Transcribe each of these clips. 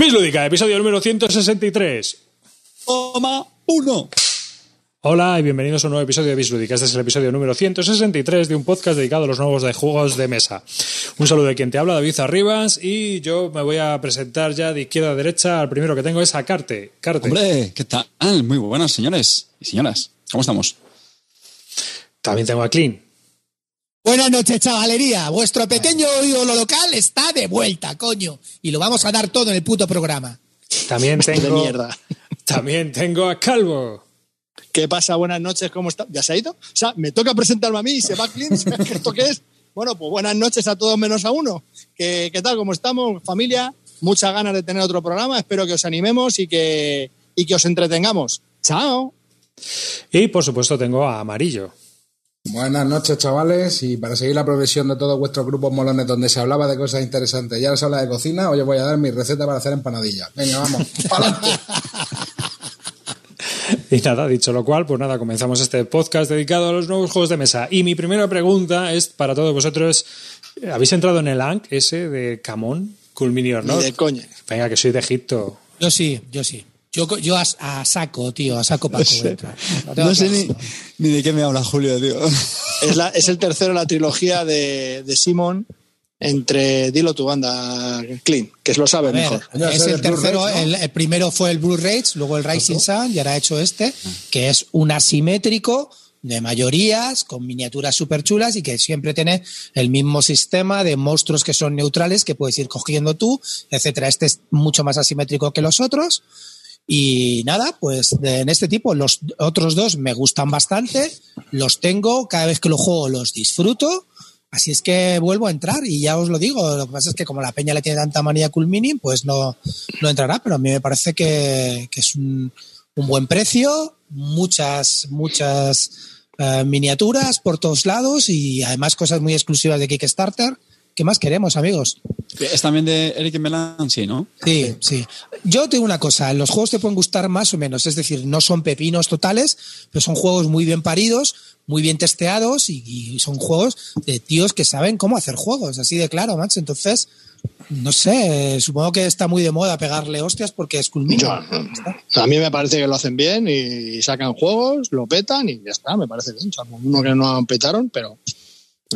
Bislúdica, episodio número 163. Toma uno. Hola y bienvenidos a un nuevo episodio de Bislúdica. Este es el episodio número 163 de un podcast dedicado a los nuevos de juegos de mesa. Un saludo de quien te habla, David Arribas, y yo me voy a presentar ya de izquierda a derecha. El primero que tengo es a Carte. Carte. Hombre, ¿qué tal? Muy buenas, señores y señoras. ¿Cómo estamos? También tengo a Clean. Buenas noches, chavalería. Vuestro pequeño ídolo local está de vuelta, coño. Y lo vamos a dar todo en el puto programa. También tengo, mierda. también tengo a Calvo. ¿Qué pasa? Buenas noches, ¿cómo está? ¿Ya se ha ido? O sea, me toca presentarme a mí y se va Clint. ¿Esto qué es? Bueno, pues buenas noches a todos menos a uno. ¿Qué, qué tal? ¿Cómo estamos, familia? Muchas ganas de tener otro programa. Espero que os animemos y que, y que os entretengamos. ¡Chao! Y por supuesto tengo a Amarillo. Buenas noches, chavales, y para seguir la progresión de todos vuestros grupos molones donde se hablaba de cosas interesantes y ahora se habla de cocina, hoy os voy a dar mi receta para hacer empanadillas. Venga, vamos. Y nada, dicho lo cual, pues nada, comenzamos este podcast dedicado a los nuevos juegos de mesa. Y mi primera pregunta es para todos vosotros. ¿Habéis entrado en el ANC ese de Camón? Cool Mini or Ni Not? de coña. Venga, que soy de Egipto. Yo sí, yo sí. Yo, yo a, a saco, tío, a saco para sé. No tengo No sé ni, ni de qué me habla Julio, tío. Es, la- es el tercero de la trilogía de, de Simon entre Dilo tu banda, Clint, que lo sabe ver, mejor. Es el tercero, Rage, ¿no? el, el primero fue el Blue Rage, luego el Rising Sun y ahora ha hecho este, que es un asimétrico de mayorías, con miniaturas súper chulas y que siempre tiene el mismo sistema de monstruos que son neutrales que puedes ir cogiendo tú, etcétera. Este es mucho más asimétrico que los otros. Y nada, pues en este tipo, los otros dos me gustan bastante, los tengo, cada vez que lo juego los disfruto, así es que vuelvo a entrar y ya os lo digo, lo que pasa es que como la peña le tiene tanta manía a Cool Mini, pues no, no entrará, pero a mí me parece que, que es un, un buen precio, muchas, muchas eh, miniaturas por todos lados y además cosas muy exclusivas de Kickstarter. ¿Qué más queremos, amigos? Es también de Eric Melan, sí, ¿no? Sí, sí. Yo tengo una cosa, los juegos te pueden gustar más o menos, es decir, no son pepinos totales, pero son juegos muy bien paridos, muy bien testeados y, y son juegos de tíos que saben cómo hacer juegos, así de claro, macho. Entonces, no sé, supongo que está muy de moda pegarle hostias porque es culmino. Yo- a mí me parece que lo hacen bien y sacan juegos, lo petan y ya está, me parece bien. Uno que no petaron, pero.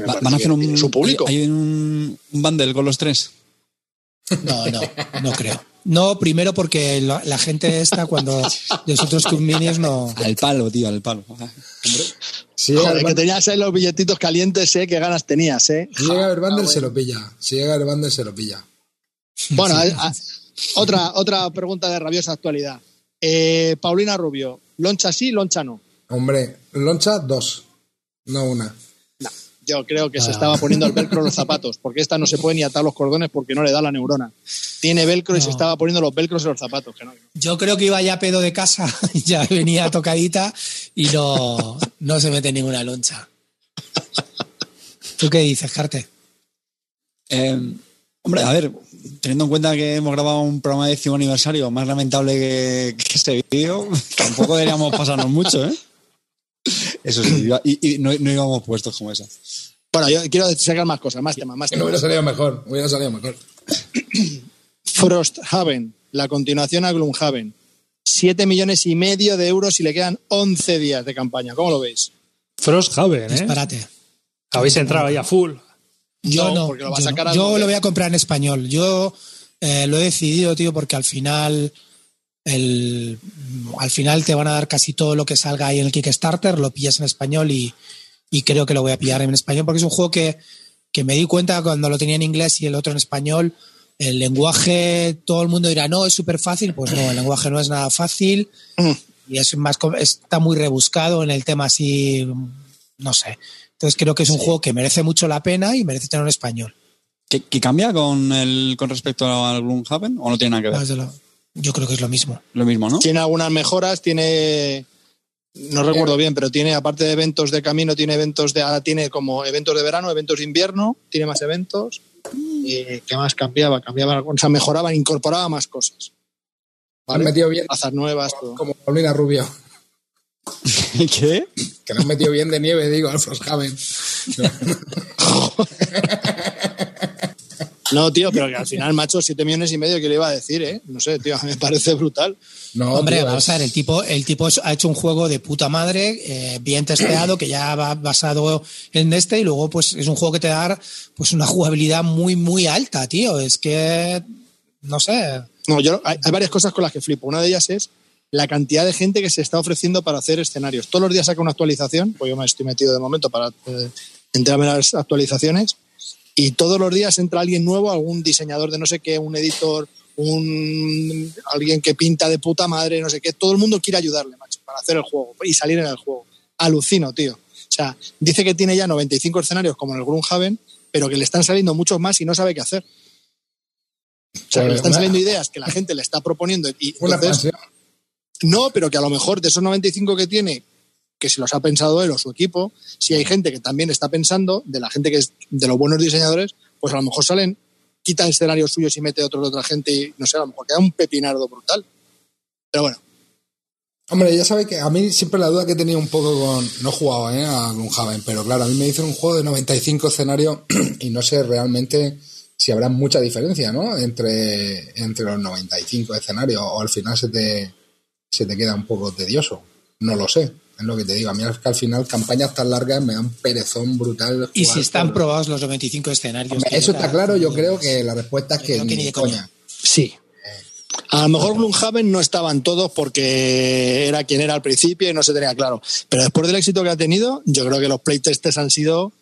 Va- Van a hacer un, su público. Hay un, un bundle con los tres. No, no, no creo. No, primero porque la, la gente esta, cuando los otros Minis no. Al palo, tío, al palo. Si Joder, el que tenías ahí los billetitos calientes, ¿eh? Qué ganas tenías, ¿eh? si llega el bundle, se lo pilla. Si llega el bundle, se lo pilla. Bueno, a- a- otra, otra pregunta de rabiosa actualidad. Eh, Paulina Rubio, ¿loncha sí, loncha no? Hombre, loncha, dos, no una. Yo creo que se estaba poniendo el velcro en los zapatos, porque esta no se puede ni atar los cordones porque no le da la neurona. Tiene velcro y se estaba poniendo los velcros en los zapatos. que no. Yo creo que iba ya pedo de casa, ya venía tocadita y no, no se mete ninguna loncha. ¿Tú qué dices, Carte? Eh, hombre, a ver, teniendo en cuenta que hemos grabado un programa de décimo aniversario más lamentable que, que este vídeo, tampoco deberíamos pasarnos mucho, ¿eh? Eso sí, y, y no, no íbamos puestos como esa. Bueno, yo quiero sacar más cosas, más temas, más Que no hubiera temas. salido mejor, hubiera salido mejor. Frosthaven, la continuación a Gloomhaven. 7 millones y medio de euros y le quedan 11 días de campaña. ¿Cómo lo veis? Frosthaven, ¿eh? Disparate. Habéis entrado ahí a full. Yo No, no, porque lo va a yo, sacar no. Yo lo voy a comprar en español. Yo eh, lo he decidido, tío, porque al final el, al final te van a dar casi todo lo que salga ahí en el Kickstarter, lo pillas en español y, y creo que lo voy a pillar en español porque es un juego que, que me di cuenta cuando lo tenía en inglés y el otro en español. El lenguaje, todo el mundo dirá, no, es súper fácil. Pues no, el lenguaje no es nada fácil Mm. y es más, está muy rebuscado en el tema así, no sé. Entonces creo que es un juego que merece mucho la pena y merece tener en español. ¿Qué, qué cambia con, el, con respecto al Gloomhaven? ¿O no tiene nada que ver? Yo creo que es lo mismo. Lo mismo, ¿no? Tiene algunas mejoras, tiene. No recuerdo bien, pero tiene, aparte de eventos de camino, tiene eventos de. ahora tiene como eventos de verano, eventos de invierno, tiene más eventos. ¿Y ¿Qué más cambiaba? Cambiaba, o sea, mejoraba, incorporaba más cosas. Han metido bien Razas nuevas, todo. como Paulina Rubio. ¿Qué? Que lo han metido bien de nieve, digo, al Frosthaven. No, tío, pero que al final, macho, 7 millones y medio que le iba a decir, ¿eh? No sé, tío, me parece brutal. No, Hombre, tío, vamos a ver, el tipo, el tipo ha hecho un juego de puta madre, eh, bien testeado, que ya va basado en este, y luego pues es un juego que te da pues una jugabilidad muy, muy alta, tío. Es que, no sé. No, yo hay, hay varias cosas con las que flipo. Una de ellas es la cantidad de gente que se está ofreciendo para hacer escenarios. Todos los días saca una actualización, pues yo me estoy metido de momento para eh, enterarme de las actualizaciones, y todos los días entra alguien nuevo, algún diseñador de no sé qué, un editor, un alguien que pinta de puta madre, no sé qué. Todo el mundo quiere ayudarle, macho, para hacer el juego y salir en el juego. Alucino, tío. O sea, dice que tiene ya 95 escenarios como en el Gloomhaven, pero que le están saliendo muchos más y no sabe qué hacer. O sea, que le están Una- saliendo ideas que la gente le está proponiendo y entonces, no, pero que a lo mejor de esos 95 que tiene, que si los ha pensado él o su equipo, si hay gente que también está pensando, de la gente que es de los buenos diseñadores, pues a lo mejor salen, quita escenarios suyos y mete otros de otra gente y no sé, a lo mejor queda un pepinardo brutal. Pero bueno, Hombre, ya sabes que a mí siempre la duda que he tenido un poco con. No he jugado ¿eh? a Gloomhaven, pero claro, a mí me dicen un juego de 95 escenarios y no sé realmente si habrá mucha diferencia, ¿no? Entre, entre los 95 escenarios o al final se te, se te queda un poco tedioso. No lo sé, es lo que te digo. A mí es que al final campañas tan largas me dan perezón brutal. Y si están por- probados los 95 escenarios. Hombre, Eso está claro, yo creo que la respuesta es que, que ni ni de de coña. coña. sí. A lo mejor Gloomhaven no estaban todos porque era quien era al principio y no se tenía claro. Pero después del éxito que ha tenido, yo creo que los playtesters han sido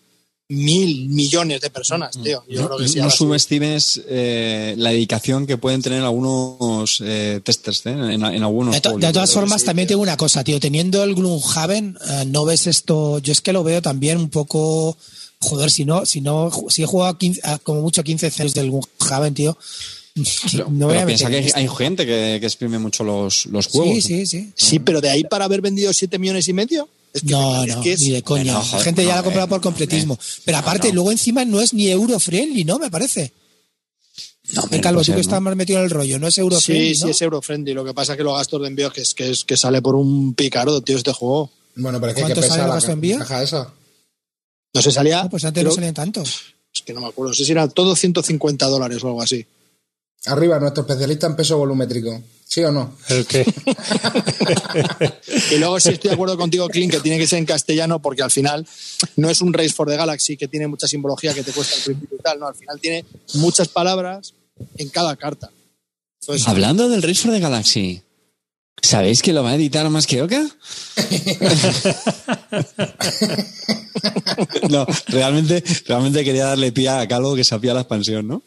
mil millones de personas, tío. Yo creo que sí. no subestimes eh, la dedicación que pueden tener algunos eh, testers ¿eh? en, en algunos De, to- todas formas, sí. también tengo una cosa, tío. Teniendo el Gloomhaven, eh, no ves esto. Yo es que lo veo también un poco. Joder, si no, si no, si he jugado 15 a como mucho 15 ceros del Gloomhaven, tío. Pero, no voy pero a piensa que hay gente que, que exprime mucho los, los juegos. Sí, sí, sí. Sí, pero de ahí para haber vendido 7 millones y medio. Es que, No, es no, que es- ni de coña. Bueno, la gente ya la ha comprado por completismo. Pero aparte, no. luego encima no es ni euro-friendly, ¿no? Me parece. No, hombre, Calvo, puede tú que estás más metido en el rollo, no es euro-friendly, Sí, ¿no? sí, es eurofriendly. Lo que pasa es que los gastos de envío que es que, es que sale por un picardo, tío, este juego. Bueno, pero es que ¿Cuánto sale el gasto de envío? caja esa. No sé, salía. Pues antes no salían tanto. Es que no me acuerdo. No sé si era todo 150 dólares o algo así. Arriba, nuestro especialista en peso volumétrico. ¿Sí o no? El que Y luego sí estoy de acuerdo contigo, Clint, que tiene que ser en castellano porque al final no es un Race for the Galaxy que tiene mucha simbología que te cuesta al principio y tal, no, al final tiene muchas palabras en cada carta. Entonces, Hablando del Race for the Galaxy, ¿sabéis que lo va a editar más que Oka? no, realmente, realmente quería darle pie a Calvo que sabía la expansión, ¿no?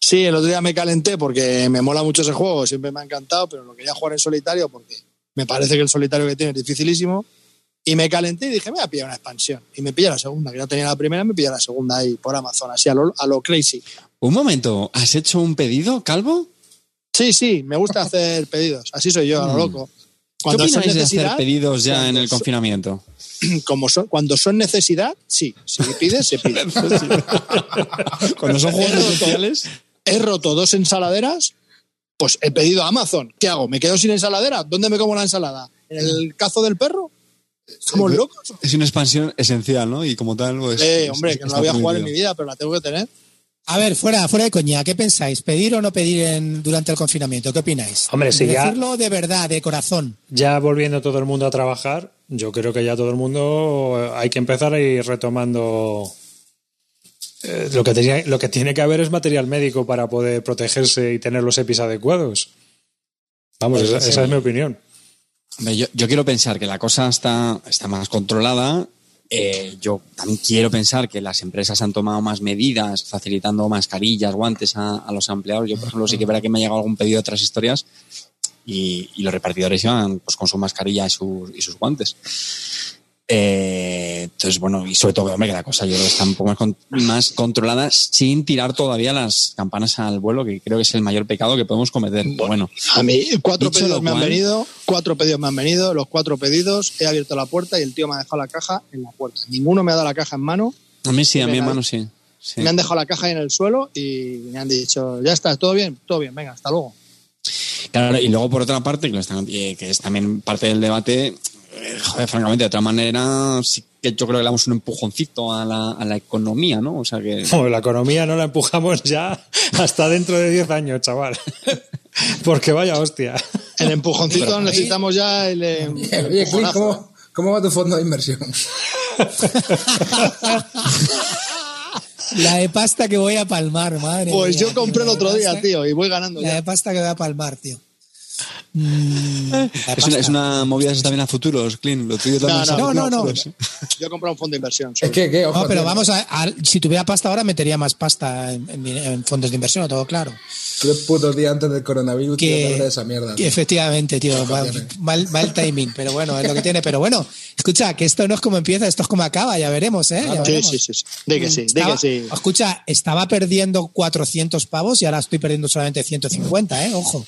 Sí, el otro día me calenté porque me mola mucho ese juego, siempre me ha encantado, pero lo quería jugar en solitario porque me parece que el solitario que tiene es dificilísimo. Y me calenté y dije, me voy a pillar una expansión. Y me pillé la segunda, que no tenía la primera, me pillé la segunda ahí por Amazon, así a lo, a lo crazy. Un momento, ¿has hecho un pedido, Calvo? Sí, sí, me gusta hacer pedidos. Así soy yo, a lo loco. ¿Qué opináis de hacer pedidos ya en cuando el son- confinamiento? como son, cuando son necesidad, sí. Si pides, se pide. Cuando son juegos especiales. He roto dos ensaladeras, pues he pedido a Amazon. ¿Qué hago? ¿Me quedo sin ensaladera? ¿Dónde me como la ensalada? ¿En el cazo del perro? ¿Somos locos? Es una expansión esencial, ¿no? Y como tal, pues. Eh, hombre, que no la voy a jugar en mi vida, pero la tengo que tener. A ver, fuera, fuera de coña, ¿qué pensáis? ¿Pedir o no pedir en- durante el confinamiento? ¿Qué opináis? Hombre, si ya- Decirlo de verdad, de corazón. ya volviendo todo el mundo a trabajar, yo creo que ya todo el mundo hay que empezar a ir retomando. eh, lo, que tenía, lo que tiene que haber es material médico para poder protegerse y tener los EPIs adecuados. Vamos, esa, esa es mi opinión. Hombre, Yo, yo quiero pensar que la cosa está, está más controlada. Eh, yo también quiero pensar que las empresas han tomado más medidas, facilitando mascarillas, guantes a, los empleados. Yo, por ejemplo, sí que verá que me ha llegado algún pedido de otras historias y, y los repartidores iban pues, con su mascarilla y, sus- y sus guantes. Eh, entonces, bueno, y sobre todo, hombre, que la cosa yo creo que está un poco más, con- más controlada sin tirar todavía las campanas al vuelo, que creo que es el mayor pecado que podemos cometer. Bueno, A mí, cuatro pedidos me han venido, cuatro pedidos me han venido, los cuatro pedidos, he abierto la puerta y el tío me ha dejado la caja en la puerta. Ninguno me ha dado la caja en mano, a mí sí, a mi Venga, hermano sí. sí. me han dejado la caja ahí en el suelo y me han dicho, ya está, todo bien, todo bien, venga, hasta luego. Claro, y luego por otra parte, que, están- eh, que es también parte del debate, joder, francamente, de otra manera, sí que yo creo que le damos un empujoncito a la, a la economía, ¿no? O sea que. No, la economía no la empujamos ya hasta dentro de 10 años, chaval. Porque vaya hostia. El empujoncito necesitamos ya el. eh, Oye, Clint, empujonazo. ¿cómo, ¿cómo va tu fondo de inversión? La de pasta que voy a palmar, madre. Pues mía, yo compré el otro día, pasta- tío, y voy ganando La ya. de pasta que voy a palmar, tío. Mm, Es una, es una movida también a futuros, Clint. Lo tuyo también No, no, no, no. Yo he comprado un fondo de inversión. Es que, ¿qué? Ojo, No, pero tío. vamos a, a- Si tuviera pasta ahora, metería más pasta en, en- en fondos de inversión, todo claro. Tres putos días antes del coronavirus, tío, Que, de esa mierda. que tío. efectivamente, tío, mal, tiene. mal, mal timing, pero bueno, es lo que tiene. Pero bueno, escucha, que esto no es como empieza, esto es como acaba, ya veremos, ¿eh? Ya Sí, veremos. sí, sí, sí. De que sí, de Estaba- que sí. Escucha, estaba perdiendo 400 pavos y ahora estoy perdiendo solamente 150, ¿eh? Ojo,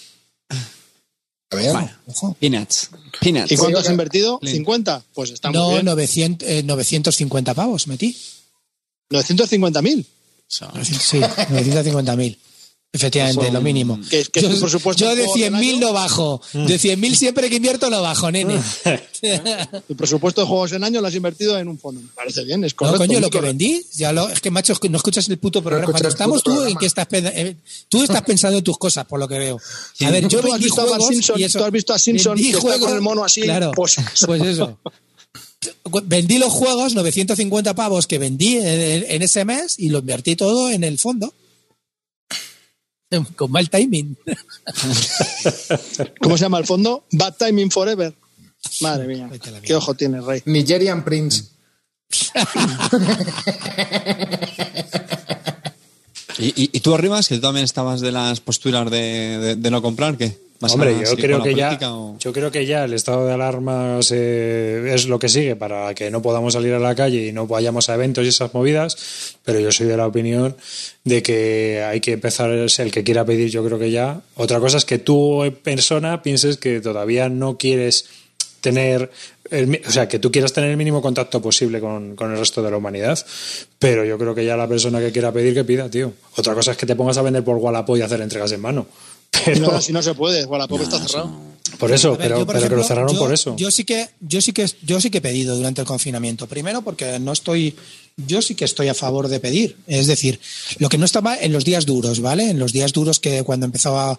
A ver, ojo. Peanuts. Peanuts. ¿Y cuánto has invertido? Clint. ¿50? Pues está muy No, bien. 900, eh, 950 pavos metí. 950.000. Sí, 950.000. Efectivamente, lo mínimo. Que que yo, tu presupuesto yo de juego del 100.000 año. no bajo. De 100.000 siempre que invierto lo bajo, nene. Tu presupuesto de juegos en año lo has invertido en un fondo. Me parece bien, es No, correcto. coño, muy lo que vendí, ya lo, es que macho, no escuchas el puto programa. Cuando estamos tú, programa. ¿en qué estás, eh, tú estás pensando en tus cosas, por lo que veo. A ver, yo Tú has vendí visto a Bart juegos Simpson, y eso. tú has visto a Simpson que está con el mono así, Claro, pues pues eso. eso. Vendí los juegos, 950 pavos que vendí en, en ese mes y lo invertí todo en el fondo. Con mal timing. ¿Cómo se llama el fondo? Bad Timing Forever. Madre mía, qué ojo tiene, Rey. Nigerian Prince. ¿Y, y, y tú arribas, que tú también estabas de las posturas de, de, de no comprar, ¿qué? ¿Vas a Hombre, yo creo que ya, o- yo creo que ya el estado de alarma se- es lo que sigue para que no podamos salir a la calle y no vayamos a eventos y esas movidas, pero yo soy de la opinión de que hay que empezar el que quiera pedir, yo creo que ya. Otra cosa es que tú en persona pienses que todavía no quieres tener, el o sea, que tú quieras tener el mínimo contacto posible con, con el resto de la humanidad, pero yo creo que ya la persona que quiera pedir que pida, tío. Otra cosa es que te pongas a vender por Wallapop y hacer entregas en mano. Pero, No, si no se puede, Wallapop está cerrado. por eso, ver, pero, yo, por pero que lo cerraron yo- por eso. Yo sí que, yo sí que, yo sí que he pedido durante el confinamiento. Primero porque no estoy, yo sí que estoy a favor de pedir. Es decir, lo que no estaba en los días duros, ¿vale? En los días duros que cuando empezaba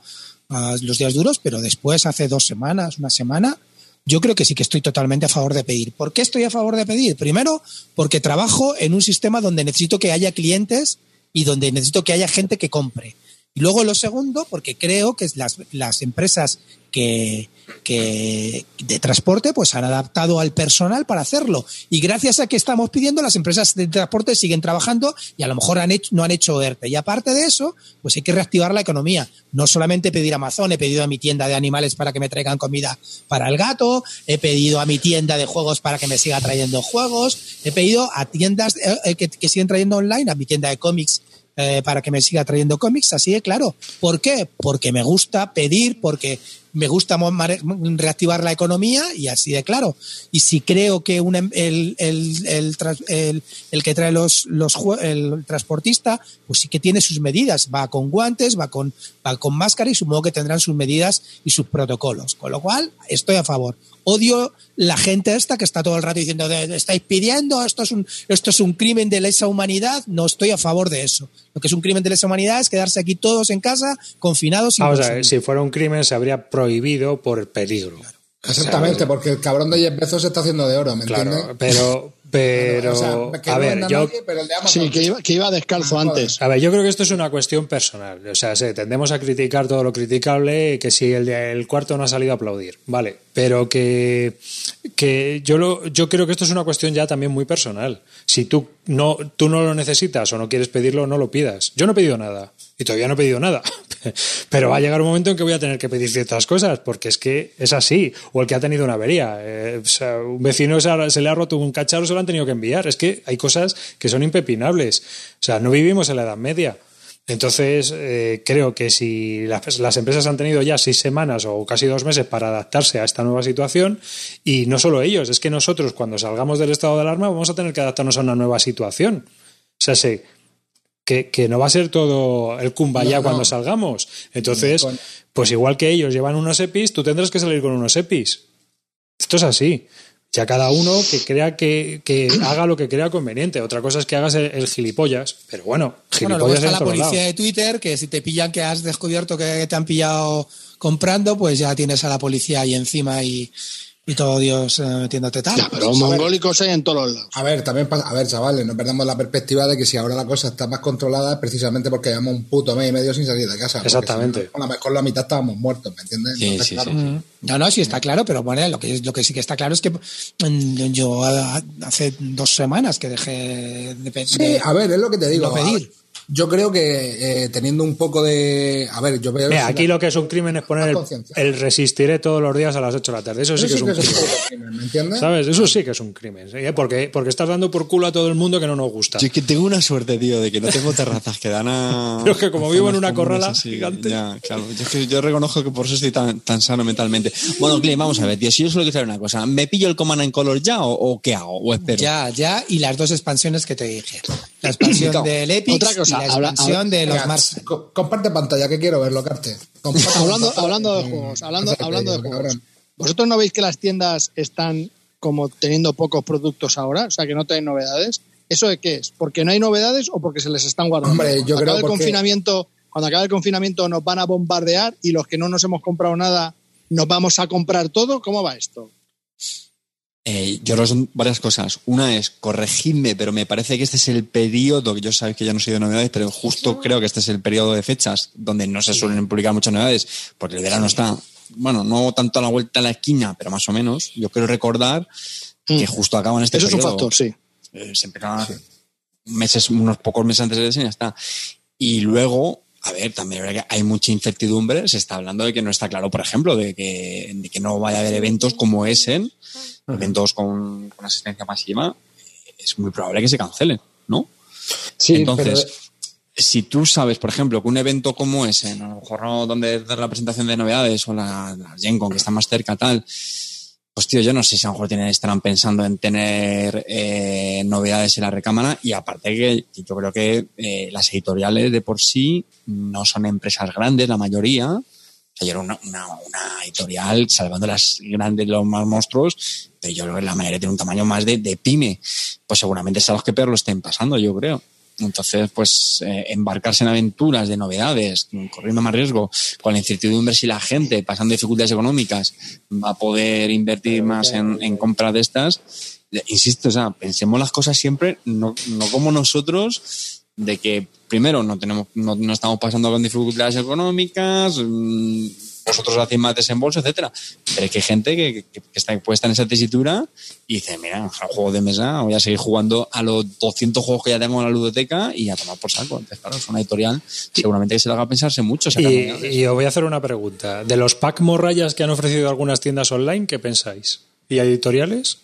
a- los días duros, pero después hace dos semanas, una semana, yo creo que sí que estoy totalmente a favor de pedir. ¿Por qué estoy a favor de pedir? Primero, porque trabajo en un sistema donde necesito que haya clientes y donde necesito que haya gente que compre. Y luego lo segundo, porque creo que las, las empresas que, que de transporte pues han adaptado al personal para hacerlo. Y gracias a que estamos pidiendo, las empresas de transporte siguen trabajando y a lo mejor no han hecho ERTE. Y aparte de eso, pues hay que reactivar la economía. No solamente pedir a Amazon, he pedido a mi tienda de animales para que me traigan comida para el gato, he pedido a mi tienda de juegos para que me siga trayendo juegos, he pedido a tiendas eh, eh, que siguen trayendo online, a mi tienda de cómics eh, para que me siga trayendo cómics, así de claro. ¿Por qué? Porque me gusta pedir, porque me gusta reactivar la economía y así de claro. Y si creo que una em- el, el, el, el- que trae los, los el transportista, pues sí que tiene sus medidas. Va con guantes, va con, con máscara y supongo que tendrán sus medidas y sus protocolos. Con lo cual, estoy a favor. Odio la gente esta que está todo el rato diciendo, "De- de- estáis pidiendo, esto es, un, esto es un crimen de lesa humanidad. No estoy a favor de eso. Lo que es un crimen de lesa humanidad es quedarse aquí todos en casa, confinados. Vamos a ver, si fuera un crimen se habría prohibido por el peligro. Exactamente, porque el cabrón de Jeff Bezos se está haciendo de oro, ¿me Claro, entiendes? pero, pero, O sea, que a no ver, yo, nadie, pero el de Amazon Sí, que iba, que iba descalzo antes. a ver, yo creo que esto es una cuestión personal. O sea, sí, tendemos a criticar todo lo criticable, que si el, de- el cuarto no ha salido a aplaudir, vale, pero que, que yo, lo, yo creo que esto es una cuestión ya también muy personal. Si tú no, tú no lo necesitas o no quieres pedirlo, no lo pidas. Yo no he pedido nada y todavía no he pedido nada, pero va a llegar un momento en que voy a tener que pedir ciertas cosas porque es que es así. O el que ha tenido una avería. Eh, o sea, un vecino se, se le ha roto un cacharro, se lo han tenido que enviar. Es que hay cosas que son impepinables. O sea, no vivimos en la Edad Media. Entonces, eh, creo que si las, empresas han tenido ya seis semanas o casi dos meses para adaptarse a esta nueva situación, y no solo ellos, es que nosotros cuando salgamos del estado de alarma vamos a tener que adaptarnos a una nueva situación. O sea, sé que, que no va a ser todo el kumbaya No, no. cuando salgamos. Entonces, Con- pues igual que ellos llevan unos EPIs, tú tendrás que salir con unos EPIs. Esto es así. Ya cada uno que crea que, que haga lo que crea conveniente. Otra cosa es que hagas el, el gilipollas. Pero bueno, Bueno, luego gilipollas está en la policía lados. de Twitter, que si te pillan que has descubierto que te han pillado comprando, pues ya tienes a la policía ahí encima y, y todo Dios eh, metiéndote tal. Ya, pero mongólicos hay en todos lados. A ver, también pasa, a ver, chavales, no perdamos la perspectiva de que si ahora la cosa está más controlada es precisamente porque llevamos un puto mes y medio sin salir de casa. Exactamente. si no, con la mejor la mitad estábamos muertos, ¿me entiendes? Sí, sí, claro, sí. Mm. No, no, sí está claro, pero bueno, lo que, lo que sí que está claro es que mm, yo ah, hace dos semanas que dejé de, pe- Sí, a ver, es lo que te digo. no pedir. Yo creo que eh, teniendo un poco de. A ver, yo veo. Mira, aquí lo que es un crimen es poner el, resistiré todos los días a las 8 de la tarde. Eso sí que es un crimen. crimen, ¿me entiendes? ¿Sabes? Eso sí que es un crimen. ¿sí? Porque, porque estás dando por culo a todo el mundo que no nos gusta. Yo es que tengo una suerte, tío, de que no tengo terrazas que dan a. Pero es que como vivo en una corrala así, gigante. Ya, claro. Yo, es que yo reconozco que por eso estoy tan, tan sano mentalmente. Bueno, Clint, vamos a ver, tío. Si yo solo quiero saber una cosa, ¿me pillo el Command en Color ya o, o qué hago? ¿O espero? Ya, ya, y las dos expansiones que te dije. La expansión del Epic Otra cosa, y la expansión habla- de los Mars. comparte pantalla, que quiero verlo, Carte. Hablando, hablando de juegos, hablando, hablando de cabrón. juegos. ¿Vosotros no veis que las tiendas están como teniendo pocos productos ahora? O sea, que no tienen novedades. ¿Eso de qué es? ¿Porque no hay novedades o porque se les están guardando? Hombre, yo Cuando creo acabe el porque- confinamiento, cuando acabe el confinamiento nos van a bombardear y los que no nos hemos comprado nada nos vamos a comprar todo. ¿Cómo va esto? Eh, yo creo que son varias cosas. Una es, corregidme, pero me parece que este es el periodo, que yo sabéis que ya no soy de novedades, pero justo creo que este es el periodo de fechas donde no se suelen publicar muchas novedades, porque el verano está, bueno, no tanto a la vuelta a la esquina, pero más o menos. Yo quiero recordar que justo acaban este Mm. Eso es un factor, sí. Eh, se empezaba meses, unos pocos meses antes de eso y ya está. Y luego, a ver, también hay mucha incertidumbre. Se está hablando de que no está claro, por ejemplo, de que, de que no vaya a haber eventos como Essen, eventos con, con asistencia masiva. Es muy probable que se cancelen, ¿no? Sí, Entonces, pero- si tú sabes, por ejemplo, que un evento como ese, a lo mejor no donde dar la presentación de novedades o la, la Gen Con, que está más cerca, tal, pues tío, yo no sé si a lo mejor tienen, estarán pensando en tener eh, novedades en la recámara y aparte que yo creo que eh, las editoriales de por sí no son empresas grandes, la mayoría. O sea, yo era una, editorial, salvando las grandes, los más monstruos, pero yo creo que la mayoría tiene un tamaño más de, de pyme. Pues seguramente es a los que peor lo estén pasando, yo creo. Entonces, pues eh, embarcarse en aventuras de novedades, corriendo más riesgo, con la incertidumbre si la gente, pasando dificultades económicas, va a poder invertir más en, en compras de estas. Insisto, o sea, pensemos las cosas siempre, no, no como nosotros, de que primero no tenemos, no, no estamos pasando con dificultades económicas, mm, vosotros hacéis más desembolso, etcétera. Pero es que hay gente que, que, que está puesta en esa tesitura y dice, mira, un juego de mesa, voy a seguir jugando a los 200 juegos que ya tengo en la ludoteca y a tomar por saco. Entonces, claro, es una editorial, seguramente que se le haga pensarse mucho. Y, y os voy a hacer una pregunta. De los pack morrayas que han ofrecido algunas tiendas online, ¿qué pensáis? ¿Y editoriales?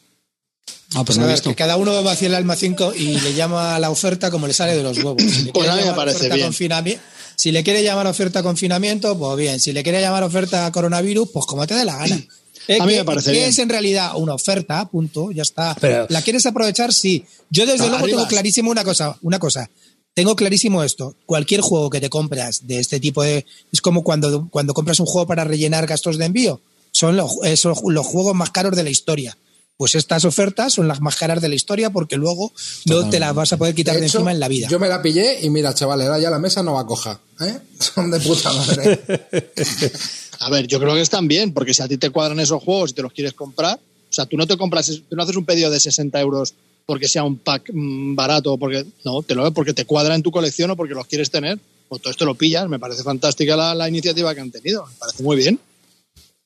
Ah, pues a no he ver, que cada uno vacía el alma 5 y le llama a la oferta como le sale de los huevos. Si Pues a mí me parece bien. confinami- Si le quiere llamar oferta confinamiento, pues bien. Si le quiere llamar oferta coronavirus, pues como te dé la gana. Eh, A mí ¿qué- me parece ¿qué bien. es en realidad una oferta? Punto, ya está. Pero- ¿La quieres aprovechar? Sí. Yo desde No, luego arriba. tengo clarísimo una cosa, una cosa. Tengo clarísimo esto. Cualquier juego que te compras de este tipo de es como cuando, cuando compras un juego para rellenar gastos de envío. Son los, eh, son los juegos más caros de la historia. Pues estas ofertas son las más caras de la historia porque luego no te las vas a poder quitar de, hecho, encima en la vida. Yo me la pillé y mira, chavales, ahora ya la mesa no va a coja. ¿eh? Son de puta madre. A ver, yo creo que están bien, porque si a ti te cuadran esos juegos y te los quieres comprar, o sea, tú no te compras, tú no haces un pedido de 60 euros porque sea un pack mm, barato, porque no, te lo ves porque te cuadra en tu colección o porque los quieres tener, pues todo esto lo pillas. Me parece fantástica la, la iniciativa que han tenido, me parece muy bien.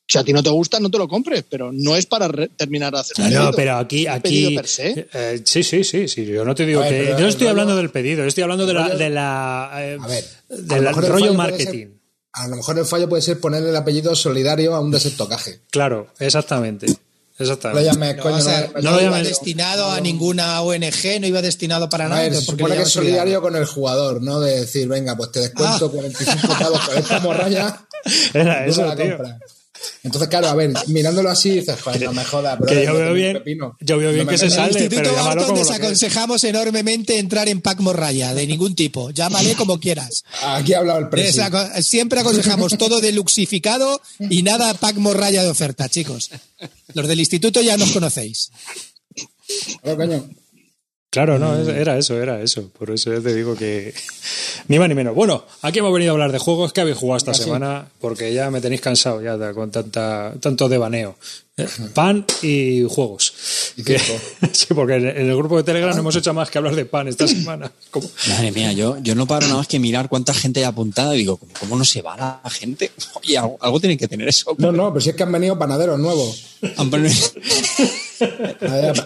Si a ti no te gusta, no te lo compres, pero no es para terminar de hacer un No, pedido. pero aquí, aquí. pedido per se. eh, sí, sí, sí, sí. Yo no te digo ver, que. Yo no estoy rollo- hablando del pedido, estoy hablando de la, rollo- de la, eh, A ver, a del lo mejor el rollo marketing. ser- a lo mejor el fallo puede ser ponerle el apellido solidario a un desestocaje. Claro, exactamente. No lo Exactamente. llames, No, coño, o sea, no- no no lo iba destinado a ninguna ONG, no iba destinado para nada. se entonces, ¿por qué supone que es solidario con el jugador, ¿no? De decir, venga, pues te descuento Ah. 45 pavos por esta morralla. Era eso, tío. compras. Entonces, claro, a ver, mirándolo así dices, pues no me jodas, bro. Que yo veo bien, yo veo bien No que se. En el sale, Instituto pero Barton como que desaconsejamos enormemente entrar en pack morralla, de ningún tipo. Llámale como quieras. Aquí ha hablado el presidente. Desaco- Siempre aconsejamos todo deluxificado y nada pack morralla de oferta, chicos. Los del instituto ya nos conocéis. Claro, coño. Claro, no, es- era eso, era eso. Por eso te digo que ni más ni menos. Bueno, aquí hemos venido a hablar de juegos que habéis jugado esta Así. semana porque ya me tenéis cansado ya con tanta tanto devaneo. Eh, Pan y juegos. Que- sí, porque en el grupo de Telegram no hemos hecho más que hablar de pan esta semana. Como- Madre mía, yo, yo no paro nada más que mirar cuánta gente hay apuntada y digo, ¿cómo, cómo no se va la gente? Oye, algo, algo tiene que tener eso. No, no, pero si es que han venido panaderos nuevos.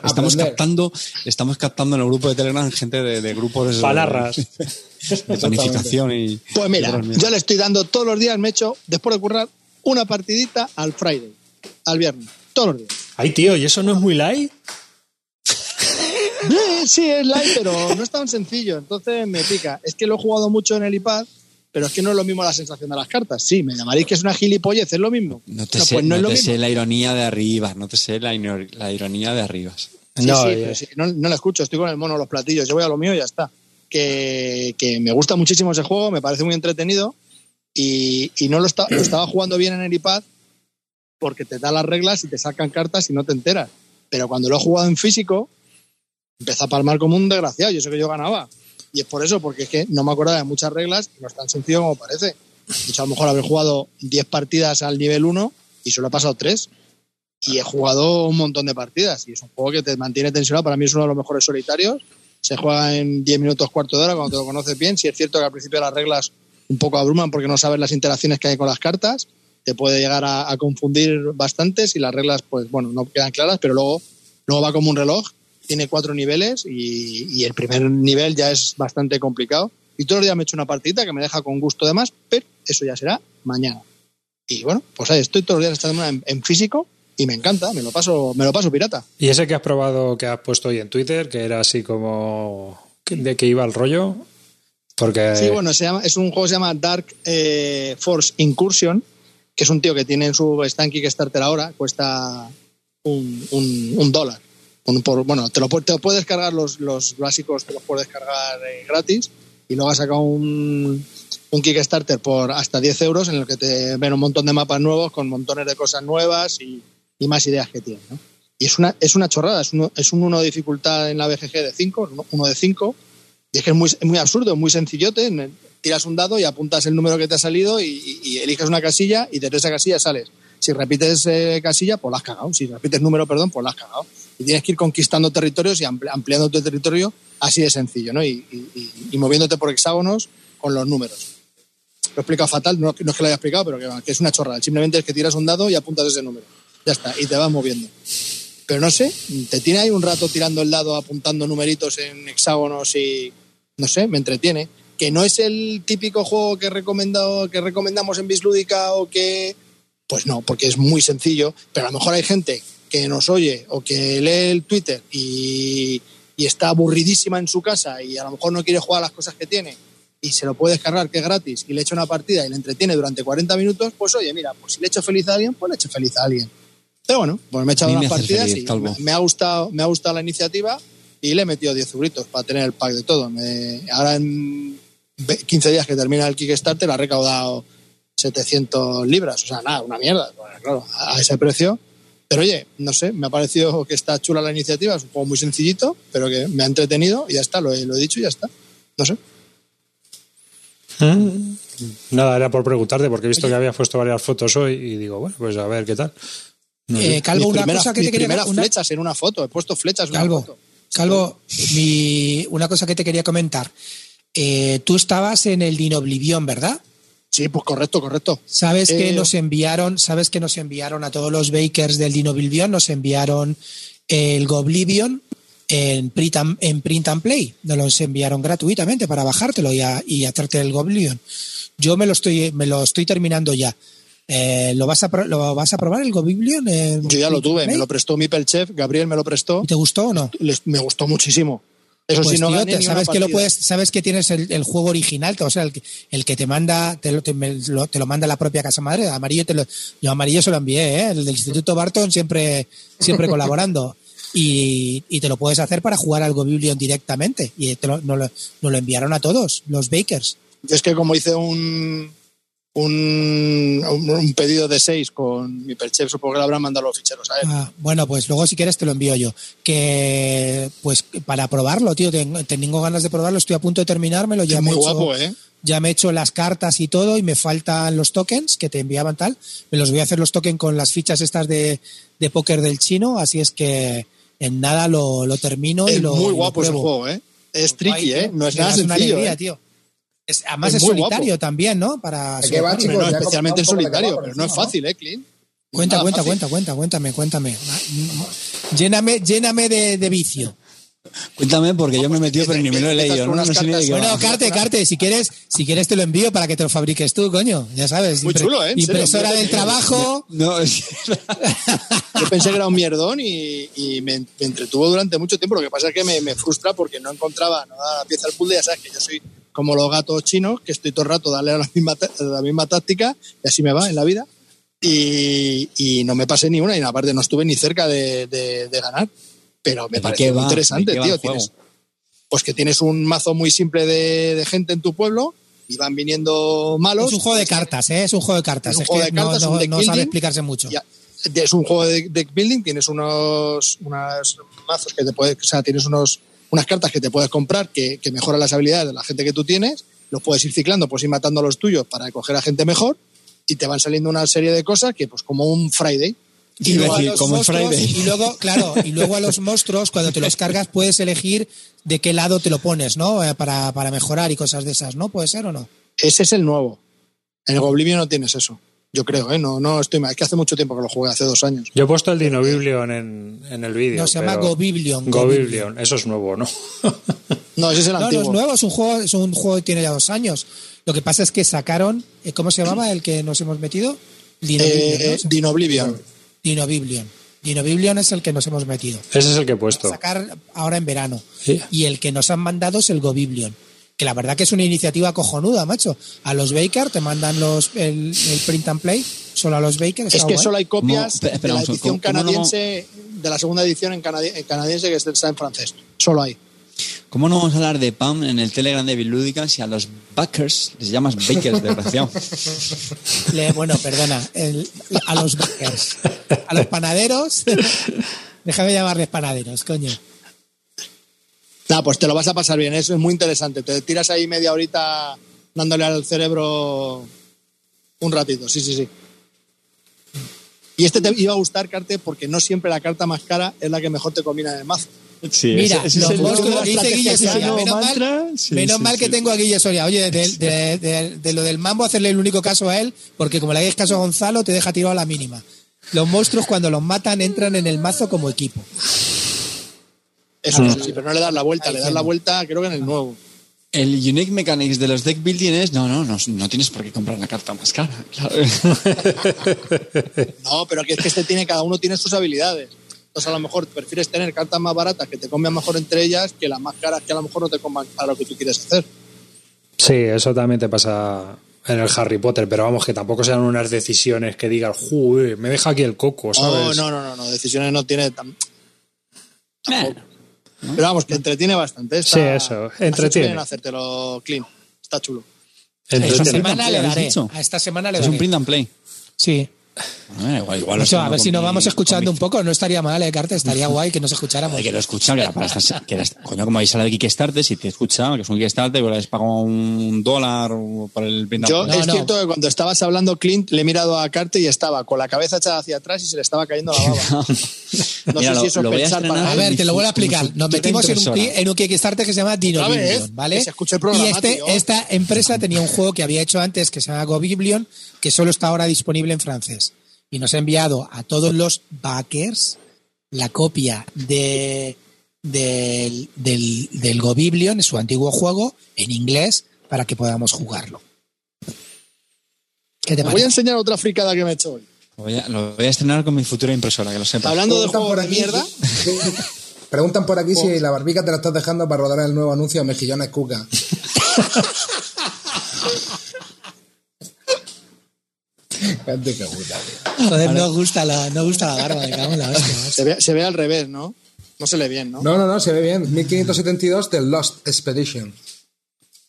Estamos captando, estamos captando en el grupo de Telegram gente de, de grupos de, Palarras. de planificación y. Pues mira, y yo le estoy dando todos los días, me echo, después de currar, una partidita al Friday, al viernes, todos los días. Ay, tío, ¿y eso no es muy light? Eh, sí, es light, pero no es tan sencillo, entonces me pica. Es que lo he jugado mucho en el iPad, pero es que no es lo mismo la sensación de las cartas. Sí, me llamaréis que es una gilipollez, es lo mismo. No te No, sé, pues no no es lo te mismo. sé la ironía de arriba, no te sé la, ironía de arriba. Sí, No, sí, pero sí, no, no la escucho, estoy con el mono los platillos, yo voy a lo mío y ya está. Que, que me gusta muchísimo ese juego, me parece muy entretenido y, y no lo, está- lo estaba jugando bien en el iPad porque te da las reglas y te sacan cartas y no te enteras. Pero cuando lo he jugado en físico, empecé a palmar como un desgraciado, yo sé que yo ganaba. Y es por eso, porque es que no me acordaba de muchas reglas y no es tan sencillo como parece. De hecho, a lo mejor haber jugado 10 partidas al nivel 1 y solo he pasado 3 y he jugado un montón de partidas y es un juego que te mantiene tensionado. Para mí es uno de los mejores solitarios. Se juega en 10 minutos, cuarto de hora, cuando te lo conoces bien. Si es cierto que al principio las reglas un poco abruman porque no sabes las interacciones que hay con las cartas, te puede llegar a, a confundir bastante si las reglas, pues bueno, no quedan claras, pero luego, luego va como un reloj. Tiene cuatro niveles y, y el primer nivel ya es bastante complicado. Y todos los días me he hecho una partida que me deja con gusto de más, pero eso ya será mañana. Y bueno, pues ahí estoy todos los días esta en, en físico y me encanta, me lo paso, me lo paso pirata. Y ese que has probado, que has puesto hoy en Twitter, que era así como de que iba el rollo, porque Sí, bueno, se llama, es un juego que se llama Dark eh, Force Incursion, es un tío que tiene en su en Kickstarter ahora, cuesta un, un- dólar. Bueno, te lo, te lo puedes descargar los, los básicos, te los puedes descargar eh, gratis y luego ha sacado un, un Kickstarter por hasta 10 euros en el que te ven un montón de mapas nuevos con montones de cosas nuevas y, y más ideas que tiene. ¿no? Y es una, es una chorrada, es, uno, es un 1 de dificultad en la BGG de 5, uno de 5, y es que es muy, muy absurdo, muy sencillote. Tiras un dado y apuntas el número que te ha salido y, eliges una casilla y desde esa casilla sales. Si repites eh, casilla, pues la has cagado. Si repites número, perdón, pues la has cagado. Y tienes que ir conquistando territorios y ampli- ampliando tu territorio así de sencillo, ¿no? Y, moviéndote por hexágonos con los números. Lo he explicado fatal, no, no es que lo haya explicado, pero que, que es una chorrada. Simplemente es que tiras un dado y apuntas ese número. Ya está, y te vas moviendo. Pero no sé, te tiene ahí un rato tirando el dado, apuntando numeritos en hexágonos y no sé, me entretiene. Que no es el típico juego que, he recomendado, que recomendamos en Bislúdica o que. Pues no, porque es muy sencillo, pero a lo mejor hay gente que nos oye o que lee el Twitter y, y está aburridísima en su casa y a lo mejor no quiere jugar las cosas que tiene y se lo puede descargar que es gratis y le echa una partida y le entretiene durante 40 minutos, pues oye, mira, pues si le echo feliz a alguien, pues le echo feliz a alguien. Pero bueno, pues me he echado unas partidas feliz, y me, me ha gustado, me ha gustado la iniciativa y le he metido 10 euritos para tener el pack de todo. Me- ahora en 15 días que termina el Kickstarter ha recaudado 700 libras, o sea, nada, una mierda, claro, a ese precio. Pero oye, no sé, me ha parecido que está chula la iniciativa, es un juego muy sencillito, pero que me ha entretenido y ya está, lo he, lo he dicho y ya está. No sé. Mm. Nada, era por preguntarte, porque he visto que habías puesto varias fotos hoy y digo, bueno, pues a ver qué tal. No. Eh, Calvo, Mis una primeras- cosa que mis te quería primeras una- flechas en una foto, he puesto flechas en Calvo, una foto. Calvo, mi- una cosa que te quería comentar. Eh, tú estabas en el Dino Oblivion, ¿verdad? Sí, pues correcto, correcto. Sabes que Eh, nos enviaron, sabes que nos enviaron a todos los bakers del Dino Oblivion, nos enviaron el Goblivion en print, and, en print and play. Nos los enviaron gratuitamente para bajártelo y, a- y hacerte el Goblivion. Yo me lo estoy, me lo estoy terminando ya. Eh, ¿lo, vas a, ¿Lo vas a probar el Goblivion? en Yo ya lo tuve, me lo prestó mi Chef, Gabriel me lo prestó. ¿Te gustó o no? Me gustó muchísimo. Eso Pues, sí, no tío, gané sabes que lo puedes, sabes que tienes el, el juego original, o sea, el, que- el que te manda, te lo, te, me- lo- te lo manda la propia casa madre. Amarillo te lo, yo amarillo se lo envié, ¿eh? el del Instituto Barton siempre, siempre colaborando. Y, y te lo puedes hacer para jugar al Go Biblion directamente. Y te lo, nos, lo, nos lo enviaron a todos, los Bakers. Yo es que como hice un, un, un- pedido de seis con mi perchef, supongo que le habrán mandado los ficheros a él. Ah, bueno, pues luego si quieres te lo envío yo. Que pues para probarlo, tío, tengo, tengo ganas de probarlo, estoy a punto de terminármelo, ya Es me muy he hecho- guapo, ¿eh? ya me he hecho las cartas y todo y me faltan los tokens que te enviaban tal. Me los voy a hacer los tokens con las fichas estas de, de póker del chino, así es que en nada lo, lo termino y Es lo muy y lo guapo ese juego, ¿eh? Es tricky. ¿eh? No es nada das una sencillo, alegría, ¿eh? tío. Es- además Es solitario guapo. también, ¿no? Para ¿De qué va, chicos? No, especialmente en solitario, pero no es fácil, ¿eh, Clint? Cuenta, Nada cuenta, cuenta, cuenta, cuéntame, cuéntame. Lléname, lléname de, de vicio. Cuéntame, porque yo me he metido, pero ni me lo he leído. No, no sé ni de qué Bueno, va. Carte, Carte, si quieres, si quieres te lo envío para que te lo fabriques tú, coño. Ya sabes. Muy impre- chulo, ¿eh? Serio, Impresora muy del trabajo. No, es- Yo pensé que era un mierdón y, y me, me entretuvo durante mucho tiempo. Lo que pasa es que me, me frustra porque no encontraba la pieza al puzzle. Ya sabes que yo soy como los gatos chinos, que estoy todo el rato darle a la misma, la misma táctica y así me va en la vida. Y, y no me pasé ni una y aparte no estuve ni cerca de, de- de ganar. Pero me ¿De parece muy interesante, ¿De qué va tío. Tienes, pues que tienes un mazo muy simple de, de gente en tu pueblo y van viniendo malos. Es un juego de cartas, ¿eh? Es un juego de cartas. Es un Es, juego que de cartas, no, no- no sabe explicarse mucho. Ya, es un juego de deck building, tienes unos, unos mazos que te puedes, o sea, tienes unos, unas cartas que te puedes comprar que, que mejoran las habilidades de la gente que tú tienes, los puedes ir ciclando, puedes ir matando a los tuyos para coger a gente mejor y te van saliendo una serie de cosas que pues como un Friday. Y Iba a luego, a decir, los como en monstruos, Friday. y luego, claro, y luego a los monstruos, cuando te los cargas, puedes elegir de qué lado te lo pones, ¿no? Eh, Para, para mejorar y cosas de esas, ¿no? ¿Puede ser o no? Ese es el nuevo. En el Oblivion no tienes eso. Yo creo, ¿eh? No, no estoy mal. Es que hace mucho tiempo que lo jugué, hace dos años. Yo he puesto el Dino Biblion en, en el vídeo. No, se llama pero- Gobiblion. Gobiblion, eso es nuevo, ¿no? No, ese es el No, no antiguo. es nuevo, es un juego, es un juego que tiene ya dos años. Lo que pasa es que sacaron, eh, ¿cómo se llamaba el que nos hemos metido? Dinobiblion, Eh, ¿no? Dino Oblivion. Dinobiblion. Dinobiblion es el que nos hemos metido. Ese es el que he a puesto. sacar ahora en verano. Sí. Y el que nos han mandado es el Gobiblion. Que la verdad que es una iniciativa cojonuda, macho. A los Baker te mandan los, el, el print and play, solo a los Baker. Es que guay. solo hay copias de la edición ¿Cómo- cómo no- canadiense, de la segunda edición en, canadi- en canadiense que está en francés. Solo hay. ¿Cómo no vamos a hablar de PAM en el Telegram de Bilúdica si a los backers les llamas bakers, desgraciado? Le- bueno, perdona. el- a los Bakers. A los panaderos. Déjame llamarles panaderos, coño. Nada, pues te lo vas a pasar bien, eso es muy interesante. Te tiras ahí media horita dándole al cerebro un ratito, sí, sí, sí. Y este te iba a gustar, Carte, porque no siempre la carta más cara es la que mejor te combina en el mazo. Sí, Mira, ese- ese los es dice Guille Soria. Menos, mantra. mal, Sí, menos sí, mal sí. que tengo a Guille Soria. Oye, de, de- de- de lo del mambo, hacerle el único caso a él, porque como le hagáis caso a Gonzalo, te deja tirado a la mínima. Los monstruos, cuando los matan, entran en el mazo como equipo. Eso Ah. sí, sí, pero no le das la vuelta, le das la vuelta creo que en el nuevo. El unique mechanics de los deck building es no, no, no, no tienes por qué comprar la carta más cara. Claro. No, pero que es que este tiene, cada uno tiene sus habilidades. Entonces a lo mejor prefieres tener cartas más baratas que te combien mejor entre ellas que las más caras que a lo mejor no te comban para lo que tú quieres hacer. Sí, eso también te pasa en el Harry Potter, pero vamos, que tampoco sean unas decisiones que digas, "Joder, me deja aquí el coco, ¿sabes? No, no, no, no, no, decisiones no tiene tan... Tampoco. Pero vamos, que entretiene bastante. Está, Sí, eso, entretiene. bien en hacértelo clean. Está chulo. Entretiene. Esta semana le ¿habéis daré. A esta semana le es daré. un print and play. Sí. Bueno, igual, igual a ver si nos vamos escuchando un poco. No estaría mal, ¿eh, Carte? Estaría guay que nos escucháramos. mi- Que lo escucha, que era para estar, que era- coño, como habéis hablado de Kickstarter, si te escucha, que es un Kickstarter, les pago un dólar por el Yo. No, es no. cierto que cuando estabas hablando, Clint, le he mirado a Carte y estaba con la cabeza echada hacia atrás y se le estaba cayendo la baba. No Mira, sé lo- si eso lo voy a pensar estrenar para A ver, te lo vuelvo a explicar. Nos metimos en un, en un Kickstarter que se llama Dino Otra vez, Biblion, ¿vale? se el programa, y este, tío. esta empresa tenía un juego que había hecho antes que se llama Gobiblion, que solo está ahora disponible en francés. Y nos ha enviado a todos los backers la copia de, del, del, del Gobiblion, su antiguo juego, en inglés, para que podamos jugarlo. ¿Qué te voy a enseñar otra fricada que me he hecho hoy. Lo voy, a, lo voy a estrenar con mi futura impresora, que lo sepa. Hablando de juegos de mierda, Preguntan por aquí si la barbica te la estás dejando para rodar el nuevo anuncio de Mejillones Cuca. Gente que puta, tío. Joder, no gusta la, no gusta la barba, me cago en la hostia. Se ve, se ve al revés, ¿no? No se lee bien, ¿no? No, no, no, se ve bien. 1572 del Lost Expedition.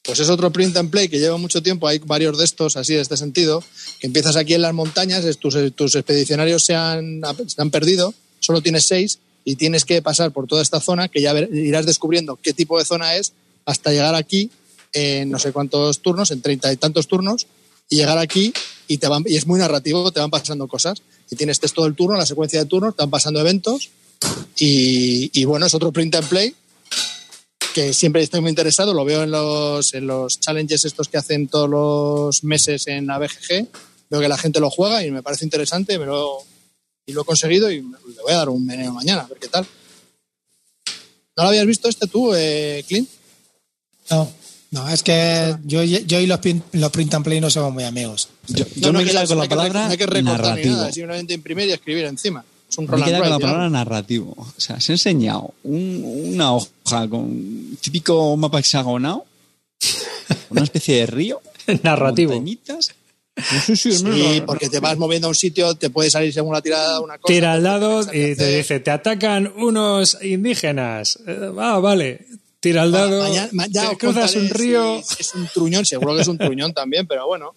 Pues es otro print and play que lleva mucho tiempo. Hay varios de estos así de este sentido. Que empiezas aquí en las montañas, tus, tus expedicionarios se han, se han perdido, solo tienes seis y tienes que pasar por toda esta zona que ya ver- irás descubriendo qué tipo de zona es hasta llegar aquí en no sé cuántos turnos, en treinta y tantos turnos, y llegar aquí y, te van, y es muy narrativo, te van pasando cosas. Y tienes todo el turno, la secuencia de turnos, te van pasando eventos. Y, bueno, es otro print and play que siempre estoy muy interesado, lo veo en los, en los challenges estos que hacen todos los meses en la BGG, veo que la gente lo juega y me parece interesante, me y lo he conseguido y le voy a dar un meneo mañana, a ver qué tal. ¿No lo habías visto este tú, eh, Clint? No, no, es que yo, yo y los, pin- los print and play no somos muy amigos. Yo, yo No, no, me que quedo no- con no la hay que re- palabra no hay que narrativo. nada, simplemente imprimir y escribir encima. Es un Me queda con la palabra narrativo. O sea, se ha enseñado un- una hoja con típico mapa hexagonal, una especie de río, Narrativo. montañitas. No sé si Sí, porque te vas moviendo a un sitio, te puede salir según la tirada una cosa. Tira al lado y te dice, te atacan unos indígenas. Eh, Ah, vale. Tira al dado, Mañana- ma- ya te cruzas un río. si es un truñón, seguro que es un truñón también, pero bueno,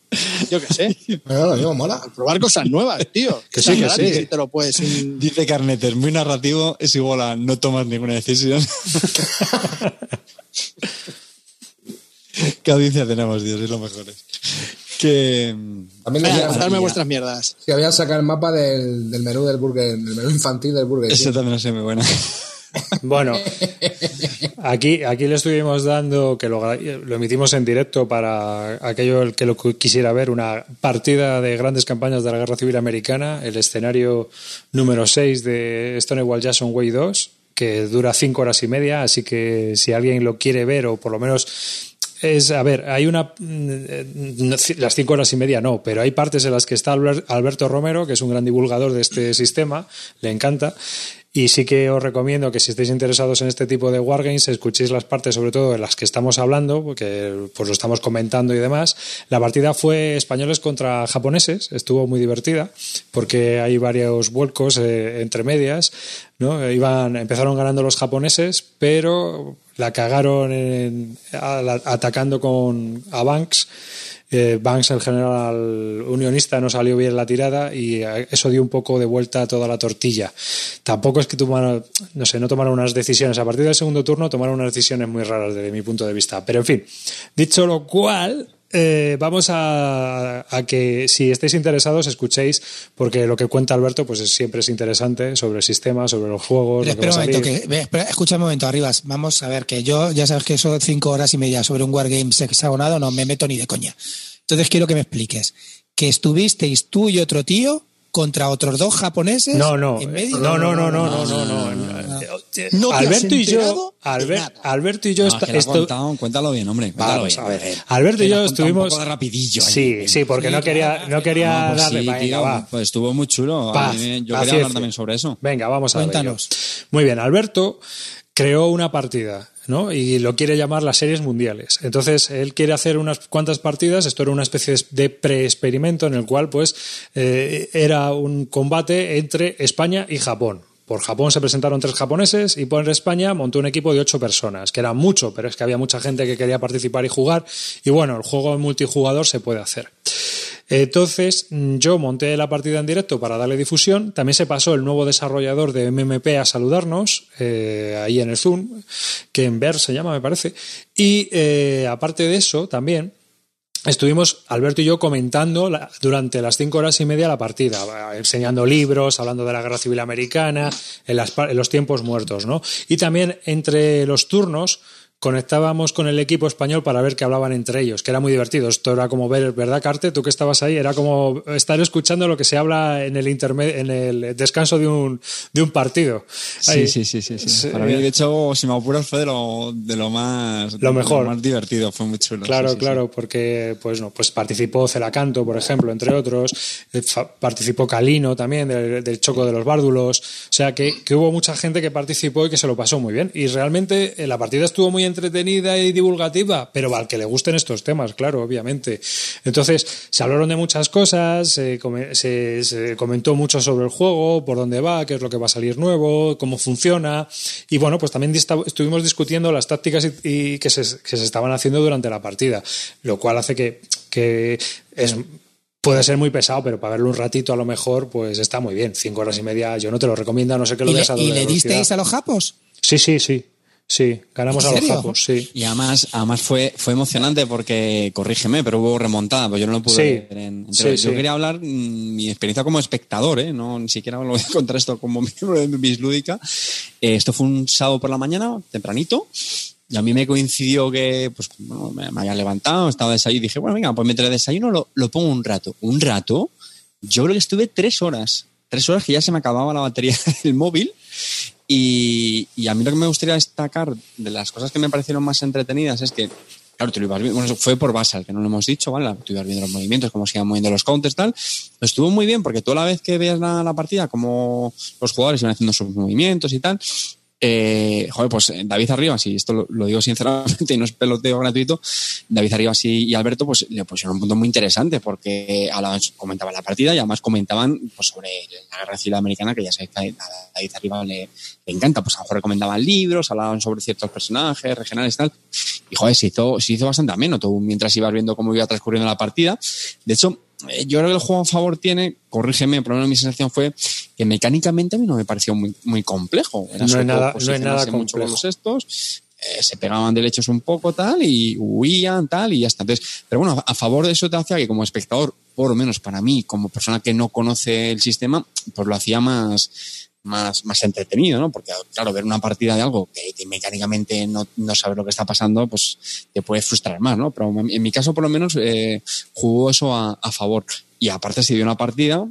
yo qué sé. Pero lo mismo mola. Probar cosas nuevas, tío. Que sí, que gratis sí. Si te lo puedes. sin- Dice Carnetes, muy narrativo, es igual a no tomas ninguna decisión. ¿Qué audiencia tenemos, Dios? Es lo mejor. Que. También ya. vuestras mierdas. que habían sacado el mapa del, del menú del burger, del menú infantil del burger. Eso King. también es muy buena. Bueno, aquí, aquí le estuvimos dando, que lo, emitimos en directo para aquello el que lo quisiera ver, una partida de grandes campañas de la Guerra Civil Americana, el escenario número 6 de Stonewall Jackson Way 2, que dura cinco horas y media, así que si alguien lo quiere ver o por lo menos es, a ver, hay una. mm, eh, Las cinco horas y media no, pero hay partes en las que está Albert- Alberto Romero, que es un gran divulgador de este sistema, le encanta. Y sí que os recomiendo que si estáis interesados en este tipo de wargames, escuchéis las partes, sobre todo en las que estamos hablando, porque pues lo estamos comentando y demás. La partida fue españoles contra japoneses, estuvo muy divertida, porque hay varios vuelcos eh, entre medias, ¿no? Iban, empezaron ganando los japoneses, pero la cagaron en- a- la- atacando con a Banks. Eh, Banks, el general unionista, no salió bien la tirada y eh, eso dio un poco de vuelta a toda la tortilla. Tampoco es que tomaron, no sé, no tomaron unas decisiones. A partir del segundo turno tomaron unas decisiones muy raras desde mi punto de vista. Pero en fin, dicho lo cual, eh, vamos a, a que si estáis interesados escuchéis, porque lo que cuenta Alberto pues es- siempre es interesante sobre el sistema, sobre los juegos. Pero lo que espera va un momento, que, ve, espera, escucha un momento, Arribas. Vamos a ver, que yo ya sabes que eso de cinco horas y media sobre un Wargames hexagonado no me meto ni de coña. Entonces quiero que me expliques. Que estuvisteis tú y otro tío contra otros dos japoneses. No, no, en medio? no, no, no, no, no, no, no, no. No te has Alberto y yo, Albert-. Alberto y yo, No, que contado, cuéntalo bien, hombre. Cuéntalo Vamos bien. a ver. Alberto y yo estuvimos. Un poco de rapidillo. ahí. Sí, sí, porque no quería, no quería No, pues darle. sí, venga, tío, va. pues estuvo muy chulo. Paz, yo quería hablar también sobre eso. Venga, vamos a ver. Cuéntanos. Muy bien, Alberto creó una partida. ¿no? Y lo quiere llamar las series mundiales. Entonces, él quiere hacer unas cuantas partidas. Esto era una especie de pre-experimento en el cual, pues, eh, era un combate entre España y Japón. Por Japón se presentaron tres japoneses y por España montó un equipo de ocho personas, que era mucho, pero es que había mucha gente que quería participar y jugar. Y bueno, el juego multijugador se puede hacer. Entonces, yo monté la partida en directo para darle difusión. También se pasó el nuevo desarrollador de MMP a saludarnos, eh, ahí en el Zoom, que en Ver se llama, me parece. Y eh, aparte de eso, también. Estuvimos, Alberto y yo, comentando la- durante las cinco horas y media la partida, enseñando libros, hablando de la Guerra Civil Americana, en, las en los tiempos muertos, ¿no? Y también entre los turnos conectábamos con el equipo español para ver que hablaban entre ellos, que era muy divertido. Esto era como ver, ¿verdad, Carte? Tú que estabas ahí, era como estar escuchando lo que se habla en el interme- en el descanso de un, de un partido. Sí, Ahí. sí, sí, sí, sí. Sí. Para mí, de hecho, si me apuras, fue de lo, de lo más Lo mejor. de más divertido, fue muy chulo. Claro, sí, sí, claro, porque pues no, pues participó Celacanto, por ejemplo, entre otros, eh, participó Calino también del, del Choco de los Bárdulos, o sea que, que hubo mucha gente que participó y que se lo pasó muy bien. Y realmente eh, la partida estuvo muy entretenida y divulgativa, pero al que le gusten estos temas, claro, obviamente. Entonces, se hablaron de muchas cosas, se, come- se- se comentó mucho sobre el juego, por dónde va, qué es lo que va a salir nuevo, cómo funciona. Y bueno, pues también estuvimos discutiendo las tácticas y, y que, se, que se estaban haciendo durante la partida, lo cual hace que, que es, puede ser muy pesado, pero para verlo un ratito a lo mejor, pues está muy bien. Cinco horas y media, yo no te lo recomiendo, a no sé que lo ¿Y le, veas a y le disteis a los japos? Sí, sí, sí. Sí, ganamos ¿En a los japos, sí. Y además, además fue, fue emocionante porque, corrígeme, pero hubo remontada, pues yo no lo pude Sí. ver en- en Sí. Yo sí. quería hablar mm, mi experiencia como espectador, ¿eh? No, ni siquiera lo voy a contar esto como miembro de Bislúdica. Eh, esto fue un sábado por la mañana, tempranito, y a mí me coincidió que, pues, bueno, me, me había levantado, estaba desayuno y dije, bueno, venga, pues mientras desayuno lo, lo pongo un rato. Un rato, yo creo que estuve tres horas. Tres horas que ya se me acababa la batería del móvil. Y, y a mí lo que me gustaría destacar de las cosas que me parecieron más entretenidas es que, claro, tú lo ibas viendo, bueno, fue por Basal, que no lo hemos dicho, ¿vale? Tú ibas viendo los movimientos, cómo se iban moviendo los counters, tal. Estuvo muy bien porque tú a la vez que veías la, la partida, como los jugadores iban haciendo sus movimientos y tal, eh, joder, pues eh, David Arribas, y esto lo, digo sinceramente y no es peloteo gratuito, David Arribas y, Alberto pues le pusieron un punto muy interesante porque comentaban la partida y además comentaban pues, sobre la guerra civil americana que ya sabéis que a David Arribas le, encanta, pues a lo mejor recomendaban libros, hablaban sobre ciertos personajes regionales y tal, y joder, se hizo, se hizo bastante ameno tú mientras ibas viendo cómo iba transcurriendo la partida. De hecho, yo creo que el juego a favor tiene, corrígeme, por lo menos mi sensación fue que mecánicamente a mí no me pareció muy, muy complejo. Era No es nada- no es nada mucho con complejo. los estos, eh, se pegaban de lechos un poco tal y huían tal y ya está. Entonces, pero bueno, a, a favor de eso te hacía que como espectador, por lo menos para mí, como persona que no conoce el sistema, pues lo hacía más más, más entretenido, ¿no? Porque, claro, ver una partida de algo que, mecánicamente no, no sabes lo que está pasando, pues te puede frustrar más, ¿no? Pero en mi caso, por lo menos, eh, jugó eso a, a favor. Y aparte se dio una partida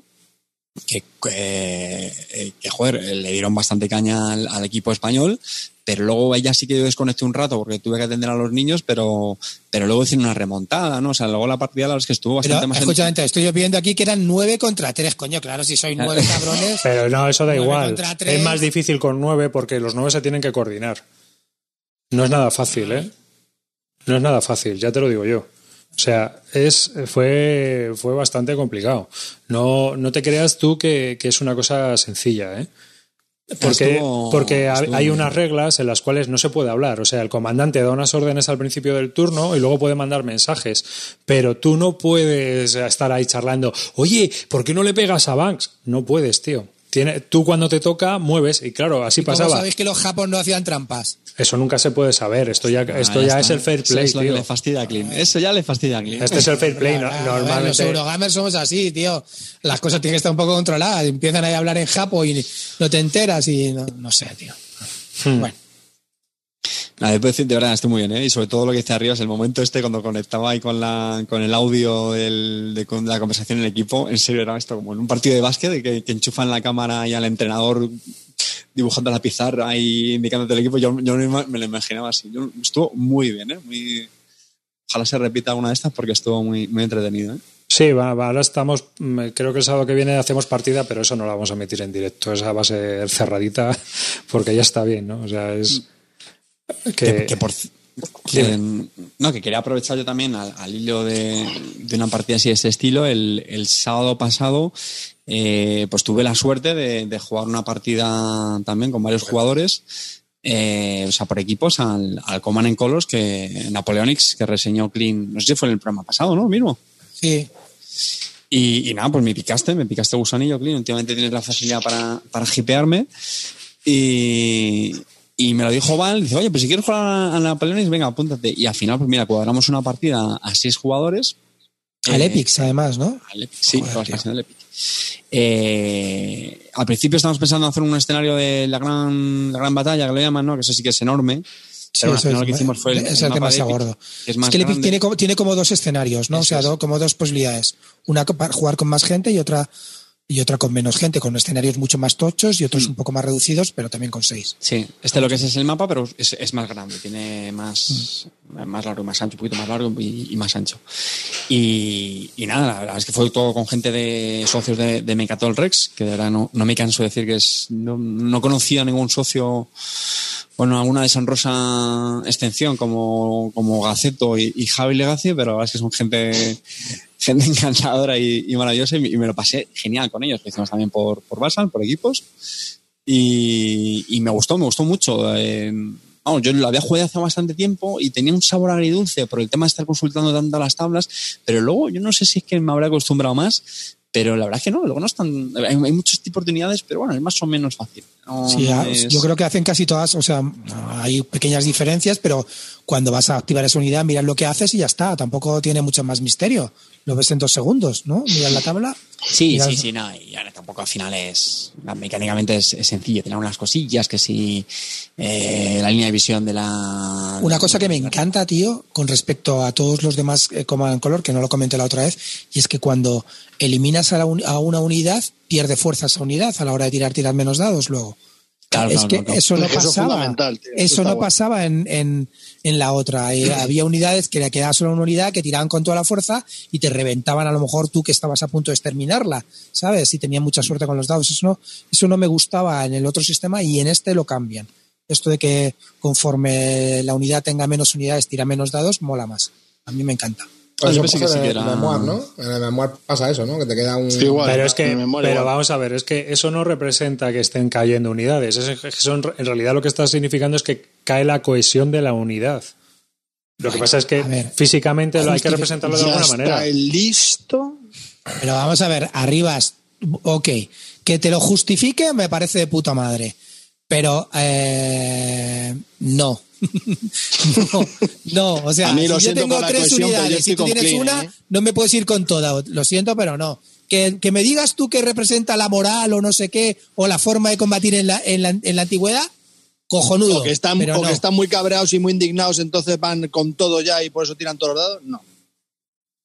que, que, eh, que, joder, le dieron bastante caña al, al, equipo español, pero luego ella sí que yo desconecté un rato porque tuve que atender a los niños, pero, pero luego hicieron una remontada, ¿no? O sea, luego la partida, la verdad es que estuvo bastante pero, más... Escúchame, estoy viendo aquí que eran nueve contra tres, coño, claro, si sois nueve cabrones... Pero no, eso da igual. Es más difícil con nueve porque los nueve se tienen que coordinar. No es nada fácil, ¿eh? No es nada fácil, ya te lo digo yo. O sea, es, fue, fue bastante complicado. No, no te creas tú que, que es una cosa sencilla, ¿eh? Porque, estuvo, porque estuvo hay unas reglas en las cuales no se puede hablar. O sea, el comandante da unas órdenes al principio del turno y luego puede mandar mensajes. Pero tú no puedes estar ahí charlando. Oye, ¿por qué no le pegas a Banks? No puedes, tío. Tiene, tú cuando te toca mueves y claro, así ¿Y pasaba. ¿Cómo sabéis que los japos no hacían trampas? Eso nunca se puede saber. Esto ya, ah, esto ya, ya es el fair play, Eso es tío. lo que le fastidia a. Eso ya le fastidia a Clean. Este es el fair play. no, normalmente. los Eurogamers somos así, tío. Las cosas tienen que estar un poco controladas. Empiezan ahí a hablar en japo y no te enteras y no, no sé, tío. Hmm. Bueno. Nada, decir, de verdad, estoy muy bien, ¿eh? Y sobre todo lo que dice arriba es el momento este cuando conectaba ahí con, la, con el audio del, de, con la conversación en el equipo. En serio, era esto como en un partido de básquet que, que enchufan la cámara y al entrenador dibujando la pizarra y indicándote el equipo. Yo, yo me lo imaginaba así. Yo, estuvo muy bien, ¿eh? Muy, ojalá se repita una de estas porque estuvo muy, muy entretenido, ¿eh? Sí, ahora estamos, creo que el sábado que viene hacemos partida, pero eso no la vamos a emitir en directo, esa va a ser cerradita porque ya está bien, ¿no? O sea, es... Que, por... Que, no, que quería aprovechar yo también al, al hilo de, de, una partida así de este estilo. El, el sábado pasado, eh, pues tuve la suerte de, de, jugar una partida también con varios jugadores, eh, o sea, por equipos, al, al Command en Colors, que Napoleonics, que reseñó Clean, no sé si fue en el programa pasado, ¿no? Mismo. Sí. Y, y, nada, pues me picaste, me picaste gusanillo, Clean. Últimamente tienes la facilidad para, para hipearme. Y, y me lo dijo Val, dice, oye, pues si quieres jugar a Napoleones, venga, apúntate. Y al final, pues mira, cuadramos una partida a seis jugadores. Al eh, Epic, además, ¿no? Al Epic, sí, Joder, al Epic. Eh, al principio estamos pensando en hacer un escenario de la gran, la gran batalla, que lo llaman, ¿no? Que eso sí que es enorme. Eso lo es, que hicimos fue el, es el el Epic, gordo. que es más que el Epic tiene como, tiene como dos escenarios, ¿no? o sea, es. como dos posibilidades. Una para jugar con más gente y otra y otra con menos gente, con escenarios mucho más tochos y Mm. otros un poco más reducidos, pero también con seis. Sí, este lo que es es el mapa, pero es, es más grande, tiene más, más largo y más ancho, un poquito más largo y, y más ancho. Y, y nada, la verdad es que fue todo con gente de socios de, de Mecatol Rex, que de verdad no, no me canso de decir que es, no, no conocía a ningún socio, bueno, alguna deshonrosa extensión como, como Gaceto y, y Javi Legacy, pero la verdad es que son gente, gente encantadora y, y maravillosa y, me- y me lo pasé genial con ellos. Lo hicimos también por, por Basal, por equipos. Y, y me gustó, me gustó mucho. Eh, vamos, yo lo había jugado hace bastante tiempo y tenía un sabor agridulce por el tema de estar consultando tanto las tablas, pero luego yo no sé si es que me habré acostumbrado más, pero la verdad es que no, luego no es tan... Hay, hay muchos tipos de unidades, pero bueno, es más o menos fácil. No- Sí, no a- es- yo creo que hacen casi todas, o sea, hay pequeñas diferencias, pero cuando vas a activar esa unidad, miras lo que haces y ya está. Tampoco tiene mucho más misterio. Lo ves en dos segundos, ¿no? Miras la tabla. Sí, miras- sí, sí, no, y ahora tampoco al final es, mecánicamente es, es sencillo, tiene unas cosillas que si eh, la línea de visión de la... Una cosa que me encanta, tío, con respecto a todos los demás eh, Command Color, que no lo comenté la otra vez, y es que cuando eliminas a, la un- a una unidad, pierde fuerza esa unidad a la hora de tirar, tirar menos dados luego. Claro, es que eso no Eso pasaba. tío, eso no pasaba en, en, en la otra. Eh, había unidades que le quedaba solo una unidad que tiraban con toda la fuerza y te reventaban a lo mejor tú que estabas a punto de exterminarla, ¿sabes? Y tenía mucha suerte con los dados. Eso no, eso no me gustaba en el otro sistema y en este lo cambian. Esto de que conforme la unidad tenga menos unidades, tira menos dados, mola más. A mí me encanta. Eso que en el memoir, ¿no? En el memoir pasa eso, ¿no? Que te queda un... Sí, igual. Pero es que, pero igual. vamos a ver, es que eso no representa que estén cayendo unidades. Es que son, en realidad lo que está significando es que cae la cohesión de la unidad. Lo que pasa es que ver, físicamente lo hay que representarlo de alguna está manera. listo. Pero vamos a ver, arribas, ok, que te lo justifique me parece de puta madre. Pero eh, no. no. No, o sea, si yo tengo tres unidades y estoy tú tienes Clean, una, ¿eh? no me puedes ir con toda. Lo siento, pero no. Que, que me digas tú que representa la moral o no sé qué, o la forma de combatir en la, en la, en la antigüedad, cojonudo. O que, están, pero o no. que están muy cabreados y muy indignados, entonces van con todo ya y por eso tiran todos los dados. No.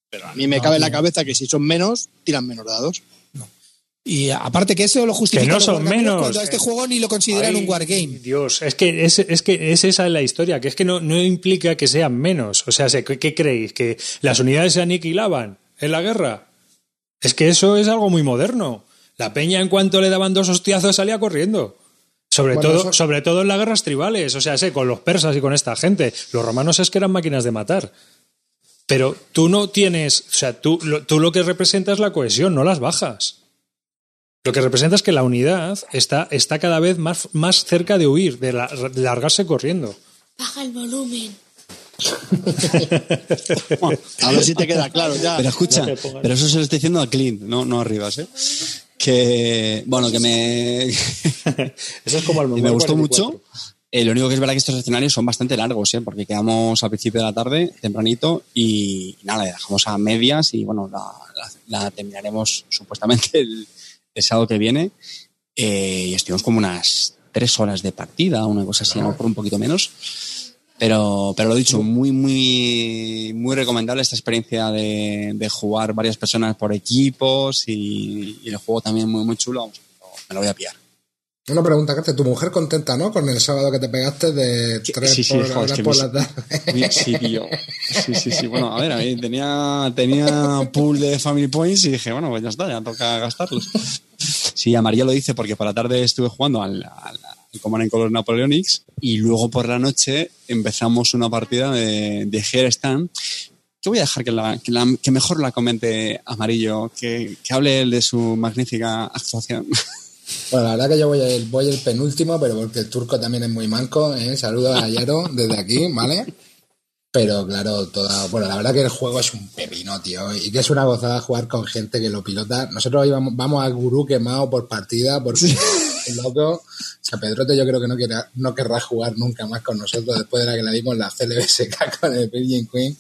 Pero a mí me No, cabe en la cabeza que si son menos, tiran menos dados. Y aparte que eso lo justifica Que no son menos. cuando a este juego ni lo consideran Ay, un wargame. Dios, es que es, es que es esa la historia, que es que no, no implica que sean menos. O sea, ¿qué, qué creéis? ¿Que las unidades se aniquilaban en la guerra? Es que eso es algo muy moderno. La peña en cuanto le daban dos hostiazos salía corriendo. Sobre, Bueno, todo, eso- sobre todo en las guerras tribales, o sea, sé, con los persas y con esta gente. Los romanos es que eran máquinas de matar. Pero tú no tienes, o sea, tú lo, tú lo que representas es la cohesión, no las bajas. Lo que representa es que la unidad está, está cada vez más, más cerca de huir, de, la- de largarse corriendo. Baja el volumen. A ver si te queda claro ya. Pero escucha, No pero eso se lo estoy diciendo a Clint, no, no a Rivas, ¿eh? Que, bueno, que me, Eso es como el y me gustó mucho. Eh, lo único que es verdad que estos escenarios son bastante largos, ¿eh? porque quedamos al principio de la tarde, tempranito, y nada, le dejamos a medias y bueno, la, la- la terminaremos supuestamente el, el sábado que viene. Eh, y estuvimos como unas tres horas de partida, una cosa así, lo mejor un poquito menos. Pero, pero lo dicho, muy, muy, muy recomendable esta experiencia de, jugar varias personas por equipos y, y el juego también muy, muy chulo. Me lo voy a pillar. Una pregunta, Carte. Tu mujer contenta, ¿no? Con el sábado que te pegaste de tres Sí, sí, por, joder, es que por la tarde. Sí, tío. Sí, sí, sí. Bueno, a ver, a ver, tenía, tenía pool de Family Points y dije, bueno, pues ya está, ya toca gastarlos. Sí, a María lo dice porque por la tarde estuve jugando al, al, al Command and Color Napoleonics y luego por la noche empezamos una partida de, de Hair Stand que voy a dejar que, la, que, la- que mejor la comente Amarillo, que, que hable él de su magnífica actuación. Bueno, la verdad que yo voy el, voy el penúltimo, pero porque el turco también es muy manco. ¿eh? Saludos a Yero desde aquí, ¿vale? Pero claro, toda, bueno, la verdad que el juego es un pepino, tío, y que es una gozada jugar con gente que lo pilota. Nosotros íbamos, vamos al gurú quemado por partida, porque es loco. Sea, Pedrote yo creo que no, quiera, no querrá jugar nunca más con nosotros después de la que le dimos la CLBSK con el Virgin Queen.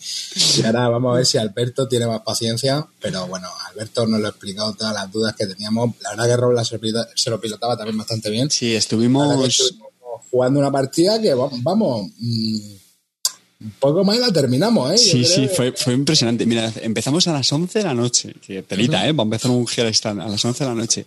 Y ahora vamos a ver si Alberto tiene más paciencia, pero bueno, Alberto nos lo ha explicado todas las dudas que teníamos. La verdad que Rob la se, se lo pilotaba también bastante bien. Sí, estuvimos... estuvimos jugando una partida que, va- vamos, mm, un poco más y la terminamos, ¿eh? Sí, sí, que- fue, fue impresionante. Mira, empezamos a las 11 de la noche, que telita, ¿eh? Va a empezar un Stand a las 11 de la noche.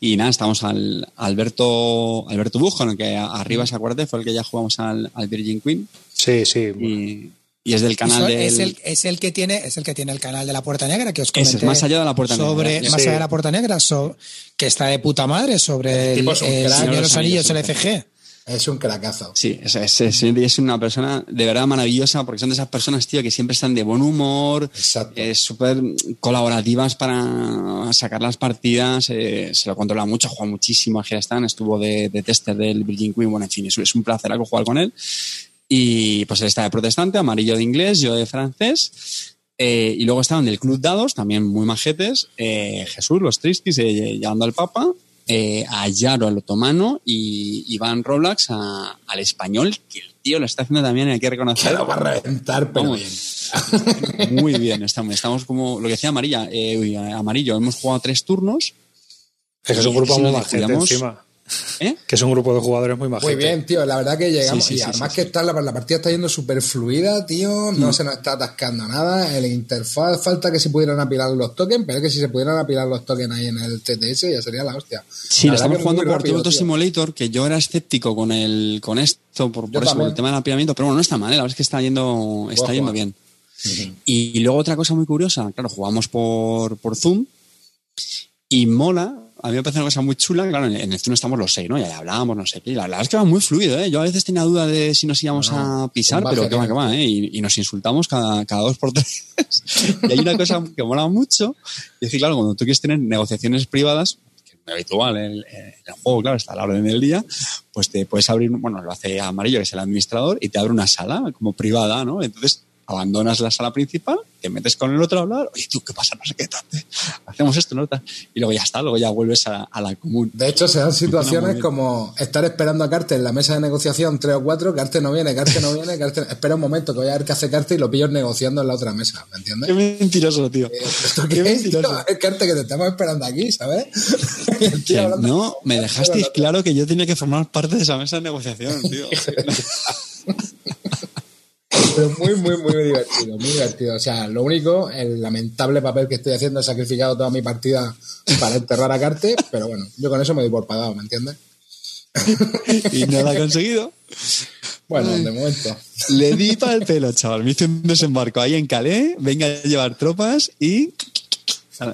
Y nada, estamos al Alberto, Alberto Buj, con el que arriba, ¿se acuerda? Fue el que ya jugamos al, al Virgin Queen. Sí, sí. Y, y es del canal del... es, el, es el que tiene es el que tiene el canal de la Puerta Negra que os Ese es, comenté más allá de la Puerta Negra. sobre Sí. más allá de la Puerta Negra so- que está de puta madre sobre El el, el Señor de los los Anillos Anillos, LCG Es un cracazo. Sí, es, es, es- es una persona de verdad maravillosa porque son de esas personas, tío, que siempre están de buen humor, eh, súper colaborativas para sacar las partidas, eh, se lo controla mucho, juega muchísimo a Hearthstone, estuvo de, de tester del Virgin Queen, bueno, en fin, es, es un placer algo jugar con él. Y pues él está de protestante, amarillo de inglés, yo de francés. Eh, y luego estaban del Club Dados, también muy majetes, eh, Jesús, los Tristis, eh, llevando al Papa, eh, a Yaro, al otomano, y Iván Roblax a- al español, que el tío lo está haciendo también, hay que Que reconocer. lo va a reventar, pero Vamos. bien. Muy bien, estamos, estamos como lo que decía Amarilla, eh, uy, amarillo, hemos jugado tres turnos. Es que es un grupo muy descuidamos- encima. ¿Eh? Que es un grupo de jugadores muy majete. Muy bien, tío. La verdad que llegamos. Sí, sí, y sí, además sí, que sí. está, la, la partida está yendo súper fluida, tío. No Mm. se nos está atascando nada. El interfaz falta que se pudieran apilar los tokens, pero es que si se pudieran apilar los tokens ahí en el TTS ya sería la hostia. Sí, La lo estamos jugando por rápido, Auto. Simulator, que yo era escéptico con el con esto, por, por eso, por también. el tema del apilamiento, pero bueno, no está mal, ¿eh? la verdad es que está yendo, está yendo bien. Y, y luego otra cosa muy curiosa, claro, jugamos por, por Zoom y mola. A mí me parece una cosa muy chula. Claro, en el Zoom estamos los seis, ¿no? Ya hablábamos, no sé qué. La verdad es que va muy fluido, ¿eh? Yo a veces tenía duda de si nos íbamos No, a pisar, pero que va, que- va, ¿eh? Y, y nos insultamos cada, cada dos por tres. y hay una cosa que mola mucho. Y es que, claro, cuando tú quieres tener negociaciones privadas, que es muy habitual en el, el juego, claro, está a la orden del día, pues te puedes abrir, bueno, lo hace Amarillo, que es el administrador, y te abre una sala como privada, ¿no? Entonces abandonas la sala principal, te metes con el otro a hablar, oye, tú, ¿qué pasa? No sé qué, tal, hacemos esto, ¿no? Y luego ya está, luego ya vuelves a, a la común. De hecho, se dan situaciones como estar esperando a Carte en la mesa de negociación tres o cuatro, Carte no viene, Carte no viene, Carte... espera un momento que voy a ver qué hace Carte y lo pillo negociando en la otra mesa, ¿me entiendes? Qué mentiroso, tío. ¿Esto Qué qué es, mentiroso. tío? Es Carte que te estamos esperando aquí, ¿sabes? Tío hablando- no, me dejasteis claro que yo tenía que formar parte de esa mesa de negociación, tío. Pero muy, muy, muy divertido, muy divertido. O sea, lo único, el lamentable papel que estoy haciendo, he sacrificado toda mi partida para enterrar a Carte, pero bueno, yo con eso me doy por pagado, ¿me entiendes? y no lo ha conseguido. Bueno, de momento. Le di para el pelo, chaval. Me hice un desembarco ahí en Calais, venga a llevar tropas y... A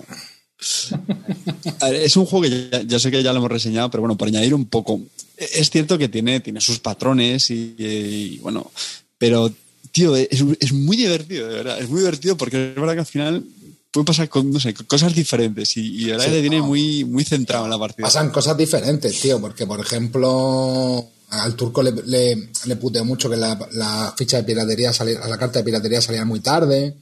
ver, Es un juego que ya, ya sé que ya lo hemos reseñado, pero bueno, por añadir un poco. Es cierto que tiene, tiene sus patrones y, y, bueno, pero tío, es, es muy divertido, de verdad. Es muy divertido porque es verdad que al final puede pasar con, no sé, cosas diferentes y, verdad Sí, te tiene no. muy, muy centrado en la partida. Pasan cosas diferentes, tío, porque por ejemplo, al turco le, le, le puteó mucho que la, la ficha de piratería salía, la carta de piratería salía muy tarde.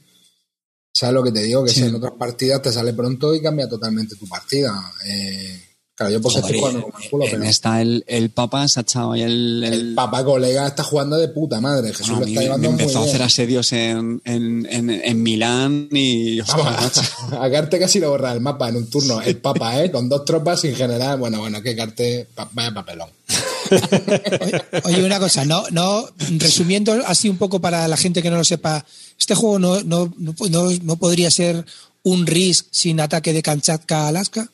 ¿Sabes lo que te digo? Que Sí. si en otras partidas te sale pronto y cambia totalmente tu partida. Eh, claro, yo porque estoy Joder, jugando como el culo, en pero esta el, el Papa se ha echado ahí el, el- el papá colega está jugando de puta madre. Jesús Bueno, lo está me llevando muy empezó a bien. hacer asedios en, en, en, en Milán y... Vamos, a Carte casi lo borra el mapa en un turno. El Papa, ¿eh? Con dos tropas sin general. Bueno, bueno, que Carte, vaya papelón. Oye, una cosa, no, no, resumiendo así un poco para la gente que no lo sepa, este juego no, no, no, no- no podría ser un Risk sin ataque de Kamchatka a Alaska.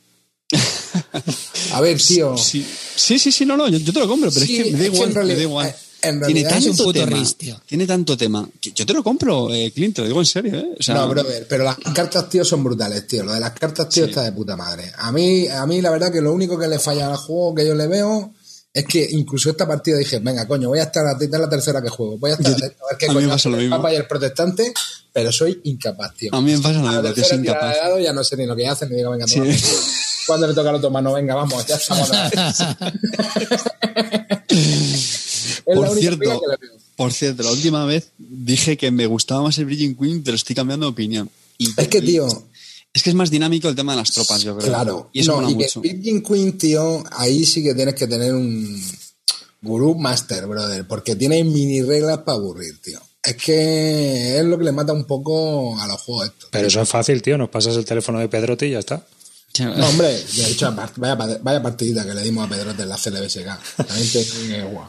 A ver, tío. Sí, sí, sí, sí, no, no, yo, yo te lo compro, pero Sí, es que me da igual, en realidad- me da igual. eh, en tiene tanto tema, tiene tanto tema. yo te lo compro, eh, Clint, te lo digo en serio, ¿eh? O sea, No, brother, pero las cartas, tío, son brutales, tío. Lo de las cartas, tío, Sí. está de puta madre. A mí, a mí, la verdad, que lo único que le falla al juego que yo le veo es que incluso esta partida dije, venga, coño, voy a estar es la tercera que juego. Voy a estar Yo- a ver qué a coño hace el. Papa y el protestante, pero soy incapaz, tío. A mí me pasa lo A la mismo, que soy incapaz. ya no sé ni lo que hacen, ni digo, venga, Sí. Cuando le toca al otro mano, venga, vamos, ya estamos. es Por cierto, por cierto, la última vez dije que me gustaba más el Virgin Queen, pero estoy cambiando de opinión. Y- Es que, tío, Es que es más dinámico el tema de las tropas, yo creo. Claro, Y eso no, mola y que mucho. Virgin Queen, tío, ahí sí que tienes que tener un gurú master, brother, porque tiene mini reglas para aburrir, tío. Es que es lo que le mata un poco a los juegos estos. Pero eso es fácil, tío. Nos pasas el teléfono de Pedrote y ya está. No, hombre, de hecho, vaya, vaya partidita que le dimos a Pedrote en la CLBSK. También te digo que, guau.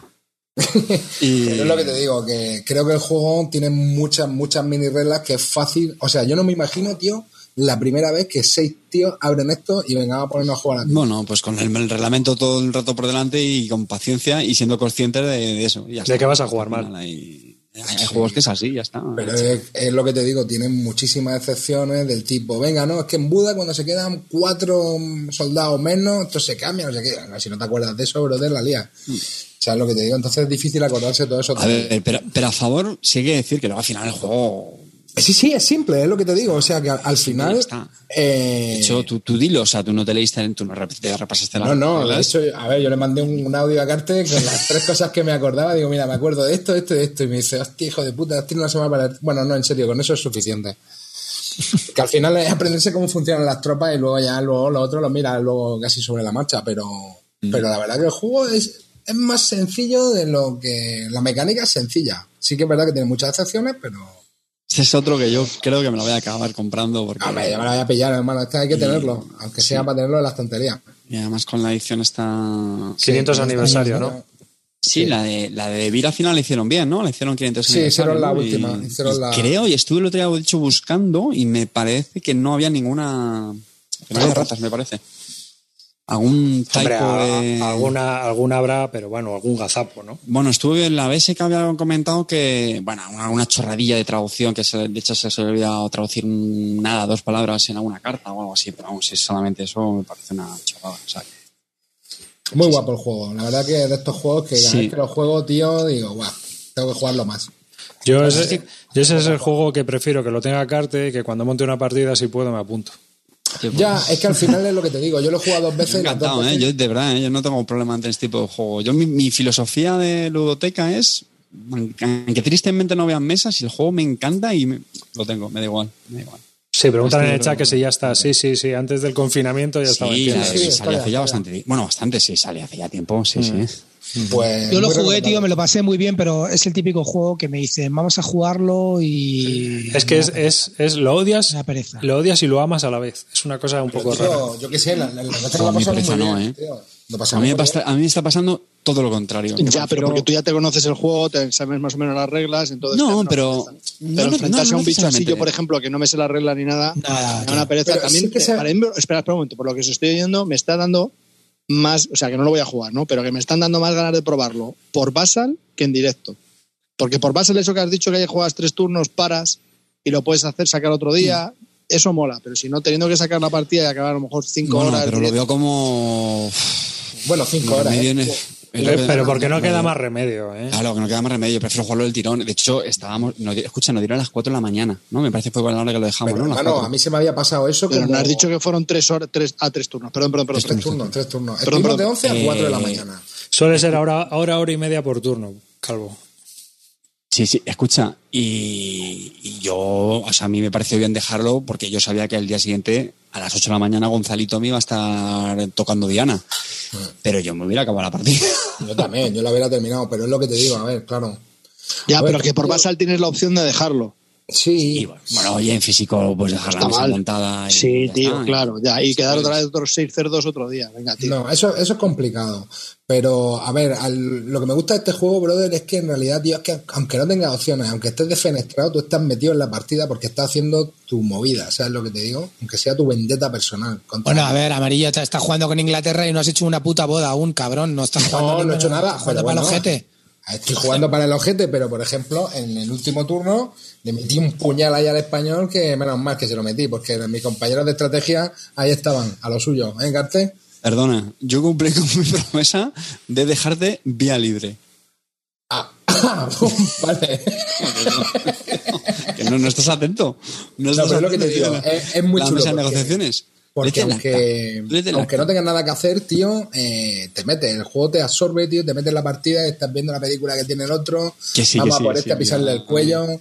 Y Pero es lo que te digo, que creo que el juego tiene muchas, muchas mini reglas que es fácil. O sea, yo no me imagino, tío, la primera vez que seis tíos abren esto y vengan a ponernos a jugar aquí. bueno, pues con el, el reglamento todo el rato por delante y con paciencia y siendo conscientes de, de eso. y ya De está. que vas a jugar mal. Hay, juegos que es así, ya está. Pero es, es lo que te digo, tienen muchísimas excepciones del tipo, venga, no, es que en Buda cuando se quedan cuatro soldados menos, esto se cambia, no sé qué. Si no te acuerdas de eso, brother, la lía. ¿Sabes lo que te digo? Entonces es difícil acordarse de todo eso. A ver, pero, pero a favor, sí hay que decir que luego al final el juego. Sí, sí, es simple, es lo que te digo. O sea, que al, al final... está. eh, De hecho, tú, tú dilo, o sea, tú no te leíste, tú no te repasaste la. No, no, de hecho, a ver, yo le mandé un, un audio a Carte con las tres cosas que me acordaba. Digo, mira, me acuerdo de esto, esto y esto. Y me dice, hostia, hijo de puta, tiene una semana para. Bueno, no, en serio, con eso es suficiente. Que al final es aprenderse cómo funcionan las tropas y luego ya luego lo otro lo mira luego casi sobre la marcha. Pero, pero la verdad que el juego es, es más sencillo de lo que. La mecánica es sencilla. Sí que es verdad que tiene muchas excepciones, pero. Este es otro que yo creo que me lo voy a acabar comprando porque. Hombre, ya me la voy a pillar, hermano. Este hay que tenerlo. Aunque sea para tenerlo en las tonterías. Y además con la edición está. 500 Sí, aniversario, ¿no? Sí, la de la de Vir al final la hicieron bien, ¿no? La hicieron 500 Sí, hicieron la última, hicieron y la- Creo, y estuve el otro día, de hecho, buscando y me parece que no había ninguna. Que no había ratas, me parece. Algún typo Hombre, a- de. alguna, alguna habrá, pero bueno, algún gazapo, ¿no? Bueno, estuve en la BS que había comentado que, bueno, una, una chorradilla de traducción, que se, de hecho se le había olvidado traducir nada, dos palabras en alguna carta o algo así, pero vamos, si es solamente eso me parece una chorrada. O sea, que- Muy guapo el juego. La verdad que de estos juegos que Sí. que los juego, tío, digo, guau, tengo que jugarlo más. Yo ese, yo ese es el juego que prefiero que lo tenga Carte y que cuando monte una partida, si puedo, me apunto. Que, pues, Ya, es que al final es lo que te digo. Yo lo he jugado dos veces. Ha dos encantado, ¿eh? veces- Yo, de verdad, ¿eh? yo no tengo problema ante este tipo de juego. Yo, mi, mi filosofía de ludoteca es, aunque tristemente no vean mesas, si el juego me encanta y me- lo tengo, me da igual. Me da igual. Sí, preguntan en el chat que si ya está. Sí, sí, sí. Antes del confinamiento ya estaba en Sí, tienda. la- sí, salió hace ya, ya bastante. Bueno, bastante, sí, salió hace ya tiempo, sí, sí. Pues, Yo lo jugué, tío, me lo pasé muy bien, pero es el típico juego que me dicen, vamos a jugarlo y... Es que es, es, es lo odias, da pereza. lo odias y lo amas a la vez. Es una cosa un poco rara. Tío, yo qué sé, la, la, la, la, No, a mí pasamos pereza no, bien, ¿eh? tío. A mí, me muy pasa- a mí me está pasando todo lo contrario. Ya, pero porque tú ya te conoces el juego, te sabes más o menos las reglas, entonces... No, te- pero- Pero no, no, enfrentarse no a un bicho así, yo, por ejemplo, que no me sé la regla ni nada, Nada, me da una pereza. Pero También, sí que eh, se- para mí- espera, espera un momento, por lo que os estoy oyendo, me está dando más, o sea, que no lo voy a jugar, ¿no? Pero que me están dando más ganas de probarlo por Basal que en directo. Porque por Basal eso que has dicho que ahí juegas tres turnos, paras y lo puedes hacer sacar otro día, eso mola. Pero si no, teniendo que sacar la partida y acabar a lo mejor cinco horas... pero lo veo como. Bueno, cinco horas. ¿eh? En- es lo Pero, que- pero porque no queda más remedio, ¿eh? Claro, que no queda más remedio. Prefiero jugarlo del tirón. De hecho, estábamos. No, escucha, nos dieron a las 4 de la mañana, ¿no? Me parece que fue la hora que lo dejamos, Pero, ¿no? Cuatro. a mí se me había pasado eso Pero como... no has dicho que fueron tres horas, tres, a tres turnos. Perdón, perdón, perdón. Tres turnos, tres turnos. Perdón, Estuvimos de perdón. 11 a 4 de la Eh, mañana. Suele ser ahora, ahora hora y media por turno, Calvo. Sí, sí, escucha. Y, y yo, o sea, a mí me pareció bien dejarlo porque yo sabía que el día siguiente, a las 8 de la mañana, Gonzalito me iba a estar tocando Diana. Pero yo me hubiera acabado la partida. Yo también, yo lo hubiera terminado, pero es lo que te digo, a ver, claro. Ya, A ver, pero que por yo- Basal tienes la opción de dejarlo. Sí, Y bueno, oye, en físico, pues dejar la mesa mal. montada. Y Sí, ya tío, está. claro. Ya, y Sí, quedar otra vez otros seis cerdos otro día. Venga, tío. No, eso, eso es complicado. Pero, a ver, al- lo que me gusta de este juego, brother, es que en realidad, tío, es que aunque no tengas opciones, aunque estés defenestrado, tú estás metido en la partida porque estás haciendo tu movida, ¿sabes lo que te digo? Aunque sea tu vendetta personal. Bueno, a ver, Amarillo, te estás jugando con Inglaterra y no has hecho una puta boda aún, cabrón. No estás jugando. No, no he hecho nada. estás jugando pero para el bueno, ojete. Estoy jugando para el ojete, pero por ejemplo, en el último turno le metí un puñal ahí al español que menos mal que se lo metí, porque mis compañeros de estrategia ahí estaban, a lo suyo, ¿eh, Garte? Perdona, yo cumplí con mi promesa de dejarte vía libre. Ah, vale. Que no, no estás atento. No, estás pero es lo que te digo, es- es muy la chulo mesa de porque- negociaciones. Porque aunque, la- aunque no tengas nada que hacer, tío, eh, te metes, el juego te absorbe, tío, te metes en la partida, estás viendo la película que tiene el otro, Que sí, que vamos sí, a por este sí, a pisarle ya. el cuello.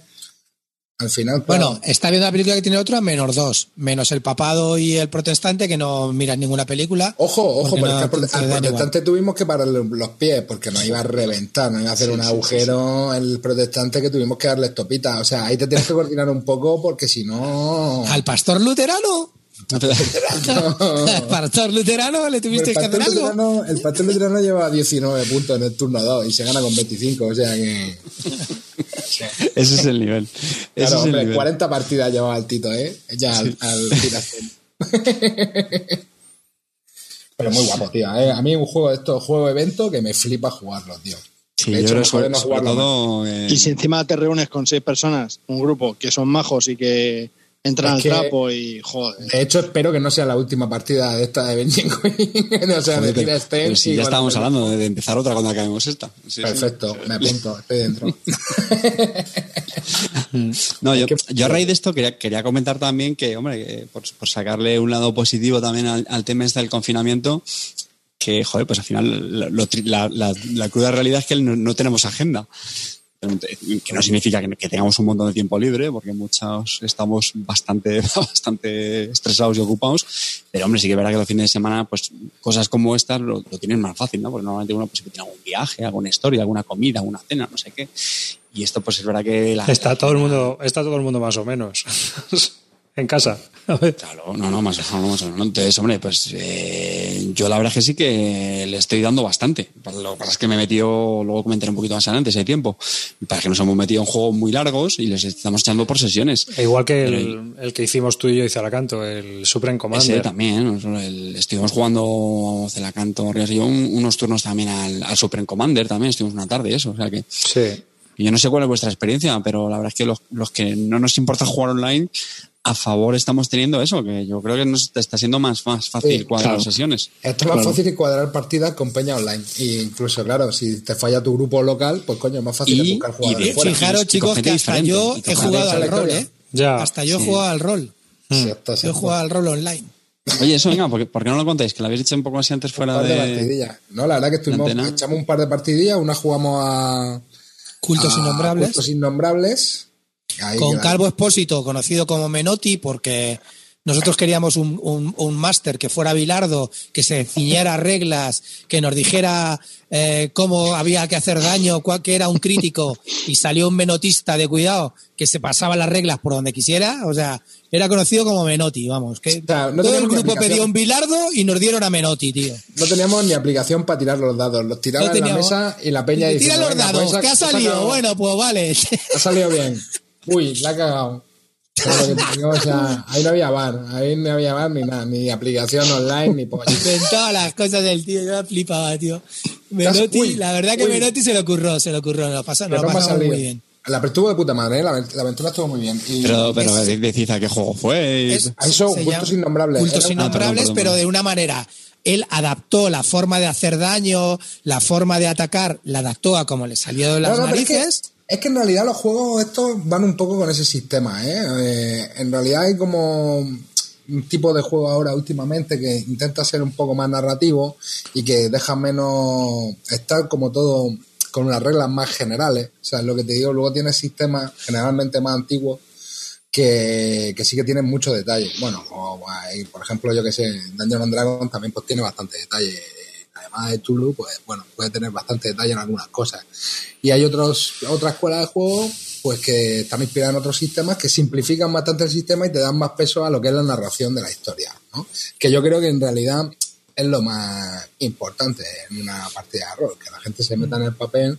Al final, Bueno, claro, está viendo la película que tiene otro a menos dos. Menos el papado y el protestante que no miran ninguna película. ojo, ojo, porque porque no al igual. protestante tuvimos que parar los pies porque nos iba a reventar, nos iba a hacer un agujero el protestante que tuvimos que darle estopita. O sea, ahí te tienes que coordinar un poco porque si no. Al pastor luterano. ¿Pastor luterano le tuviste el que hacer algo? el pastor luterano lleva 19 puntos en el turno 2 y se gana con 25, o sea que... Ese es el nivel. Ese Claro, es el hombre, nivel. 40 partidas lleva al Tito, ¿eh? Ya al, al Tiracén. Pero muy guapo, tío. ¿eh? A mí un juego de estos, juego evento que me flipa jugarlo, tío. Sí, De yo hecho, sobre, no sobre jugarlo todo. eh, Y si encima te reúnes con seis personas, un grupo que son majos y que entran Es que- al trapo y joder. De hecho, espero que no sea la última partida de esta de Benjen Queen. o sea, joder, de Tira si ya estábamos hablando de, empezar otra cuando acabemos esta. Sí, sí. Perfecto, me apunto, estoy dentro. No, yo, yo a raíz de esto quería, quería comentar también que, hombre, que por, por sacarle un lado positivo también al, al tema este del confinamiento, que, joder, pues al final lo- lo tri- la, la- la cruda realidad es que no, no tenemos agenda. Que no significa que, tengamos un montón de tiempo libre, porque muchos estamos bastante, bastante estresados y ocupados. Pero, hombre, sí que es verdad que los fines de semana, pues cosas como estas lo, lo tienen más fácil, ¿no? Porque normalmente uno pues, tiene algún viaje, alguna historia, alguna comida, alguna cena, no sé qué. Y esto, pues es verdad que la, Está todo el mundo, está todo el mundo más o menos en casa. A ver. Claro, no, no, más o menos, más o menos. Entonces, hombre, pues eh, yo la verdad es que sí que le estoy dando bastante. Lo que pasa es que me he metido, luego comentaré un poquito más adelante ese tiempo. Para que nos hemos metido en juegos muy largos y les estamos echando por sesiones. E Igual que el, el que hicimos tú y yo y Zalacanto, el Supreme Commander. Ese también, estuvimos jugando Celacanto, Ríos y yo un- unos turnos también al, al Supreme Commander también, estuvimos una tarde eso, o sea que Sí. yo no sé cuál es vuestra experiencia, pero la verdad es que los, los que no nos importa jugar online, a favor estamos teniendo eso, que yo creo que nos está siendo más, más fácil Sí, cuadrar claro. sesiones. Esto es más Claro. fácil que cuadrar partidas con peña online. Y incluso, claro, si te falla tu grupo local, pues coño, es más fácil Y- que buscar y jugadores de- fuera. Fijaros, y con chicos, que hasta yo he jugado al rol. ¿eh? Ya. Hasta yo he Sí. jugado al rol. Sí, esto Yo he jugado al rol online. Oye, eso venga, ¿por qué, por qué no lo contáis? Que lo habéis hecho un poco así antes Un fuera par de de... partidillas. No, la verdad que estuvimos, echamos un par de partidillas, una jugamos a, Cultos a innombrables. Cultos Innombrables. Ahí con Calvo Espósito, conocido como Menotti, porque nosotros queríamos un, un, un máster que fuera Bilardo, que se ciñera reglas, que nos dijera eh, cómo había que hacer daño, cuál que era un crítico, y salió un menotista de cuidado que se pasaba las reglas por donde quisiera. O sea, era conocido como Menotti, vamos. Que O sea, no todo el grupo pedía un Bilardo y nos dieron a Menotti, tío. No teníamos ni aplicación para tirar los dados. Los tiraba No en la mesa y la peña dice. Tira los dados, ¿qué ha salido? Bueno, pues vale. Ha salido bien. Uy, la ha cagado. O sea, ahí no había bar, ahí no había bar ni nada, ni aplicación online, ni polla. Inventaba las cosas del tío, yo me flipaba, tío. Menotti, Uy, la verdad que uy. Menotti se lo ocurrió, se lo ocurrió, nos lo Pero lo salido. muy bien. La estuvo de puta madre, ¿eh? la, la aventura estuvo muy bien. Y Pero, pero Es- decid a qué juego fue. y- Es- a eso, Cultos Innombrables. Cultos Era- Innombrables, Ah, perdón, perdón, pero perdón. de una manera. Él adaptó la forma de hacer daño, la forma de atacar, la adaptó a como le salió de las No, no, pero es que- narices. Es que en realidad los juegos estos van un poco con ese sistema, ¿eh? Eh, en realidad hay como un tipo de juego ahora últimamente que intenta ser un poco más narrativo y que deja menos estar como todo con unas reglas más generales. O sea, es lo que te digo, luego tienes sistemas generalmente más antiguos que, sí que tienen mucho detalle. Bueno, o, hay, por ejemplo, yo que sé, Dungeons and Dragons también pues tiene bastante detalle. Además de Tulu, pues bueno, puede tener bastante detalle en algunas cosas. Y hay otros, otra escuela de juego pues que están inspiradas en otros sistemas que simplifican bastante el sistema y te dan más peso a lo que es la narración de la historia, ¿no? Que yo creo que en realidad es lo más importante en una partida de rol, que la gente se meta en el papel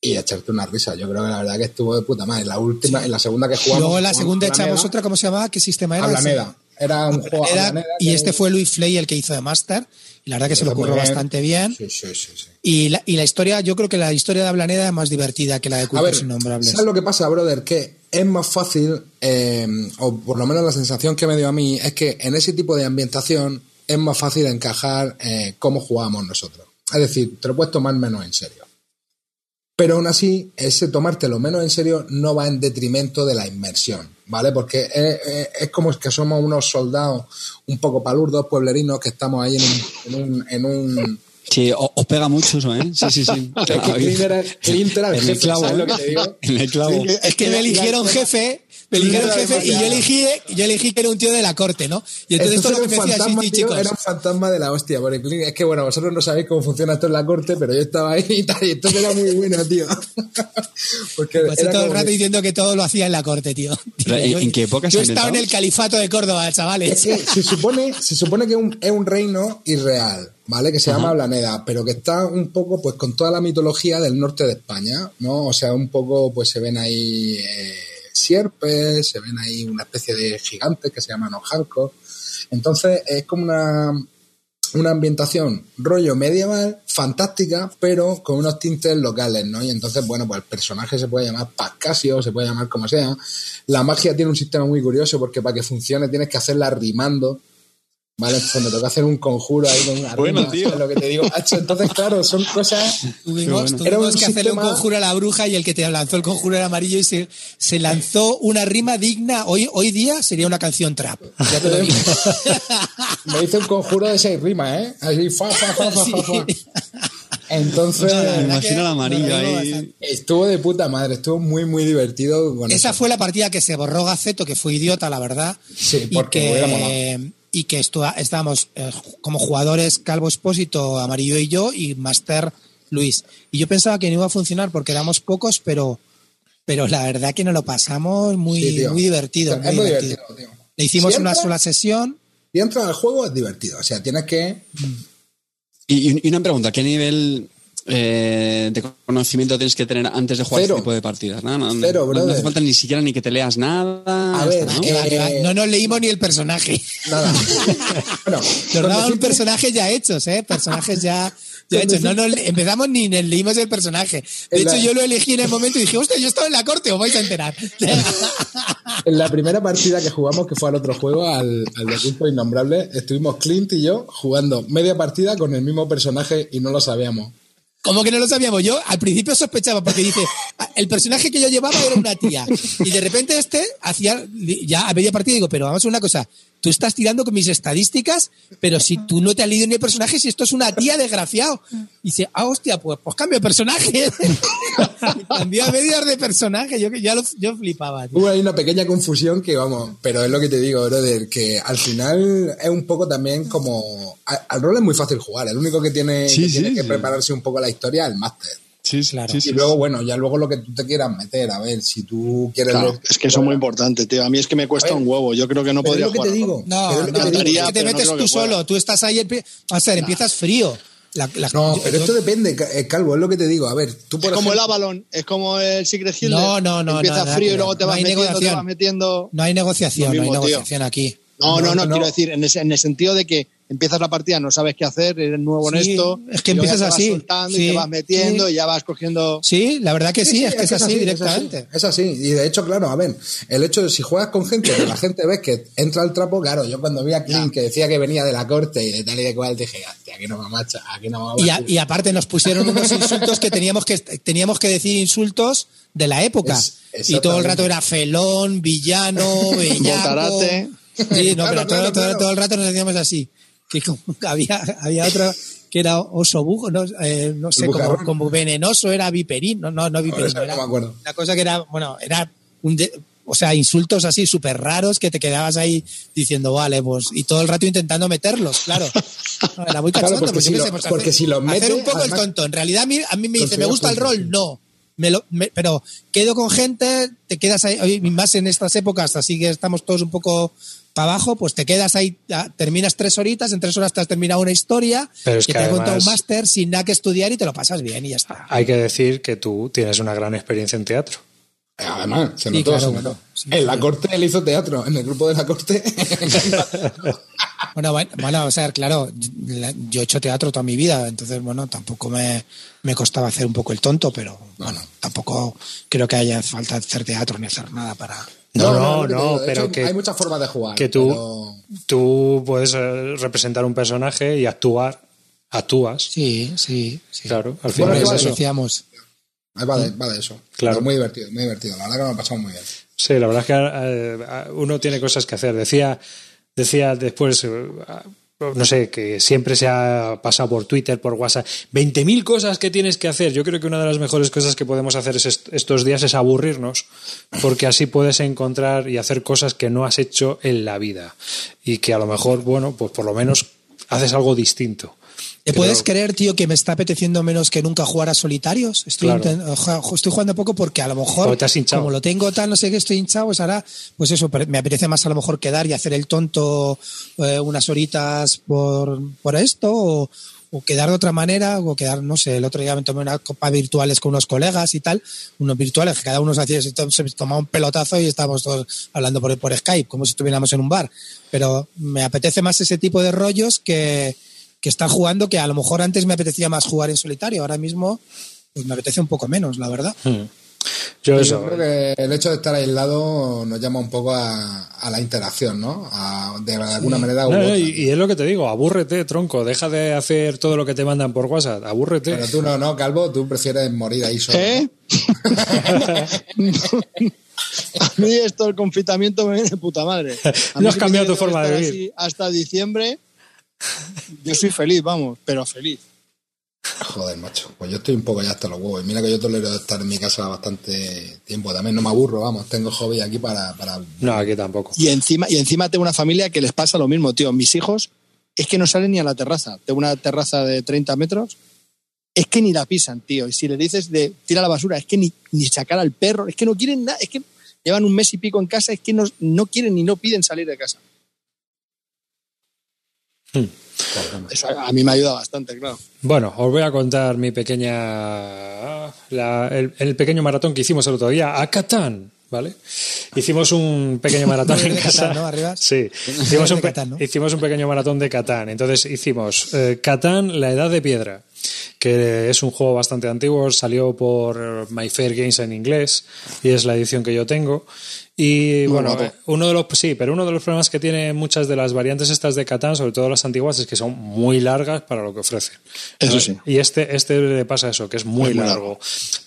y echarte una risa. Yo creo que la verdad que estuvo de puta madre. La última, en la segunda que jugamos. Luego la segunda echamos otra, ¿cómo se llamaba? ¿Qué sistema era? Era un juego Era- y que- este fue Luis Flay el que hizo de Master. Y la verdad que se lo ocurrió bien. bastante bien. Sí, sí, sí, sí. Y la, y la historia, yo creo que la historia de Ablaneda es más divertida que la de Cultos Innombrables. ¿sabes lo que pasa, brother? Que es más fácil, eh, o por lo menos la sensación que me dio a mí, es que en ese tipo de ambientación es más fácil encajar eh, cómo jugamos nosotros. Es decir, te lo puedes tomar menos en serio. Pero aún así, ese tomártelo menos en serio no va en detrimento de la inmersión, ¿vale? Porque es, es- es como que somos unos soldados un poco palurdos, pueblerinos, que estamos ahí en un... En un, en un Sí, os pega mucho eso, ¿eh? Sí, sí, sí. es que Clint era, Clint era el En el jefe, clavo, ¿sabes lo ¿eh? que te digo? El clavo. Es que me eligieron jefe me eligieron Era jefe y yo elegí, yo elegí que era un tío de la corte, ¿no? Y entonces todo lo que me decía, sí, fantasma, tío, chicos. era un fantasma de la hostia. Porque es que, bueno, vosotros no sabéis cómo funciona esto en la corte, pero yo estaba ahí y tal, y entonces era muy bueno, tío. porque Pues era todo el rato que- diciendo que todo lo hacía en la corte, tío. Pero, ¿en- Yo- en qué época Yo estaba en el califato de Córdoba, Es chavales. que se supone, se supone que un- es un reino irreal, ¿vale? Que se llama Blaneda, pero que está un poco, pues, con toda la mitología del norte de España, ¿no? O sea, un poco, pues, se ven ahí eh, sierpes, se ven ahí una especie de gigantes que se llaman ojancos. Entonces, es como una, una ambientación rollo medieval, fantástica, pero con unos tintes locales, ¿no? Y entonces, bueno, pues el personaje se puede llamar Pascasio, se puede llamar como sea. La magia tiene un sistema muy curioso porque para que funcione tienes que hacerla rimando. ¿Vale? Entonces me toca hacer un conjuro ahí con una Bueno, tío. ¿sabes lo que te digo? Hacho, Entonces, claro, son cosas. Tuvimos, bueno. Tuvimos que hacerle un sistema- conjuro a la bruja y el que te lanzó el conjuro era amarillo y se, se lanzó una rima digna. Hoy, hoy día sería una canción trap. Ya te lo digo. Me hice un conjuro de seis rimas, ¿eh? Así, fa, fa, fa, fa, fa. Entonces, No, la Me imagino que el amarillo nos reímos ahí. bastante. estuvo de puta madre, estuvo muy, muy divertido. Con Esa eso. fue la partida que se borró Gaceto, que fue idiota, la verdad. Sí, porque que, y que estu- estábamos eh, como jugadores Calvo Espósito, Amarillo y yo, y Master Luis. Y yo pensaba que no iba a funcionar porque éramos pocos, pero, pero la verdad que nos lo pasamos muy, Sí, tío. muy divertido. Es muy divertido. divertido, tío. Le hicimos Si una entra- sola sesión. Si entras al juego es divertido. O sea, tienes que. Y, y una pregunta, ¿qué nivel eh, de conocimiento tienes que tener antes de jugar Cero. este tipo de partidas? No, no, no, Cero, no- no brother. hace falta ni siquiera ni que te leas nada. A ver. Eh, No nos leímos ni el personaje. Nada. bueno, Nos daban decirte- personajes ya hechos, ¿eh? Personajes ya, ya hechos. No nos le- empezamos ni leímos el personaje. De hecho, la- yo lo elegí en el momento y dije, hostia, yo estaba en la corte, os vais a enterar. En la primera partida que jugamos, que fue al otro juego, al, al de Culto Innombrable, estuvimos Clint y yo jugando media partida con el mismo personaje y no lo sabíamos. Como que no lo sabíamos. Yo al principio sospechaba porque dice, "Ah, el personaje que yo llevaba era una tía. Y de repente este hacía, ya a media partida digo, pero vamos a una cosa, tú estás tirando con mis estadísticas, pero si tú no te has leído ni el personaje, si esto es una tía, desgraciado. Y dice, ah, hostia, pues, pues cambio de personaje. Cambió a medias de personaje. Yo, ya lo, yo flipaba. tío. Hubo ahí una pequeña confusión que, vamos, pero es lo que te digo, brother, que al final es un poco también como... a- Al rol es muy fácil jugar, el único que tiene, Sí, que, sí, tiene que sí. prepararse un poco la historia es el máster. Sí, Claro. sí, sí. Y luego, bueno, ya luego lo que tú te quieras meter, a ver, si tú quieres... Claro, ver- es que eso es muy importante, tío. A mí es que me cuesta ver, un huevo. Yo creo que no pero es podría lo que jugar. te digo. No, pero no, es lo que no, te digo. es que te no metes creo tú solo. Tú estás ahí, empie- a ver, empiezas frío. La- la- No, yo- pero yo- esto depende, eh, Calvo, es lo que te digo. A ver, tú por Es como el Avalon, es como el Secret Hitler. No, no, no, Empieza nada, frío y luego te No vas metiendo, te vas metiendo. No hay negociación, no hay tío. negociación aquí. No, no, no, No, no. quiero decir, en, ese- en el sentido de que empiezas la partida, no sabes qué hacer, eres nuevo en esto. es que empiezas te vas así, soltando sí, y te vas metiendo sí. y ya vas cogiendo. Sí, la verdad que sí, es que es así es directamente. Es así, Y de hecho, claro, a ver, el hecho de si juegas con gente, que la gente ve que entra al trapo, claro, yo cuando vi a Clint que decía que venía de la corte y de tal y de cual, dije, hostia, aquí no me macha, aquí no me Y, a- y aparte nos pusieron unos insultos que teníamos que teníamos que decir insultos de la época. Es- y todo el rato era felón, villano, bellaco. Sí, no, Claro, pero todo, claro, todo- claro. todo el rato nos decíamos así. Que como había, había otro que era oso bujo, no, eh, no sé, como, venenoso era viperín, no, no, no viperín. no era me acuerdo. Una cosa que era, bueno, era un de- o sea, insultos así súper raros que te quedabas ahí diciendo, vale, pues, y todo el rato intentando meterlos, claro. No, era muy Claro, cachondo, porque pues si lo- pues, porque hacer- si hacer un poco además- el tonto. En realidad a mí, a mí me dice, me gusta el rol, no. Me lo, me- pero quedo con gente, te quedas ahí, más en estas épocas, así que estamos todos un poco para abajo, pues te quedas ahí, ya, terminas tres horitas, en tres horas te has terminado una historia, Pero es que, que te ha contado un máster sin nada que estudiar y te lo pasas bien y ya está. Hay que decir que tú tienes una gran experiencia en teatro. Además, se Sí, notó, claro, se bueno, sí, en la sí. corte él hizo teatro, en el grupo de la corte. Bueno, bueno, bueno, o sea, claro, la- yo he hecho teatro toda mi vida, entonces, bueno, tampoco me, me costaba hacer un poco el tonto, pero bueno, tampoco creo que haya falta hacer teatro ni hacer nada para... No, no, no, pero hecho, que- Hay muchas formas de jugar. Que tú, pero- tú puedes eh, representar un personaje y actuar, actúas. Sí, sí, sí. Claro, al Bueno, final que es eso decíamos. Ahí va de, va de eso. Claro. Pero muy divertido, muy divertido. La verdad que me lo he pasado muy bien. Sí, la verdad es que eh, uno tiene cosas que hacer. Decía, decía después, eh, no sé, que siempre se ha pasado por Twitter, por WhatsApp, 20.000 cosas que tienes que hacer. Yo creo que una de las mejores cosas que podemos hacer es estos días es aburrirnos, porque así puedes encontrar y hacer cosas que no has hecho en la vida. Y que a lo mejor, bueno, pues por lo menos haces algo distinto. ¿Te puedes creer, tío, que me está apeteciendo menos que nunca jugar a solitarios? Estoy, estoy jugando poco porque a lo mejor, como lo tengo tal, no sé qué, estoy hinchado, pues ahora, pues eso, me apetece más a lo mejor quedar y hacer el tonto eh, unas horitas por, por esto, o, quedar de otra manera, o quedar, no sé, el otro día me tomé una copa virtuales con unos colegas y tal, unos virtuales, que cada uno se, hacía, se tomaba un pelotazo y estábamos todos hablando por, por Skype, como si estuviéramos en un bar. Pero me apetece más ese tipo de rollos que que están jugando que a lo mejor antes me apetecía más jugar en solitario, ahora mismo pues me apetece un poco menos, la verdad. Hmm. Yo, creo que el hecho de estar aislado nos llama un poco a, la interacción, ¿no? de alguna manera. y, es lo que te digo, abúrrete, tronco, deja de hacer todo lo que te mandan por WhatsApp, abúrrete. Pero tú no, no, Calvo, tú prefieres morir ahí solo. ¿Eh? a mí esto, el confitamiento me viene de puta madre. no has cambiado tu forma de vivir. Hasta diciembre yo soy feliz, vamos, pero feliz. Joder, macho. Pues yo estoy un poco ya hasta los huevos. Y mira que yo tolero estar en mi casa bastante tiempo. También no me aburro, vamos. Tengo hobby aquí para. para... No, aquí tampoco. Y encima, y encima tengo una familia que les pasa lo mismo, tío. Mis hijos es que no salen ni a la terraza. Tengo una terraza de 30 metros. Es que ni la pisan, tío. Y si le dices de tira la basura, es que ni, ni sacar al perro. Es que no quieren nada. Es que llevan un mes y pico en casa. Es que no, no quieren ni no piden salir de casa. Hmm. a mí me ayuda bastante, claro. Bueno, os voy a contar mi pequeña. el, pequeño maratón que hicimos el otro día a Catán. ¿Vale? Hicimos un pequeño maratón en casa. Sí, hicimos un, hicimos un, pequeño maratón de Catán. Entonces hicimos eh, Catán, la edad de piedra, que es un juego bastante antiguo, salió por My Fair Games en inglés y es la edición que yo tengo. Y bueno, uno de los sí, pero uno de los problemas que tiene muchas de las variantes estas de Catán, sobre todo las antiguas, es que son muy largas para lo que ofrecen. Eso sí. Y este, este le pasa eso, que es muy, largo,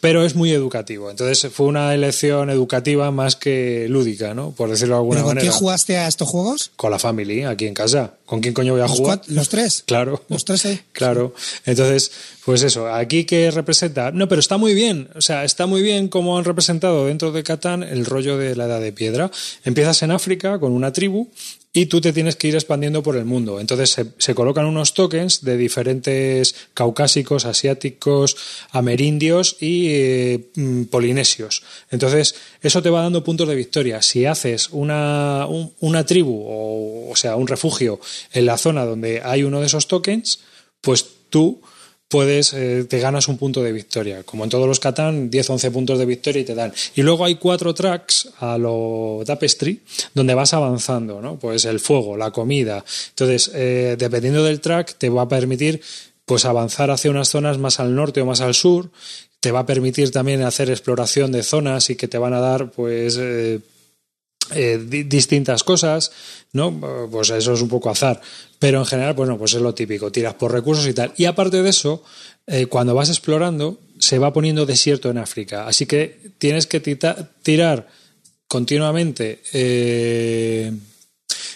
pero es muy educativo. Entonces fue una elección educativa más que lúdica, ¿no? Por decirlo de alguna manera. ¿Con qué jugaste a estos juegos? Con la family, aquí en casa. ¿Con quién coño voy a jugar? ¿Los tres? Claro. Los tres, ¿eh? Claro. Entonces, pues eso, aquí que representa. No, pero está muy bien. O sea, está muy bien como han representado dentro de Catán el rollo de la edad de piedra. Empiezas en África con una tribu y tú te tienes que ir expandiendo por el mundo. Entonces se, colocan unos tokens de diferentes caucásicos, asiáticos, amerindios y eh, mm, polinesios. Entonces eso te va dando puntos de victoria. Si haces una, una tribu o, o sea, un refugio en la zona donde hay uno de esos tokens, pues tú puedes, eh, te ganas un punto de victoria. Como en todos los Catán, 10, 11 puntos de victoria y te dan. Y luego hay cuatro tracks a lo Tapestry donde vas avanzando, ¿no? Pues el fuego, la comida. Entonces, eh, dependiendo del track, te va a permitir pues avanzar hacia unas zonas más al norte o más al sur. Te va a permitir también hacer exploración de zonas y que te van a dar, pues. Eh, distintas cosas, ¿no? Pues eso es un poco azar. Pero en general, bueno, pues es lo típico, tiras por recursos y tal. Y aparte de eso, eh, cuando vas explorando, se va poniendo desierto en África. Así que tienes que tirar continuamente. Eh,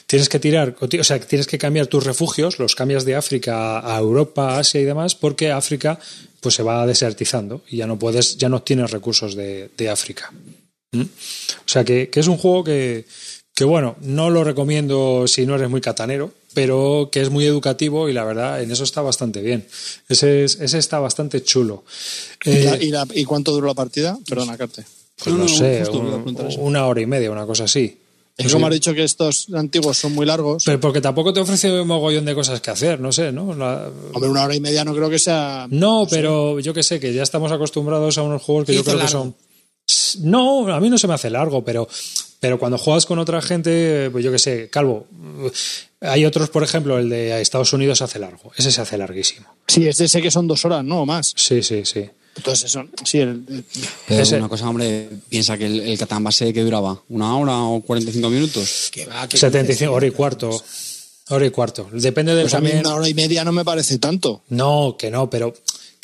tienes que tirar, o sea, tienes que cambiar tus refugios, los cambias de África a Europa, Asia y demás, porque África pues se va desertizando y ya no puedes, ya no tienes recursos de, África. ¿Mm? O sea que, que, es un juego que, que, bueno, no lo recomiendo si no eres muy catanero, pero que es muy educativo y la verdad en eso está bastante bien. Ese, ese está bastante chulo. ¿Y, eh, ¿Y, cuánto duró la partida? Perdona, Carte. Pues no, sé, una hora y media, una cosa así. Es como has dicho que estos antiguos son muy largos. Pero porque tampoco te ofrece un mogollón de cosas que hacer, no sé, ¿no? Hombre, una hora y media no creo que sea. No, pero yo que sé, que ya estamos acostumbrados a unos juegos que yo creo que son. No, a mí no se me hace largo, pero, pero cuando juegas con otra gente, pues yo que sé, Calvo, hay otros, por ejemplo, el de Estados Unidos se hace largo. Ese se hace larguísimo. Sí, este sé que son dos horas, ¿no? O más. Sí, sí, sí. Entonces, eso, sí. El, una cosa, hombre, piensa que el, el Catán base que duraba una hora o 45 minutos. Que va, 75, hora y cuarto. Hora y cuarto. Depende de pues a mí una hora y media no me parece tanto. No, que no, pero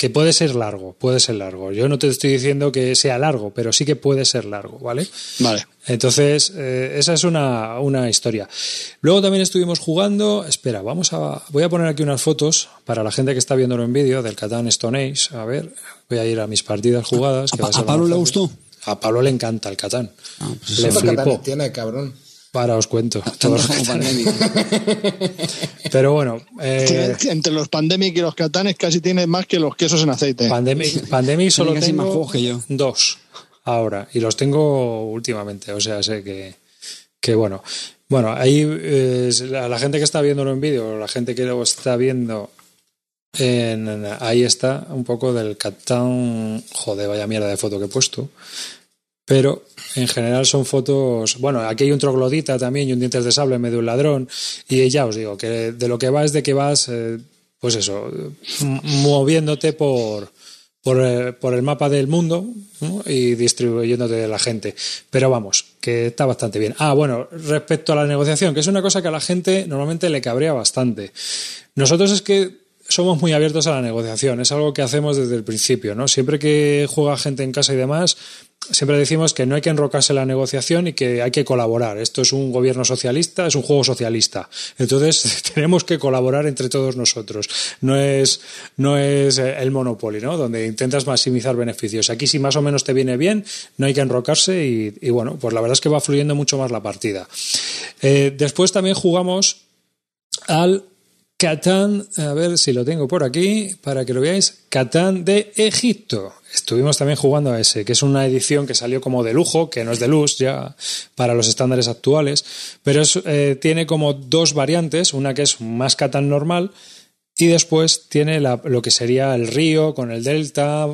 que puede ser largo, puede ser largo. Yo no te estoy diciendo que sea largo, pero sí que puede ser largo, ¿vale? Vale. Entonces, eh, esa es una, una historia. Luego también estuvimos jugando. Espera, vamos a. Voy a poner aquí unas fotos para la gente que está viéndolo en vídeo del Catán Stone Age. A ver, voy a ir a mis partidas jugadas. ¿A, que Pablo le gustó? A Pablo le encanta el Catán. Ah, pues le ¿Cuántos flipó. catanes tiene, cabrón? Para os cuento. Todos. Pero bueno, eh, Entre los Pandemic y los Catanes casi tiene más que los quesos en aceite. Pandemic, Pandemic solo casi más tengo juegos que yo. dos ahora y los tengo últimamente, o sea, sé que, que bueno. Bueno, ahí eh, la, la gente que está viéndolo en vídeo, la gente que lo está viendo en, en- ahí está un poco del Catán, joder, vaya mierda de foto que he puesto. Pero en general son fotos. Bueno, aquí hay un troglodita también y un dientes de sable en medio de un ladrón. Y ya os digo que de lo que va es de que vas, eh, pues eso, moviéndote por, por, eh, por el mapa del mundo y distribuyéndote de la gente. Pero vamos, que está bastante bien. Ah, bueno, respecto a la negociación, que es una cosa que a la gente normalmente le cabrea bastante. Nosotros es que somos muy abiertos a la negociación, es algo que hacemos desde el principio, ¿no? Siempre que juega gente en casa y demás, siempre decimos que no hay que enrocarse en la negociación y que hay que colaborar. Esto es un gobierno socialista, es un juego socialista. Entonces tenemos que colaborar entre todos nosotros. No es, no es eh, el Monopoly, ¿no? Donde intentas maximizar beneficios. Aquí si más o menos te viene bien, no hay que enrocarse y, y bueno, pues la verdad es que va fluyendo mucho más la partida. Eh, después también jugamos al Catán, a ver si lo tengo por aquí para que lo veáis, Catán de Egipto. Estuvimos también jugando a ese, que es una edición que salió como de lujo, que no es de luz ya para los estándares actuales, pero es, eh, tiene como dos variantes, una que es más Catán normal y después tiene lo que sería el río con el delta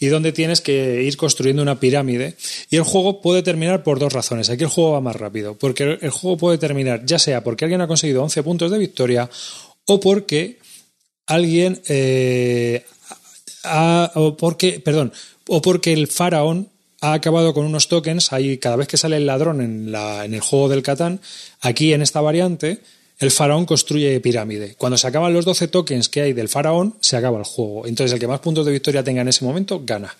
y donde tienes que ir construyendo una pirámide. Y el juego puede terminar por dos razones. Aquí el juego va más rápido, porque el- el juego puede terminar ya sea porque alguien ha conseguido 11 puntos de victoria o porque alguien eh, ha- o porque, perdón, o porque el faraón ha acabado con unos tokens. Ahí, cada vez que sale el ladrón en, la, en el juego del Catán, aquí en esta variante, el faraón construye pirámide. Cuando se acaban los 12 tokens que hay del faraón, se acaba el juego. Entonces, el que más puntos de victoria tenga en ese momento, gana.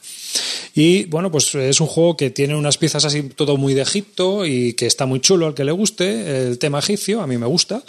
Y bueno, pues es un juego que tiene unas piezas así todo muy de Egipto y que está muy chulo al que le guste, el tema egipcio, a mí me gusta,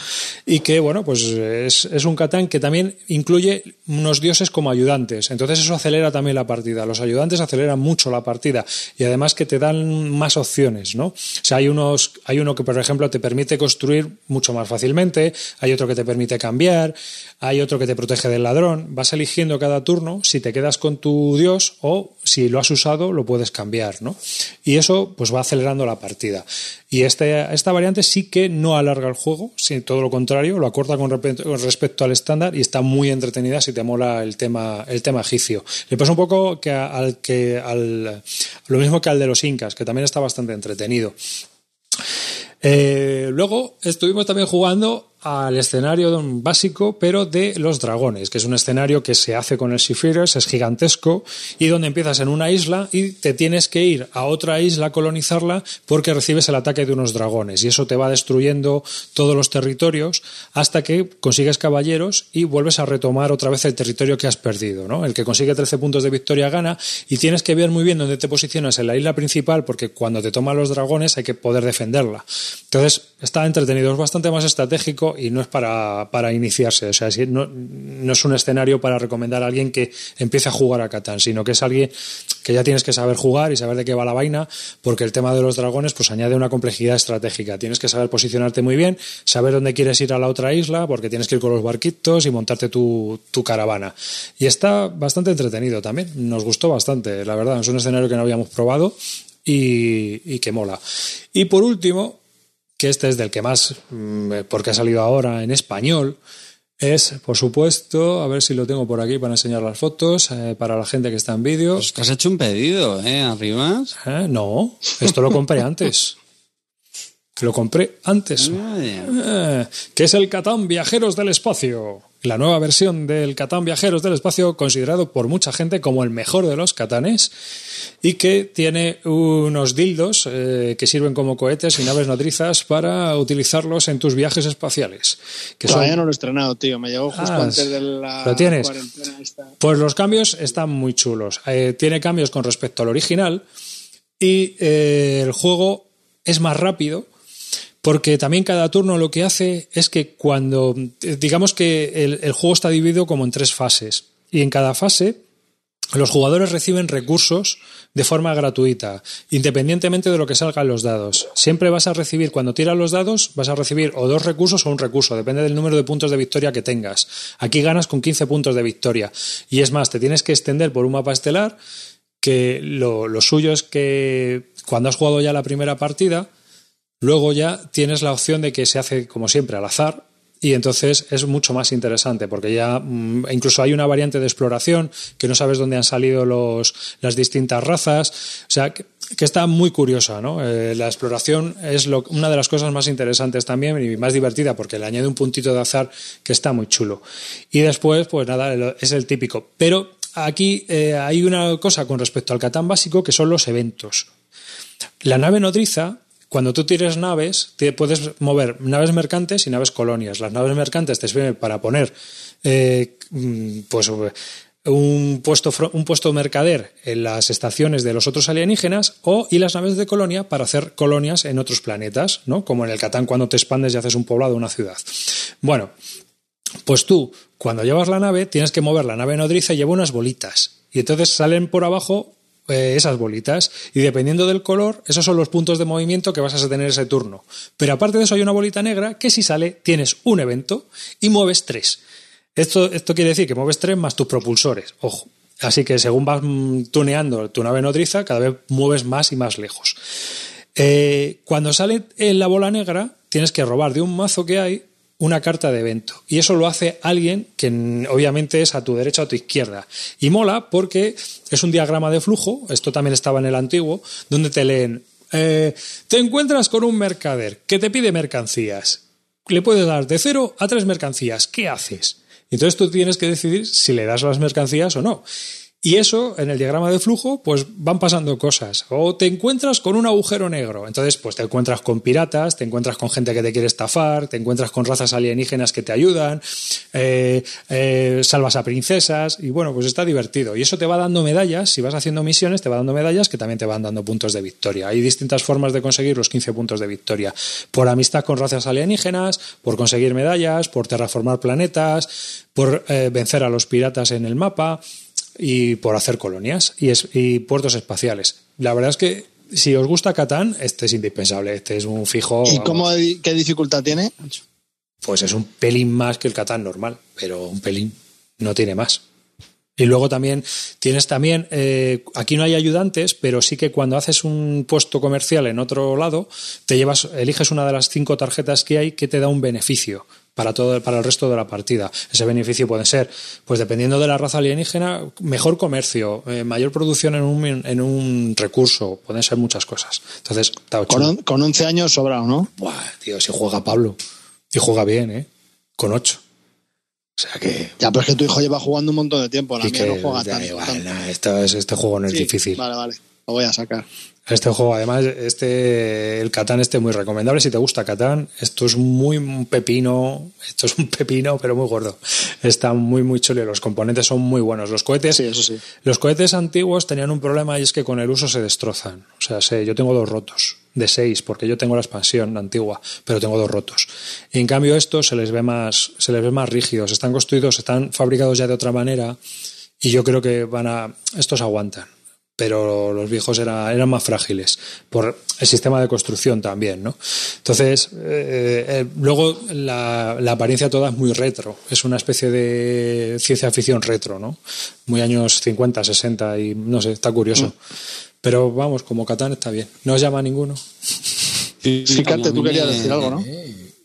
y que bueno, pues es, un Catán que también incluye unos dioses como ayudantes, entonces eso acelera también la partida, los ayudantes aceleran mucho la partida y además que te dan más opciones, ¿no? O sea, hay, unos, hay uno que por ejemplo te permite construir mucho más fácilmente, hay otro que te permite cambiar, hay otro que te protege del ladrón, vas eligiendo cada turno si te quedas con tu dios o si lo has usado lo puedes cambiar, ¿no? Y eso pues va acelerando la partida. Y este, esta variante sí que no alarga el juego, sino todo lo contrario, lo acorta con, respecto al estándar y está muy entretenida si te mola el tema, el tema egipcio. Le pasa un poco que al que al lo mismo que al de los incas, que también está bastante entretenido. Eh, luego estuvimos también jugando al escenario básico, pero de los dragones, que es un escenario que se hace con el Seafarers, es gigantesco, y donde empiezas en una isla y te tienes que ir a otra isla a colonizarla porque recibes el ataque de unos dragones, y eso te va destruyendo todos los territorios hasta que consigues caballeros y vuelves a retomar otra vez el territorio que has perdido. ¿no? El que consigue 13 puntos de victoria gana, y tienes que ver muy bien dónde te posicionas en la isla principal, porque cuando te toman los dragones hay que poder defenderla. Entonces, está entretenido, es bastante más estratégico y no es para, para iniciarse. O sea, no, no es un escenario para recomendar a alguien que empiece a jugar a Catán, sino que es alguien que ya tienes que saber jugar y saber de qué va la vaina, porque el tema de los dragones pues añade una complejidad estratégica. Tienes que saber posicionarte muy bien, saber dónde quieres ir a la otra isla, porque tienes que ir con los barquitos y montarte tu, tu caravana. Y está bastante entretenido también. Nos gustó bastante, la verdad. Es un escenario que no habíamos probado y, y que mola. Y por último, que este es del que más, mm, porque ha salido ahora en español, es, por supuesto, a ver si lo tengo por aquí para enseñar las fotos, eh, para la gente que está en vídeo. Pues que has hecho un pedido, ¿eh? Arriba. Eh, No, esto lo compré antes. Lo compré antes. Eh, que es el Catán Viajeros del Espacio. La nueva versión del Catán Viajeros del Espacio, considerado por mucha gente como el mejor de los Catanes, y que tiene unos dildos eh, que sirven como cohetes y naves nodrizas para utilizarlos en tus viajes espaciales. Que Todavía son- no lo he estrenado, tío. Me llegó justo Ah, antes de la ¿lo tienes? cuarentena esta. Pues los cambios están muy chulos. Eh, tiene cambios con respecto al original y eh, el juego es más rápido porque también cada turno lo que hace es que cuando, digamos que el, juego está dividido como en tres fases y en cada fase los jugadores reciben recursos de forma gratuita, independientemente de lo que salga en los dados. Siempre vas a recibir, cuando tiras los dados, vas a recibir o dos recursos o un recurso, depende del número de puntos de victoria que tengas. Aquí ganas con 15 puntos de victoria. Y es más, te tienes que extender por un mapa estelar, que lo suyo es que cuando has jugado ya la primera partida, luego ya tienes la opción de que se hace, como siempre, al azar. Y entonces es mucho más interesante porque ya mm, incluso hay una variante de exploración que no sabes dónde han salido los, las distintas razas. O sea, que, está muy curiosa, ¿no? Eh, la exploración es una de las cosas más interesantes también y más divertida porque le añade un puntito de azar que está muy chulo. Y después, pues nada, es el típico. Pero aquí eh, hay una cosa con respecto al Catán básico que son los eventos. La nave nodriza, cuando tú tires naves, te puedes mover naves mercantes y naves colonias. Las naves mercantes te sirven para poner eh, mm, pues, un, puesto, un puesto mercader en las estaciones de los otros alienígenas o y las naves de colonia para hacer colonias en otros planetas, ¿no? como en el Catán cuando te expandes y haces un poblado una ciudad. Bueno, pues tú, cuando llevas la nave, tienes que mover la nave nodriza y lleva unas bolitas. Y entonces salen por abajo eh, esas bolitas. Y dependiendo del color, esos son los puntos de movimiento que vas a tener ese turno. Pero aparte de eso, hay una bolita negra que si sale, tienes un evento y mueves tres. Esto, esto quiere decir que mueves tres más tus propulsores. Ojo. Así que según vas mm, tuneando tu nave nodriza, cada vez mueves más y más lejos. Eh, cuando sale en la bola negra, tienes que robar de un mazo que hay una carta de evento. Y eso lo hace alguien que obviamente es a tu derecha o a tu izquierda. Y mola porque es un diagrama de flujo, esto también estaba en el antiguo, donde te leen, eh, te encuentras con un mercader que te pide mercancías. Le puedes dar de cero a tres mercancías. ¿Qué haces? Entonces tú tienes que decidir si le das las mercancías o no. Y eso, en el diagrama de flujo, pues van pasando cosas. O te encuentras con un agujero negro. Entonces, pues te encuentras con piratas, te encuentras con gente que te quiere estafar, te encuentras con razas alienígenas que te ayudan, eh, eh, salvas a princesas, y bueno, pues está divertido. Y eso te va dando medallas, si vas haciendo misiones, te va dando medallas que también te van dando puntos de victoria. Hay distintas formas de conseguir los 15 puntos de victoria. Por amistad con razas alienígenas, por conseguir medallas, por terraformar planetas, por eh, vencer a los piratas en el mapa y por hacer colonias y, es- y puertos espaciales. La verdad es que si os gusta Catán, este es indispensable, este es un fijo. ¿Y vamos, cómo, qué dificultad tiene? Pues es un pelín más que el Catán normal, pero un pelín, no tiene más. Y luego también tienes también, eh, aquí no hay ayudantes, pero sí que cuando haces un puesto comercial en otro lado, te llevas, eliges una de las cinco tarjetas que hay que te da un beneficio para todo, para el resto de la partida. Ese beneficio puede ser, pues dependiendo de la raza alienígena, mejor comercio, eh, mayor producción en un, en un recurso, pueden ser muchas cosas. Entonces, está Con, on- con 11 años sobrado, ¿no? Buah, tío, si juega Pablo. Y juega bien, ¿eh? Con ocho. O sea que. Ya, pero es que tu hijo lleva jugando un montón de tiempo. La mía que no juega tanto. nah, es- este juego no es difícil. Vale, vale. Lo voy a sacar. Este juego, además, este, el Catán este muy recomendable. Si te gusta Catán, esto es muy un pepino. Esto es un pepino, pero muy gordo. Está muy, muy chulo los componentes son muy buenos. Los cohetes, Sí, eso sí. los cohetes antiguos tenían un problema y es que con el uso se destrozan. O sea, sé, yo tengo dos rotos de seis, porque yo tengo la expansión antigua, pero tengo dos rotos. Y en cambio estos se les ve más, se les ve más rígidos, están construidos, están fabricados ya de otra manera, y yo creo que van a, estos aguantan. Pero los viejos era- eran más frágiles por el sistema de construcción también, ¿no? Entonces, eh, eh, luego la, la apariencia toda es muy retro, es una especie de ciencia ficción retro, ¿no? Muy años 50, 60 y no sé, está curioso. Pero vamos, como Catán está bien. ¿No os llama a ninguno? Fíjate, A mí tú querías decir algo, ¿no?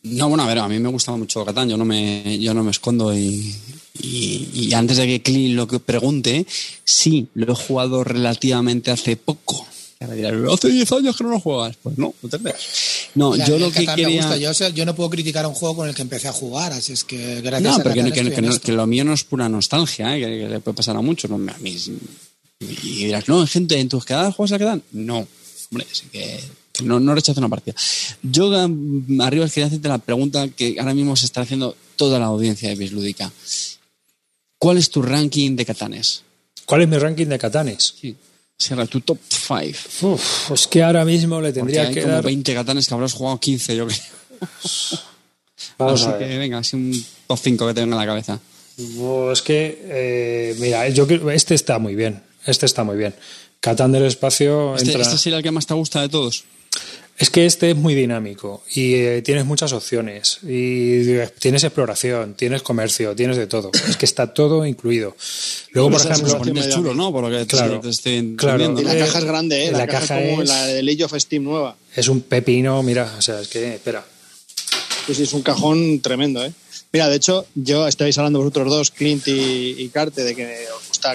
No, bueno, a ver, a mí me gustaba mucho Catán, yo no me, yo no me escondo y, y, y antes de que Clean lo que pregunte, sí, lo he jugado relativamente hace poco, Y ahora dirás, hace 10 años que no lo juegas. Pues no, no te creas. No, Ya, yo lo que quería. gusta. Yo, o sea, yo no puedo criticar un juego con el que empecé a jugar, así es que gracias No, a pero que, que- que no- que lo mío no es pura nostalgia, ¿eh? que, que le puede pasar a muchos. ¿no? A mí, y dirás, no, gente, ¿en tus quedadas juegas a quedan? No, hombre, sí que no, no rechazo una partida. Yo, um, arriba, quería hacerte la pregunta que ahora mismo se está haciendo toda la audiencia de Bislúdica. ¿Cuál es tu ranking de catanes? ¿Cuál es mi ranking de catanes? Sí. Cierra tu top 5. Uf, pues que ahora mismo le tendría hay que como dar. 20 catanes que habrás jugado 15, yo creo. Vamos Así a ver. que venga, así un top 5 que te venga a la cabeza. Es que, eh, mira, yo creo este está muy bien. Este está muy bien. Catán del espacio Este, entra- este sería el que más te gusta de todos. Es que este es muy dinámico y eh, tienes muchas opciones y eh, tienes exploración, tienes comercio, tienes de todo. Es que está todo incluido. Luego, por ejemplo, Es chulo. ¿no? Por lo que te- Claro, te estoy claro. la Eh, caja es grande, ¿eh? La, la caja, caja es como la de Age of Steam nueva. es un pepino, mira, o sea, es que, espera. Sí, sí, es un cajón tremendo, ¿eh? Mira, de hecho, yo estáis hablando vosotros dos, Clint y, y Carte, de que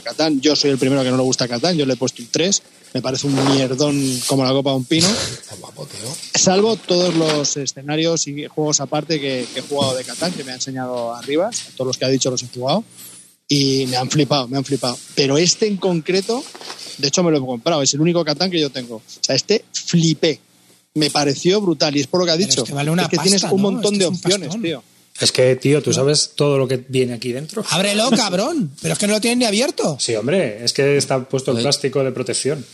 Catán. Yo soy el primero que no le gusta Catán, yo le he puesto un 3. Me parece un mierdón como la copa de un pino. Salvo todos los escenarios y juegos aparte que, que he jugado de Catán, que me ha enseñado arriba, todos los que ha dicho los he jugado, y me han flipado, me han flipado. Pero este en concreto, de hecho me lo he comprado, es el único Catán que yo tengo. O sea, este flipé. Me pareció brutal y es por lo que ha dicho. es que vale una que tienes un ¿no? montón Es de es opciones, pastón. tío. Es que, tío, ¿tú sabes todo lo que viene aquí dentro? Ábrelo, cabrón. Pero es que no lo tienen ni abierto. Sí, hombre, es que está puesto el plástico de protección.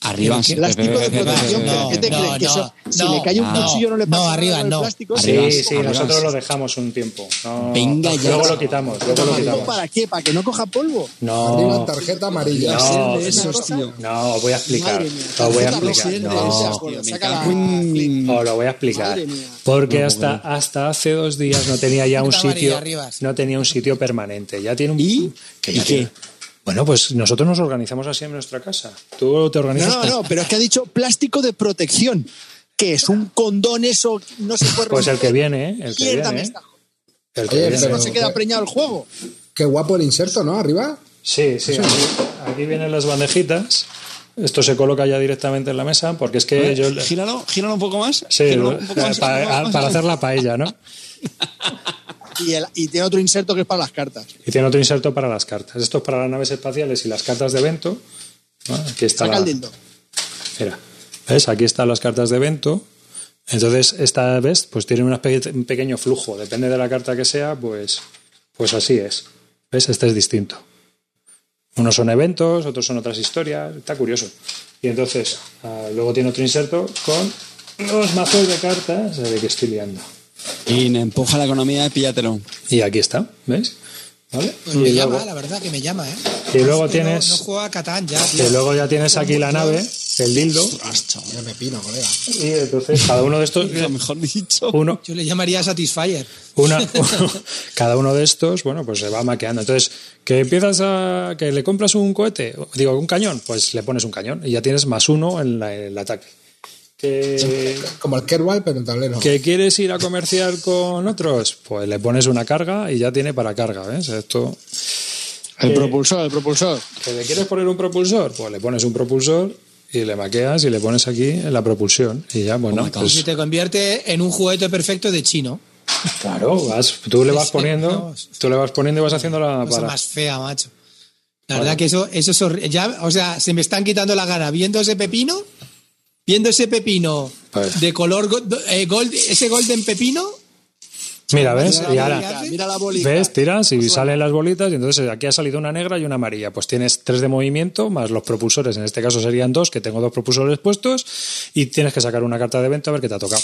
Arriba, qué- Plástico de protección, Pepe, pero ¿qué te no, crees? Que no, eso, si no, le cae un no. cuchillo no le No, pasa nada arriba, el no. plástico. No. Sí, Arriba, sí, arriba. nosotros lo dejamos un tiempo. No, Venga ya. luego lo quitamos, luego lo quitamos. ¿Para qué? ¿Para que no coja polvo? Arriba No, tarjeta amarilla. no, de esos, cosa- tío. no, os voy a explicar. Os voy a explicar. No. lo voy a explicar. Porque hasta, hasta hace dos días no tenía ya un sitio. No tenía un sitio permanente. Ya tiene un. ¿Y? que ¿Y ya qué? Bueno, pues nosotros nos organizamos así en nuestra casa. Tú te organizas. No, no, no, pero es que ha dicho plástico de protección. que es? ¿Un condón eso? No se puede Pues el que viene, ¿eh? El que Mierda, viene. me ¿eh? está- El que Oye, viene. pero- No se queda preñado el juego. Qué guapo el inserto, ¿no? Arriba. Sí, sí. Aquí, aquí vienen las bandejitas. Esto se coloca ya directamente en la mesa porque es que yo. Gíralo, gíralo un poco más. Sí, poco eh, más. pa- para hacer la paella, ¿no? Y, el- y tiene otro inserto que es para las cartas. Y tiene otro inserto para las cartas. Esto es para las naves espaciales y las cartas de evento. ¿no? Aquí está Saca la- el dildo. Mira, ¿ves? Aquí están las cartas de evento. Entonces, esta vez, pues tiene una un pequeño flujo. Depende de la carta que sea, pues, pues así es. ¿Ves? Este es distinto. Unos son eventos, otros son otras historias. Está curioso. Y entonces, ah, luego tiene otro inserto con los mazos de cartas de que estoy liando. Y empuja la economía y píllatelo. Y aquí está, ¿ves? ¿Vale? Pues y, me luego, llama, la verdad que me llama, ¿eh? y luego Es que no- tienes. No, juego a Catán ya, tío. y luego ya tienes aquí la nave, el dildo. Ya me pino, colega. Y entonces, cada uno de estos. Lo mejor dicho. Uno, Yo le llamaría Satisfyer. una, cada uno de estos, bueno, pues se va maqueando. Entonces, que empiezas a. que le compras un cohete, digo, un cañón, pues le pones un cañón y ya tienes más uno en la- el ataque. Que, Como el Kerbal, pero en tablero. que quieres ir a comerciar con otros, pues le pones una carga y ya tiene para carga, ¿ves? Esto. El Eh, propulsor, el propulsor. ¿Que le quieres poner un propulsor? Pues le pones un propulsor y le maqueas y le pones aquí en la propulsión. Y ya, bueno, Oh pues Y te convierte en un juguete perfecto de chino. claro, vas, tú le vas poniendo, tú le vas poniendo y vas haciendo la Cosa para. más fea, macho. La verdad que eso, eso es ya, o sea, se me están quitando la gana viendo ese pepino, viendo ese pepino Pues. de color eh, gold, ese golden pepino. Mira, ¿ves? Mira Y ahora, Mira la bolita. ¿ves? Tiras y salen las bolitas y entonces aquí ha salido una negra y una amarilla. Pues tienes tres de movimiento más los propulsores. En este caso serían dos, que tengo dos propulsores puestos y tienes que sacar una carta de evento a ver qué te ha tocado.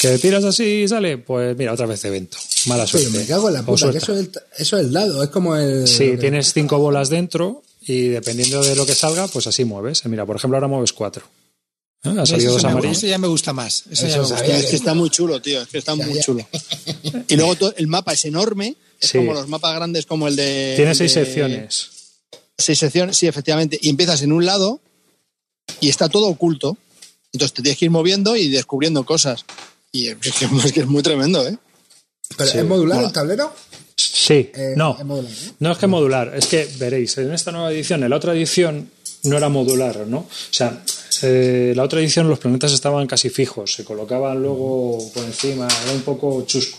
¿Que tiras así y sale? Pues mira, otra vez de evento. Mala suerte. me cago en la puta. Que eso, es el, eso es el dado. Es como el. Sí, tienes cinco bolas dentro y dependiendo de lo que salga, pues así mueves. Mira, por ejemplo, ahora mueves cuatro. ¿Eh? Ha salido Eso, dos amarillos. eso ya me gusta más. Eso, ya Eso me gusta. sabía Es que está muy chulo, tío. Es que está muy chulo. Y luego todo- el mapa es enorme. Es Sí. como los mapas grandes, como el de. Tiene seis de- secciones. Seis secciones, sí, efectivamente. Y empiezas en un lado y está todo oculto. Entonces te tienes que ir moviendo y descubriendo cosas. Y es que es, que es muy tremendo, ¿eh? Pero Sí. ¿Es modular Mola. el tablero? Sí, Eh, no. es modular, ¿no? No es que modular, es que veréis, en esta nueva edición, en la otra edición, no era modular, ¿no? O sea, eh, la otra edición los planetas estaban casi fijos, se colocaban luego por encima, era un poco chusco,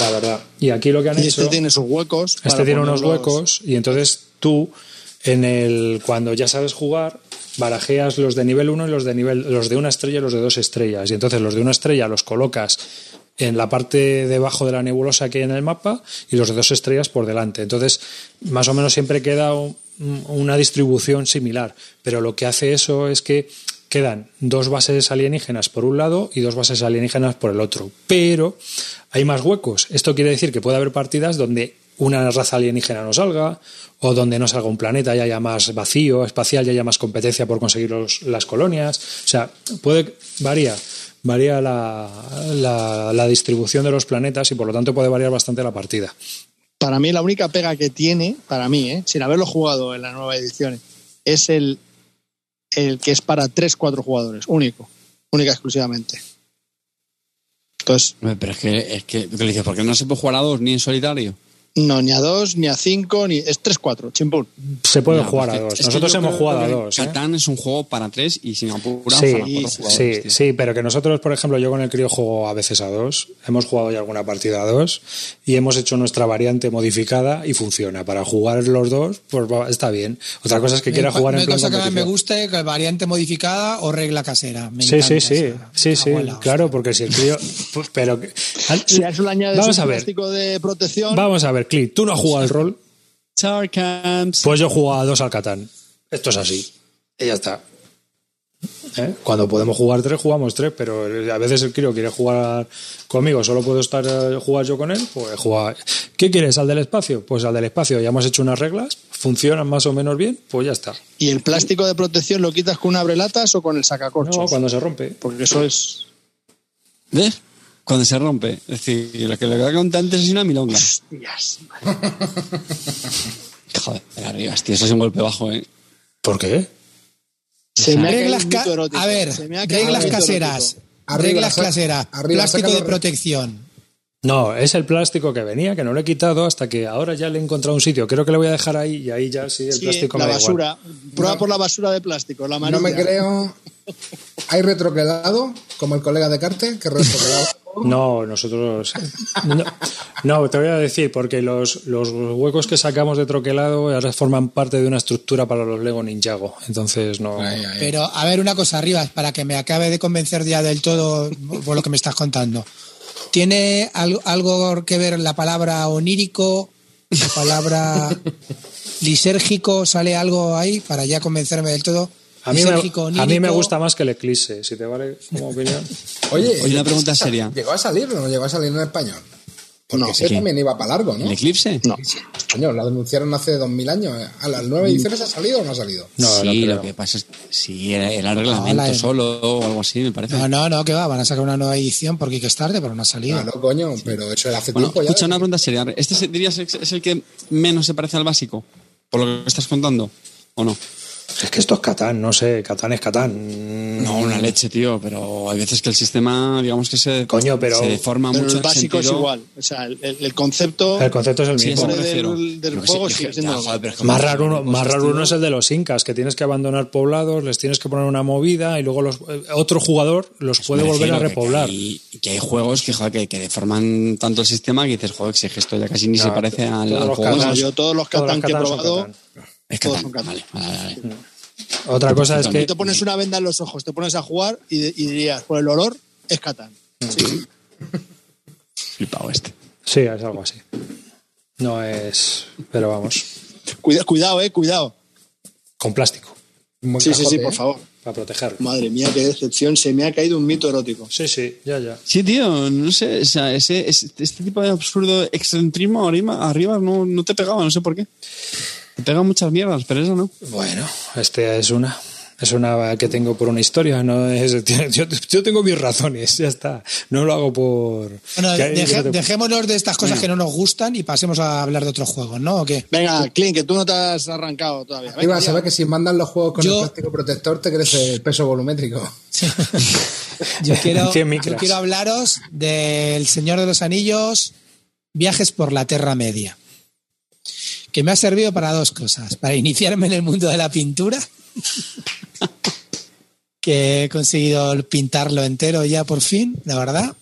la verdad. Y aquí lo que han Y hecho... este tiene sus huecos. Este tiene unos huecos y entonces tú, en el, cuando ya sabes jugar, barajeas los de nivel 1 y los de nivel los de una estrella y los de dos estrellas. Y entonces los de una estrella los colocas en la parte debajo de la nebulosa que hay en el mapa y los de dos estrellas por delante. Entonces, más o menos siempre queda un- una distribución similar. Pero lo que hace eso es que quedan dos bases alienígenas por un lado y dos bases alienígenas por el otro. Pero hay más huecos. Esto quiere decir que puede haber partidas donde una raza alienígena no salga, o donde no salga un planeta y haya más vacío espacial y haya más competencia por conseguir las colonias. O sea, puede varía, varía la- la distribución de los planetas y por lo tanto puede variar bastante la partida. Para mí, la única pega que tiene, para mí, ¿eh? sin haberlo jugado en la nueva edición, es el, el que es para 3-4 jugadores, único, única exclusivamente. Entonces, Pero es que, es que. ¿Por qué no se puede jugar a dos ni en solitario? No, ni a 2, ni a 5, ni. Es 3-4, chimpún. Se puede jugar a dos. es Nosotros hemos jugado a dos. ¿eh? Catán es un juego para tres y sin apurar Sí, para cuatro sí, jugadores. Sí, tío. sí, pero que nosotros, por ejemplo, yo con el crío juego a veces a dos, hemos jugado ya alguna partida a dos y hemos hecho nuestra variante modificada y funciona. Para jugar los dos, pues va- está bien. Otra cosa es que quiera jugar en plan cosa que me guste que variante modificada o regla casera. Me Sí, encanta sí, sí, esa. sí, sí, Abuela, claro, porque si el crío, pues, pero Si a eso le añades vamos un a ver, plástico de protección. vamos a ver, Clint, tú no has jugado al rol, Tower Camps. pues yo he jugado a dos al Catán. Esto es así y ya está. ¿Eh? Cuando podemos jugar tres, jugamos tres, pero a veces el crío quiere jugar conmigo, solo puedo estar eh, jugar yo con él, pues jugar. ¿Qué quieres? ¿Al del espacio? Pues al del espacio, ya hemos hecho unas reglas, funcionan más o menos bien, pues ya está. ¿Y el plástico de protección lo quitas con un abrelatas o con el sacacorchos? No, cuando se rompe. Porque eso es. ¿Ves? Cuando se rompe. Es decir, lo que le que conté antes es una milonga. Hostias. Joder, arriba, tío, eso es un golpe bajo, ¿eh? ¿Por qué? Se me ha caído Reglas ca- a ver, Se me ha caído reglas caseras. erótico. Arriba, reglas caseras. plástico de protección. No, es el plástico que venía, que no lo he quitado hasta que ahora ya le he encontrado un sitio. Creo que le voy a dejar ahí y ahí ya sí el Sí, plástico la me da igual. basura. Prueba por la basura de plástico, la No me creo. ¿Hay retroquelado? Como el colega de Carte, que retroquelado. No, nosotros. No, no, te voy a decir, porque los, los huecos que sacamos de troquelado ahora forman parte de una estructura para los Lego Ninjago. Entonces no. Ahí, ahí. Pero, a ver, una cosa arriba, para que me acabe de convencer ya del todo por lo que me estás contando. ¿Tiene algo, algo que ver la palabra onírico, la palabra lisérgico? ¿Sale algo ahí para ya convencerme del todo? A mí, me, Lisérgico, a mí me onírico. gusta más que el Eclipse, si te vale como opinión. Oye, Oye, una pregunta seria. ¿Llegó a salir o no llegó a salir en español? Porque No, ese también iba para largo, ¿no? ¿El eclipse? No. Coño, la denunciaron hace dos mil años. ¿eh? ¿A las nueve ediciones ha salido o no ha salido? No, sí, no lo que pasa es que sí, era, era reglamento No, la- solo o algo así, me parece. No, no, no, que va, van a sacar una nueva edición porque hay que es tarde, pero no ha salido. Claro, coño, pero eso era hace Bueno, tiempo ya. escucha una pregunta seria. ¿Este dirías es el que menos se parece al básico? ¿Por lo que estás contando? ¿O no? Es que esto es Catán, no sé, Catán es Catán. No, una leche, tío, pero hay veces que el sistema, digamos que se, Coño, pero- se deforma Pero mucho. el básico es igual. O sea, el, el concepto. El concepto es el mismo. del- juego sí, sigue que- siendo ya, lo joder, pero es que Más raro, uno, más raro uno es el de los incas, que tienes que abandonar poblados, les tienes que poner una movida y luego los, eh, otro jugador los puede Me volver a repoblar. Que hay, que hay juegos que, joder, que, que deforman tanto el sistema que dices, joder, que si es que esto ya casi ni No, se parece al, todos al los juego. Catán- yo todos los todos los Catán que he probado. Catán. Es todos Catán. son. Vale, vale, vale. Otra cosa es que Tú te pones una venda en los ojos, te pones a jugar y, y dirías, por el olor, es Catán. Sí. Flipado este. sí, es algo así. No es, pero vamos, Cuida- cuidado, eh, cuidado. con plástico Un Sí, sí, sí, cajote, por ¿eh? favor. para protegerlo. Madre mía, qué decepción. Se me ha caído un mito erótico. Sí, sí, ya, ya. Sí, tío, no sé, o sea, ese, ese- este tipo de absurdo excentrismo arriba, arriba no, no te pegaba, no sé por qué. Te pega muchas mierdas, pero eso no. Bueno, este es una. Es una que tengo por una historia, no es, yo, yo tengo mis razones, ya está. No lo hago por. Bueno, que hay- deje- que te- dejémonos de estas cosas que no nos gustan y pasemos a hablar de otros juegos, ¿no? ¿O qué? Venga, Clint, que tú no te has arrancado todavía. Venga, Iba saber que si mandan los juegos con Yo- el plástico protector te crece el peso volumétrico. Yo quiero, 100 micras. yo quiero hablaros del Señor de los Anillos, Viajes por la Tierra Media, que me ha servido para dos cosas, para iniciarme en el mundo de la pintura que he conseguido pintarlo entero ya por fin, la verdad.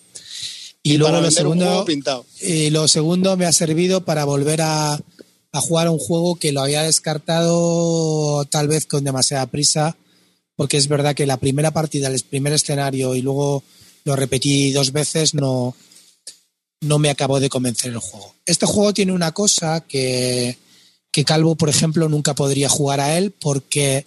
Y, luego lo segundo, y lo segundo me ha servido para volver a, a jugar a un juego que lo había descartado tal vez con demasiada prisa, porque es verdad que la primera partida, el primer escenario y luego lo repetí dos veces, no, no me acabó de convencer el juego. Este juego tiene una cosa que, que Calvo, por ejemplo, nunca podría jugar a él porque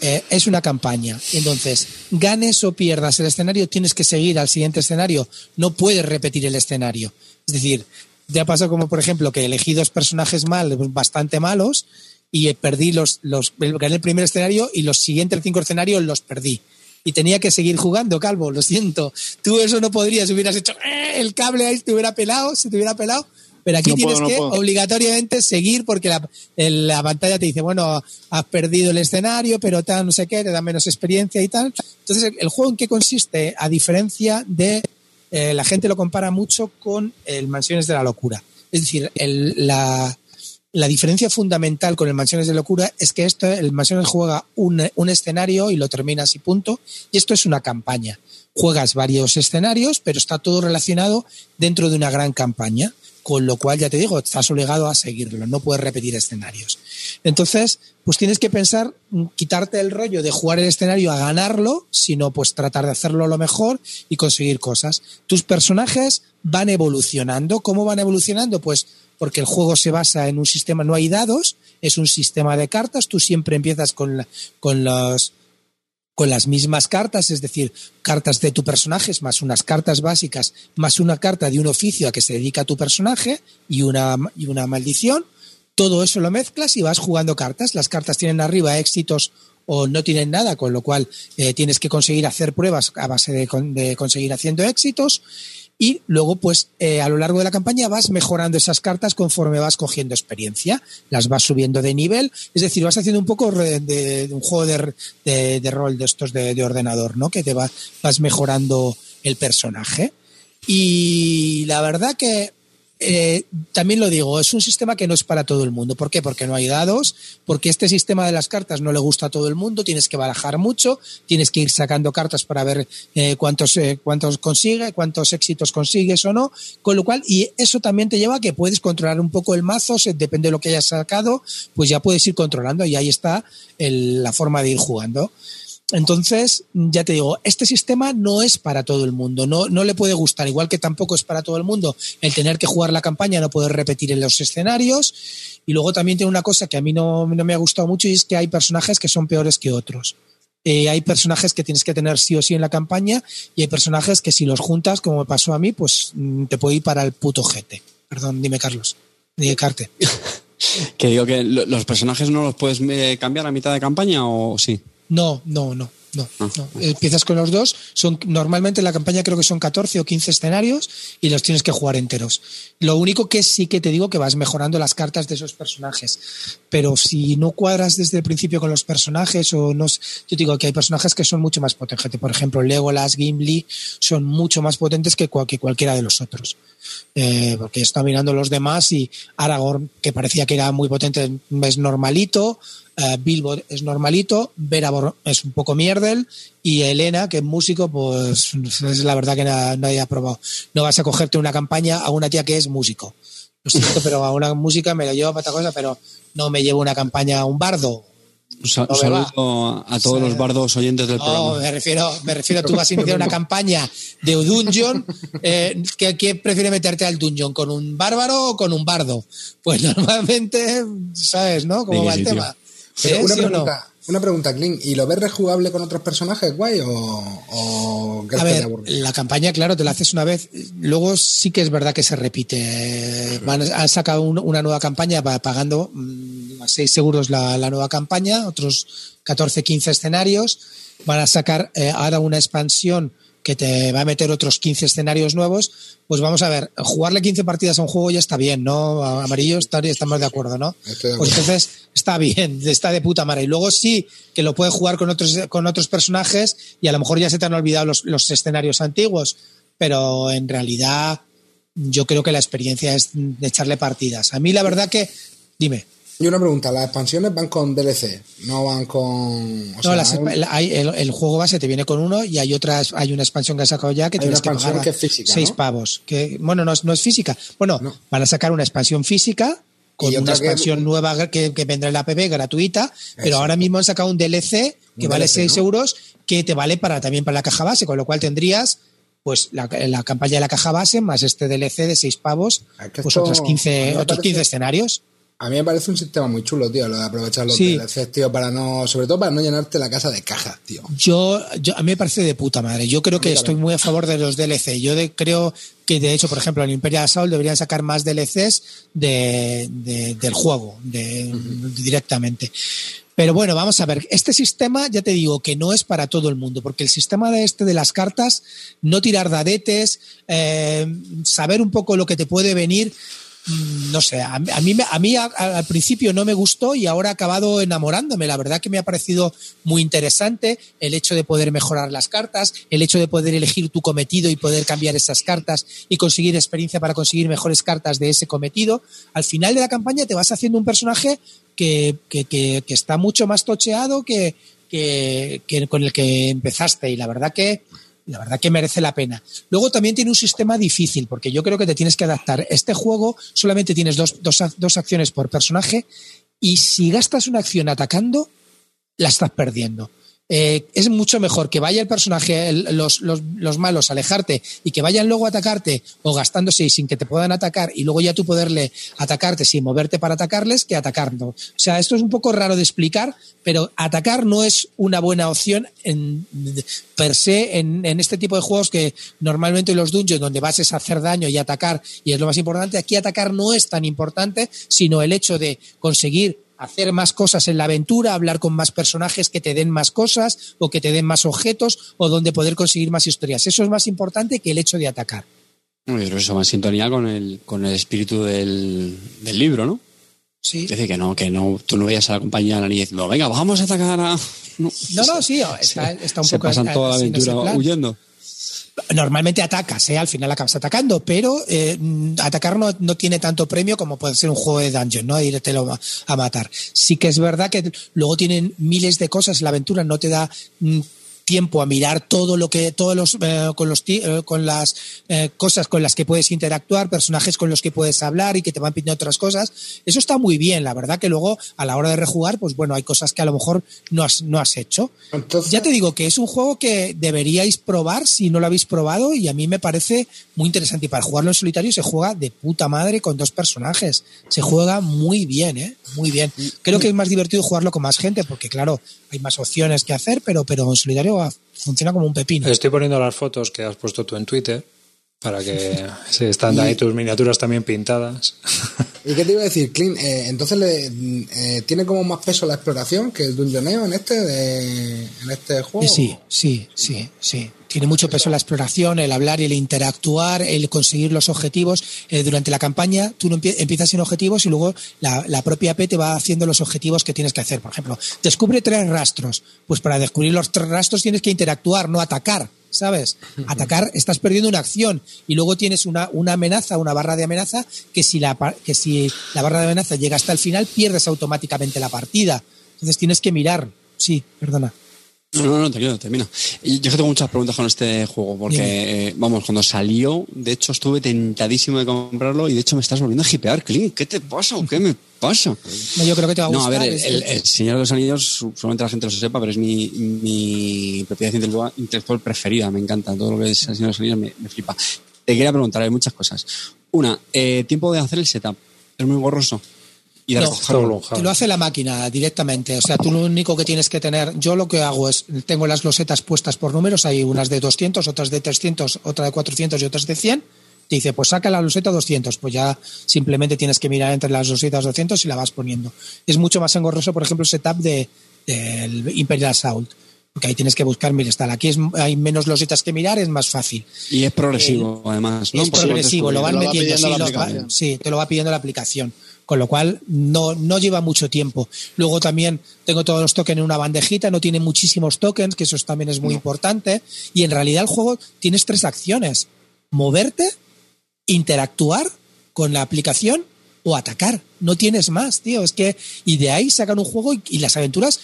eh, es una campaña. Entonces, ganes o pierdas el escenario, tienes que seguir al siguiente escenario. No puedes repetir el escenario. Es decir, ya pasó como, por ejemplo, que elegí dos personajes mal, bastante malos, y perdí los, los gané el primer escenario y los siguientes cinco escenarios los perdí. Y tenía que seguir jugando, Calvo, lo siento. Tú eso no podrías, hubieras hecho "Eh", el cable ahí, te hubiera pelado, se te hubiera pelado. Pero aquí No puedo, tienes no que puedo. obligatoriamente seguir porque la, la pantalla te dice, bueno, has perdido el escenario, pero tal, no sé qué, te da menos experiencia y tal. Entonces, el, el juego en qué consiste, a diferencia de, eh, la gente lo compara mucho con el Mansiones de la Locura. Es decir, el- la, la diferencia fundamental con el Mansiones de Locura es que esto, el Mansiones juega un, un escenario y lo terminas y punto. Y esto es una campaña. Juegas varios escenarios, pero está todo relacionado dentro de una gran campaña. Con lo cual, ya te digo, estás obligado a seguirlo, no puedes repetir escenarios. Entonces, pues tienes que pensar, mm, quitarte el rollo de jugar el escenario a ganarlo, sino pues tratar de hacerlo lo mejor y conseguir cosas. Tus personajes van evolucionando. ¿Cómo van evolucionando? Pues porque el juego se basa en un sistema, no hay dados, es un sistema de cartas, tú siempre empiezas con, la- con los con las mismas cartas, es decir, cartas de tu personaje, más unas cartas básicas, más una carta de un oficio a que se dedica tu personaje y una, y una maldición. Todo eso lo mezclas y vas jugando cartas. Las cartas tienen arriba éxitos o no tienen nada, con lo cual eh, tienes que conseguir hacer pruebas a base de, de conseguir haciendo éxitos. Y luego, pues, eh, a lo largo de la campaña vas mejorando esas cartas conforme vas cogiendo experiencia. Las vas subiendo de nivel. Es decir, vas haciendo un poco de, de- un juego de, de- rol de estos de, de ordenador, ¿no? Que te va- vas mejorando el personaje. Y la verdad que eh, también lo digo, es un sistema que no es para todo el mundo. ¿Por qué? Porque no hay dados, porque este sistema de las cartas no le gusta a todo el mundo, tienes que barajar mucho, tienes que ir sacando cartas para ver eh, cuántos, eh, cuántos consigue, cuántos éxitos consigues o no, con lo cual, y eso también te lleva a que puedes controlar un poco el mazo, depende de lo que hayas sacado, pues ya puedes ir controlando y ahí está el- la forma de ir jugando. Entonces, ya te digo, este sistema no es para todo el mundo, no, no le puede gustar, igual que tampoco es para todo el mundo el tener que jugar la campaña, no poder repetir en los escenarios. Y luego también tiene una cosa que a mí no, no me ha gustado mucho y es que hay personajes que son peores que otros. Eh, hay personajes que tienes que tener sí o sí en la campaña y hay personajes que si los juntas, como me pasó a mí, pues mm, te puede ir para el puto jete. Perdón, dime Carlos. Dime Carte. Que digo que lo- los personajes no los puedes eh, cambiar a mitad de campaña o sí. No, no, no. No, Ah. no. Empiezas con los dos. Son normalmente en la campaña creo que son 14 o 15 escenarios y los tienes que jugar enteros. Lo único que sí que te digo que vas mejorando las cartas de esos personajes. Pero si no cuadras desde el principio con los personajes o no, yo digo que hay personajes que son mucho más potentes. Por ejemplo, Legolas, Gimli son mucho más potentes que, cual- que cualquiera de los otros. Eh, porque estado mirando los demás y Aragorn, que parecía que era muy potente, es normalito. Eh, Bilbo es normalito, Verabor es un poco mierdel y Elena, que es músico, pues es la verdad que na- nadie ha probado. No vas a cogerte una campaña a una tía que es músico. Lo siento, pero a una música me la llevo para otra cosa, pero no me llevo una campaña a un bardo. Un sa- No saludo a todos los bardos oyentes del No, programa. me refiero, me refiero, tú vas a iniciar una campaña de dungeon, eh, ¿qué, qué prefiere meterte al dungeon? ¿Con un bárbaro o con un bardo? Pues normalmente, ¿sabes, no? ¿Cómo va el tema? Pero una, ¿Sí o no? pregunta, una pregunta, Clint. ¿Y lo ves rejugable con otros personajes, guay? ¿O, o A ver, la campaña, claro, te la haces una vez. Luego sí que es verdad que se repite. Van, han sacado un- una nueva campaña pa- pagando a 6 seguros la, la nueva campaña, otros 14, 15 escenarios. Van a sacar eh, ahora una expansión que te va a meter otros 15 escenarios nuevos. Pues vamos a ver, jugarle 15 partidas a un juego ya está bien, ¿no? Amarillo, está- estamos de acuerdo, ¿no? Pues entonces está bien, está de puta madre. Y luego sí que lo puedes jugar con otros, con otros personajes y a lo mejor ya se te han olvidado los, los escenarios antiguos, pero en realidad yo creo que la experiencia es de echarle partidas. A mí la verdad que, dime, Y una pregunta, ¿las expansiones van con DLC? No van con... o No, sea, las- hay- hay- el, el juego base te viene con uno y hay otras, hay una expansión que han sacado ya que Hay tienes una que expansión pagar que es física, seis ¿no? pavos. Que, bueno, no es, no es física. Bueno, No. van a sacar una expansión física con una que- expansión nueva que, que vendrá en la app gratuita, pero ahora mismo han sacado un DLC que Un vale DLC, 6 ¿no? euros que te vale para también para la caja base, con lo cual tendrías pues la, la campaña de la caja base más este DLC de 6 pavos, Es que pues a 15, mí me otros parece- 15 escenarios. A mí me parece un sistema muy chulo, tío, lo de aprovechar los Sí. DLCs, tío, para no... Sobre todo para no llenarte la casa de cajas, tío. Yo, yo, a mí me parece de puta madre. Yo creo que estoy muy a favor de los DLC. Yo de- creo que, de hecho, por ejemplo, en Imperial Assault deberían sacar más DLCs de, de- del juego, de, directamente. Pero bueno, vamos a ver. Este sistema, ya te digo, que no es para todo el mundo, porque el sistema de este de las cartas, no tirar dadetes, eh, saber un poco lo que te puede venir, no sé, a, a mí, a mí a- al principio no me gustó y ahora ha acabado enamorándome. La verdad que me ha parecido muy interesante el hecho de poder mejorar las cartas, el hecho de poder elegir tu cometido y poder cambiar esas cartas y conseguir experiencia para conseguir mejores cartas de ese cometido. Al final de la campaña te vas haciendo un personaje que, que- que- que está mucho más tocheado que con el que empezaste y la verdad que la verdad que merece la pena. Luego también tiene un sistema difícil, porque yo creo que te tienes que adaptar. Este juego solamente tienes dos, dos, dos acciones por personaje y si gastas una acción atacando, la estás perdiendo. Eh, es mucho mejor que vaya el personaje, los, los- los malos, alejarte y que vayan luego a atacarte o gastándose y sin que te puedan atacar y luego ya tú poderle atacarte sin moverte para atacarles que atacarlo. O sea, esto es un poco raro de explicar, pero atacar no es una buena opción en, per se en, en este tipo de juegos que normalmente en los dungeons donde vas es hacer daño y atacar y es lo más importante, aquí atacar no es tan importante, sino el hecho de conseguir hacer más cosas en la aventura, hablar con más personajes que te den más cosas o que te den más objetos o donde poder conseguir más historias. Eso es más importante que el hecho de atacar. Yo creo que eso va en sintonía con el, con el espíritu del, del libro, ¿no? Sí. Es decir, que no, que no, tú no veías a la compañía y diciendo, venga, vamos a atacar a. No, No, no, sí, está, está un se poco pasan toda la aventura huyendo. Normalmente atacas, ¿eh? al final acabas atacando, pero eh, mm, atacar no, no tiene tanto premio como puede ser un juego de dungeon, ¿no? Irte a, matar. Sí que es verdad que luego tienen miles de cosas, la aventura no te da mm, tiempo a mirar todo lo que todos los eh, con los eh, con las eh, cosas con las que puedes interactuar personajes con los que puedes hablar y que te van pidiendo otras cosas eso está muy bien la verdad que luego a la hora de rejugar pues bueno hay cosas que a lo mejor no has, no has hecho Entonces, ya te digo que es un juego que deberíais probar si no lo habéis probado y a mí me parece muy interesante. Y para jugarlo en solitario se juega de puta madre con dos personajes. Se juega muy bien, ¿eh? Muy bien. Creo que es más divertido jugarlo con más gente porque, claro, hay más opciones que hacer, pero, pero ah, funciona como un pepino. Estoy poniendo las fotos que has puesto tú en Twitter para que sí, están ahí tus miniaturas también pintadas. ¿Y qué te iba a decir, Clint? Eh, entonces le, eh, tiene como más peso la exploración que el dungeoneo en este de, en este juego. Sí, sí, sí, sí. Tiene mucho peso la exploración, el hablar y el interactuar, el conseguir los objetivos. Eh, durante la campaña tú no empie- empiezas sin objetivos y luego la, la propia AP te va haciendo los objetivos que tienes que hacer. Por ejemplo, descubre tres rastros. Pues para descubrir los tres rastros tienes que interactuar, no atacar. ¿Sabes? Atacar, estás perdiendo una acción y luego tienes una, una amenaza, una barra de amenaza, que si, la, que si la barra de amenaza llega hasta el final, pierdes automáticamente la partida. Entonces tienes que mirar. Sí, perdona. No, no, no, termino, termino. Yo que tengo muchas preguntas con este juego, porque, eh, vamos, cuando salió, de hecho estuve tentadísimo de comprarlo y de hecho me estás volviendo a hipear, Clint. ¿Qué te pasa o qué me pasa? No, yo creo que te va a No, a gustar. ver, el, es- el- el Señor de los Anillos, solamente la gente lo sepa, pero es mi, mi propiedad intelectual, preferida. Me encanta. Todo lo que es el Señor de los Anillos me, me flipa. Te quería preguntar, hay muchas cosas. Una, eh, tiempo de hacer el setup. Es muy borroso. Y de No. Te lo hace la máquina directamente. O sea, tú lo único que tienes que tener. Yo lo que hago es. Tengo las losetas puestas por números. Hay unas de 200, otras de 300, otra de 400 y otras de 100. Te dice, pues saca la loseta 200. Pues ya simplemente tienes que mirar entre las losetas 200 y la vas poniendo. Es mucho más engorroso, por ejemplo, el setup de, del Imperial Assault. Porque ahí tienes que buscar, mira, está. Aquí es, hay menos losetas que mirar, es más fácil. Y es progresivo, además. ¿no? Es progresivo, lo van Te lo va metiendo, va- sí, te lo va pidiendo la aplicación. Con lo cual no, no lleva mucho tiempo. Luego también tengo todos los tokens en una bandejita, no tiene muchísimos tokens, que eso también es muy importante. Y en realidad el juego tienes tres acciones. Moverte, interactuar con la aplicación o atacar. No tienes más, tío. Es que, y de ahí sacan un juego y, y las aventuras,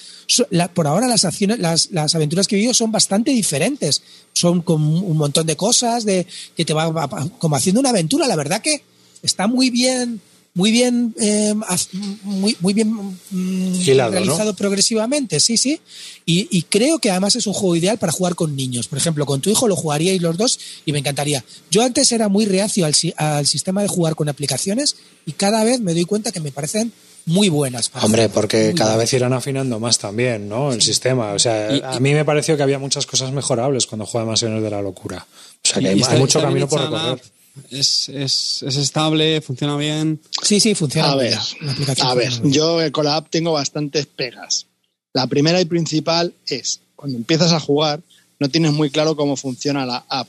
la- por ahora las acciones, las, las aventuras que he vivido son bastante diferentes. Son con un montón de cosas, de que te va- como haciendo una aventura. La verdad que está muy bien, muy bien, eh, muy, muy bien mm, realizado progresivamente, sí, sí. Y, y creo que además es un juego ideal para jugar con niños. Por ejemplo, con tu hijo lo jugaríais los dos y me encantaría. Yo antes era muy reacio al, si- al sistema de jugar con aplicaciones y cada vez me doy cuenta que me parecen muy buenas. para Hombre, porque cada buenas. vez irán afinando más también, ¿no? El sistema. O sea, Y- a mí me pareció que había muchas cosas mejorables cuando juega Mansiones de la Locura. O sea, que hay, mucho camino por recorrer. Es, es, es estable, funciona bien. Sí, sí, funciona. A ver, a ver, yo con la app tengo bastantes pegas. La primera y principal es, cuando empiezas a jugar, no tienes muy claro cómo funciona la app.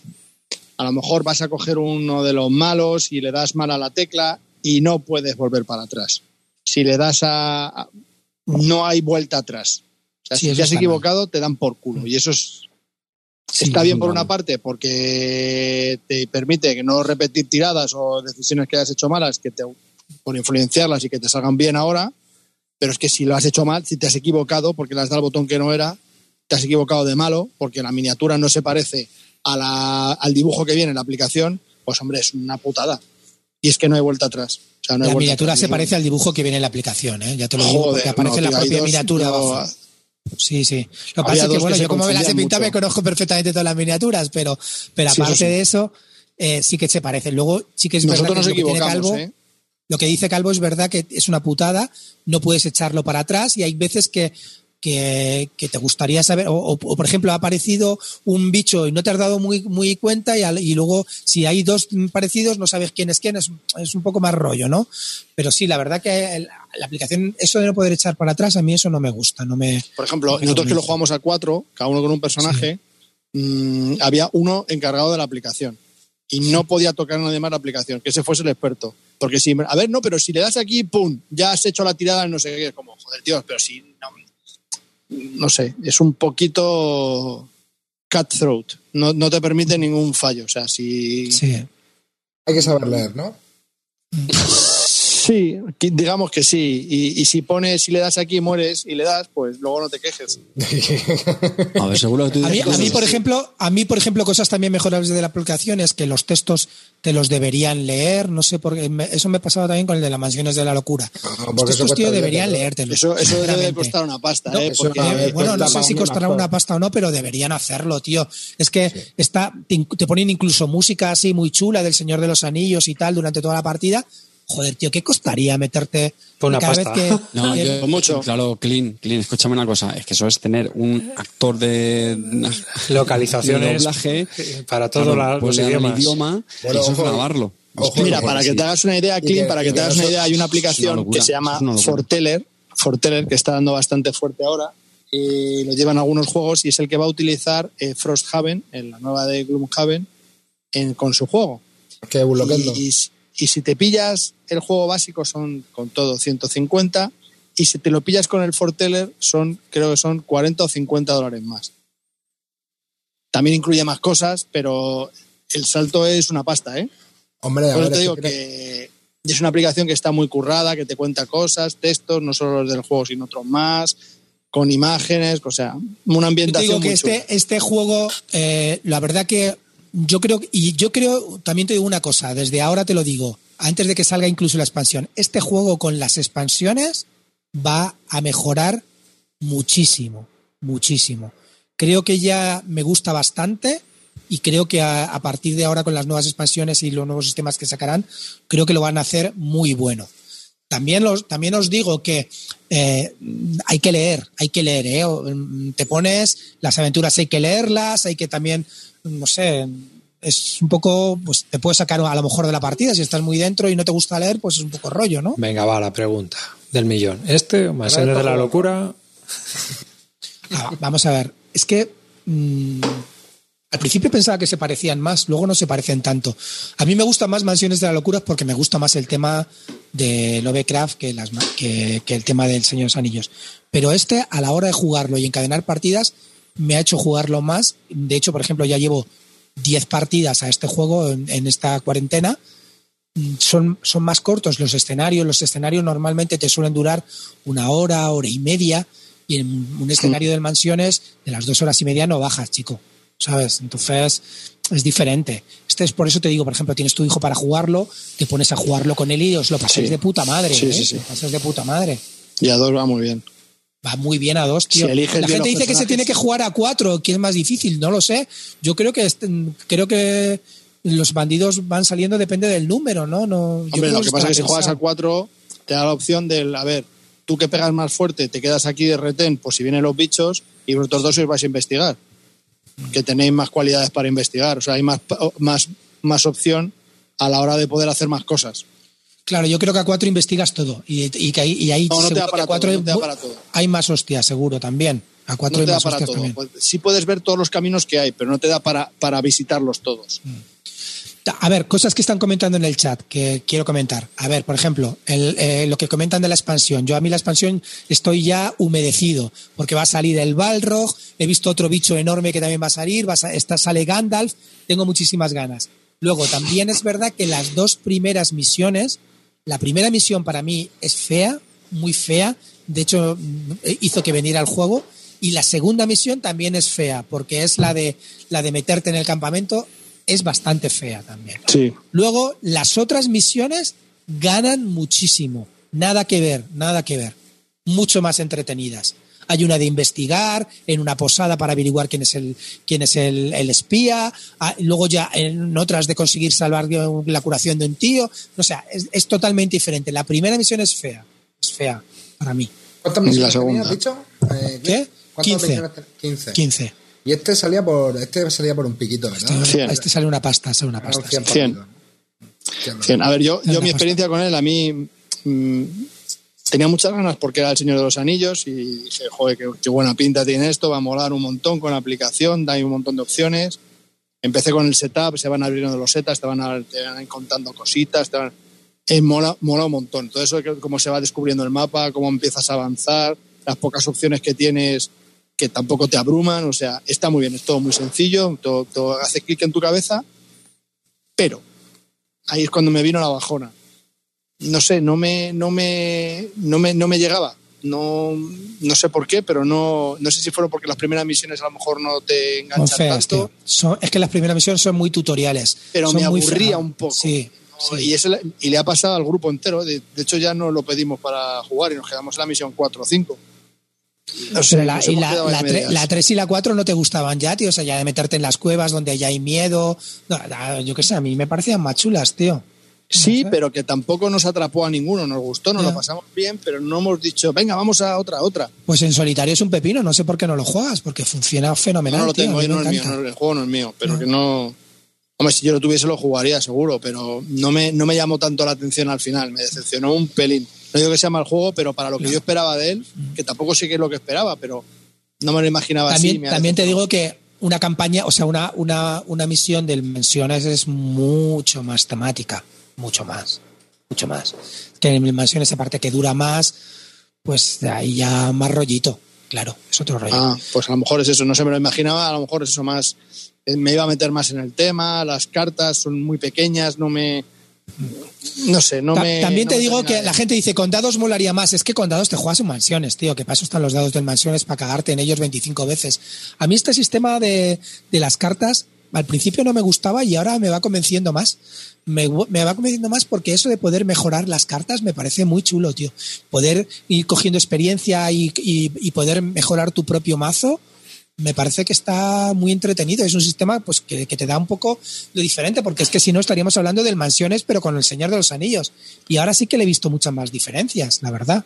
A lo mejor vas a coger uno de los malos y le das mal a la tecla y no puedes volver para atrás. Si le das a... a- no hay vuelta atrás. O sea, Sí, si te has mal. equivocado, te dan por culo. Y eso es, Sí, está es bien por una parte porque te permite que no repetir tiradas o decisiones que hayas hecho malas que te, por influenciarlas y que te salgan bien ahora, pero es que si lo has hecho mal, si te has equivocado porque le has dado al botón que no era, te has equivocado de malo porque la miniatura no se parece a la- al dibujo que viene en la aplicación, pues hombre, es una putada. Y es que no hay vuelta atrás. O sea, no hay La vuelta miniatura atrás. se parece al dibujo que viene en la aplicación, ¿eh? Ya te lo digo, porque aparece no, la propia miniatura. Sí, sí. Lo que pasa es que, bueno, que yo como me las he pintado me conozco perfectamente todas las miniaturas, pero, pero Sí, aparte sí. de eso, eh, sí que se parecen. Luego, sí que es Nosotros verdad nos que lo que tiene equivocamos, Calvo, ¿eh? lo que dice Calvo es verdad que es una putada, no puedes echarlo para atrás y hay veces que, que, que te gustaría saber, o, o, o, por ejemplo ha aparecido un bicho y no te has dado muy, muy cuenta y, al- y luego si hay dos parecidos no sabes quién es quién, es, es un poco más rollo, ¿no? Pero sí, la verdad que el- la aplicación, eso de no poder echar para atrás, a mí eso no me gusta, no me... Por ejemplo, no me nosotros que lo jugamos a cuatro, cada uno con un personaje, mm, había uno encargado de la aplicación. Y no podía tocar a nadie más la aplicación, que ese fuese el experto. Porque si, a ver, no, pero si le das aquí, ¡pum! Ya has hecho la tirada, no sé qué, como, joder, tío, pero si, no, no sé, es un poquito cutthroat. No, no te permite ningún fallo. O sea, si. Sí. Hay que saber leer, ¿no? Sí, digamos que sí. Y, y si pones, si le das aquí y mueres y le das, pues luego no te quejes. A ver, seguro que tú A mí, dices a mí, por ejemplo, a mí, por ejemplo, cosas también mejorables de la aplicación es que los textos te los deberían leer. No sé por qué. me- Eso me pasaba también con el de las mansiones de la locura. Ah, Los textos, tío, deberían leértelos. Eso, eso debe costar una pasta, No, ¿eh? Porque- no, Eh, bueno, no sé si costará una pasta o no, pero deberían hacerlo, tío. Es que está, te, te ponen incluso música así muy chula del Señor de los Anillos y tal durante toda la partida. Joder, tío, ¿qué costaría meterte Pues una cada pasta. vez que, No, que- yo, mucho. Claro, clean, clean. Escúchame una cosa. Es que eso es tener un actor de Localizaciones de doblaje para todos claro, pues los el idiomas. idioma Bueno, y eso es ojo, grabarlo. ojo, Mira, ojo, para que te hagas una idea, que- para que te hagas una idea, hay una aplicación locura, que se llama. Forteller, Forteller, que está dando bastante fuerte ahora, y lo llevan algunos juegos, y es el que va a utilizar eh, Frosthaven, en la nueva de Gloomhaven, en, con su juego. Que bloqueando. Y, y- si te pillas el juego básico son con todo 150, y si te lo pillas con el Forteller son, creo que son 40 o 50 dólares más. También incluye más cosas, pero el salto es una pasta, ¿eh? Hombre, a Por eso te digo que es una aplicación que está muy currada, que te cuenta cosas, textos, no solo los del juego, sino otros más, con imágenes, o sea, una Yo te ambientación digo que muy este, chula. este juego, eh, la verdad que yo creo, y yo creo, también te digo una cosa, desde ahora te lo digo, antes de que salga incluso la expansión, este juego con las expansiones va a mejorar muchísimo, muchísimo. Creo que ya me gusta bastante y creo que a, a partir de ahora con las nuevas expansiones y los nuevos sistemas que sacarán, creo que lo van a hacer muy bueno. También, los, también os digo que eh, hay que leer, hay que leer, ¿eh? Mm, Te pones, las aventuras hay que leerlas, hay que también, no sé, es un poco, pues te puedes sacar a lo mejor de la partida, si estás muy dentro y no te gusta leer, pues es un poco rollo, ¿no? Venga, va, la pregunta del millón. ¿Este, Mansiones de la Locura? Ah, vamos a ver, es que mm, al principio pensaba que se parecían más, luego no se parecen tanto. A mí me gustan más Mansiones de la Locura porque me gusta más el tema de Lovecraft que, las, que, que el tema del Señor de los Anillos. Pero este, a la hora de jugarlo y encadenar partidas, me ha hecho jugarlo más. De hecho, por ejemplo, ya llevo 10 partidas a este juego en, en esta cuarentena mm, son, son más cortos los escenarios. Los escenarios normalmente te suelen durar una hora, hora y media, y en un escenario de mansiones de las dos horas y media no bajas, chico. ¿Sabes? Entonces es diferente. Este es por eso te digo, por ejemplo, tienes tu hijo para jugarlo, te pones a jugarlo con él y os lo pasáis Sí. de puta madre. Sí, ¿eh? sí, sí. Lo pasáis de puta madre. Y a dos va muy bien. Va muy bien a dos, tío. Si La gente dice que se tiene que jugar a cuatro, que es más difícil, no lo sé. Yo creo que este- creo que los bandidos van saliendo depende del número, ¿no? no yo Hombre, lo que pasa es que si juegas al 4, te da la opción del, a ver, tú que pegas más fuerte, te quedas aquí de retén, pues si vienen los bichos, y vosotros dos os vais a investigar. Que tenéis más cualidades para investigar. O sea, hay más, más, más opción a la hora de poder hacer más cosas. Claro, yo creo que a cuatro investigas todo. Y, y que ahí, y ahí No, no te da para cuatro todo, no te da hay- para todo. hay más hostias, seguro, también. A cuatro No te da para todo. también. Pues, sí puedes ver todos los caminos que hay, pero no te da para, para visitarlos todos. A ver, cosas que están comentando en el chat que quiero comentar. A ver, por ejemplo, el, eh, lo que comentan de la expansión. Yo a mí la expansión estoy ya humedecido porque va a salir el Balrog, he visto otro bicho enorme que también va a salir, va a está, sale Gandalf, tengo muchísimas ganas. Luego, también es verdad que las dos primeras misiones, la primera misión para mí es fea, muy fea, de hecho mm, hizo que veniera al juego, y la segunda misión también es fea, porque es la de, la de meterte en el campamento, es bastante fea también. Sí. Luego, las otras misiones ganan muchísimo. Nada que ver, nada que ver. Mucho más entretenidas. Hay una de investigar en una posada para averiguar quién es el, quién es el, el espía. Ah, Luego ya en otras de conseguir salvar la curación de un tío. O sea, es, es totalmente diferente. La primera misión es fea. Es fea para mí. ¿Cuántas Y la misiones segunda. tenías, dicho? Eh, ¿Qué? ¿Cuántas 15. misiones ten- 15. 15. Y este salía por este salía por un piquito, ¿verdad? Este sale una pasta, sale una pasta. cien sí. Cien. partido, ¿no? Cien, Cien. A ver, yo, yo mi pasta. experiencia con él, a mí mm, tenía muchas ganas porque era el Señor de los Anillos y dije, joder, qué, qué buena pinta tiene esto, va a molar un montón con la aplicación, da ahí un montón de opciones. Empecé con el setup, se van abriendo los setas, te van, a- te van contando cositas, te van... eh, mola, mola un montón. Todo eso, cómo se va descubriendo el mapa, cómo empiezas a avanzar, las pocas opciones que tienes que tampoco te abruman, o sea, está muy bien, es todo muy sencillo, todo, todo hace clic en tu cabeza, pero ahí es cuando me vino la bajona. No sé, no me, no me, no me, no me llegaba. No, no sé por qué, pero no, no sé si fueron porque las primeras misiones a lo mejor no te enganchan feas, tanto. Son- es que las primeras misiones son muy tutoriales. pero Son me aburría un poco. Sí, ¿no? sí. Y, eso le, y le ha pasado al grupo entero. De, de hecho, ya no lo pedimos para jugar y nos quedamos en la misión 4 o 5. No sé, la, y hemos la, quedado en la, tre- medias. la 3 y la 4 no te gustaban ya, tío. O sea, ya de meterte en las cuevas donde ya hay miedo. No, yo qué sé, a mí me parecían más chulas, tío. Sí, sé. pero que tampoco nos atrapó a ninguno. Nos gustó, nos lo pasamos bien, pero no hemos dicho, venga, vamos a otra, otra. Pues en solitario es un pepino, no sé por qué no lo juegas, porque funciona fenomenal. no lo tío, tengo, no es mío, encanta. no, el juego no es mío, pero No. que no... Hombre, si yo lo tuviese lo jugaría seguro, pero no me, no me llamó tanto la atención al final, me decepcionó un pelín. No digo que sea mal juego, pero para lo que yo esperaba de él, que tampoco sé qué es lo que esperaba, pero no me lo imaginaba así. También, me ha también te digo que una campaña, o sea, una, una, una misión de mansiones es mucho más temática, mucho más, mucho más. Que en mansiones, aparte que dura más, pues de ahí ya más rollito, claro, es otro rollo. Ah, pues a lo mejor es eso, no se me lo imaginaba, a lo mejor es eso más... eh, Me iba a meter más en el tema, las cartas son muy pequeñas, no me... No sé, no Ta- me... También te digo que la gente dice, con dados molaría más. Es que con dados te juegas en mansiones, tío. Que paso están los dados del mansiones para cagarte en ellos 25 veces. A mí este sistema de, de las cartas al principio no me gustaba y ahora me va convenciendo más. Me, me va convenciendo más porque eso de poder mejorar las cartas me parece muy chulo, tío. Poder ir cogiendo experiencia y, y- y poder mejorar tu propio mazo me parece que está muy entretenido. Es un sistema pues que, que te da un poco lo diferente, porque es que si no estaríamos hablando del Mansiones, pero con el Señor de los Anillos. Y ahora sí que le he visto muchas más diferencias, la verdad.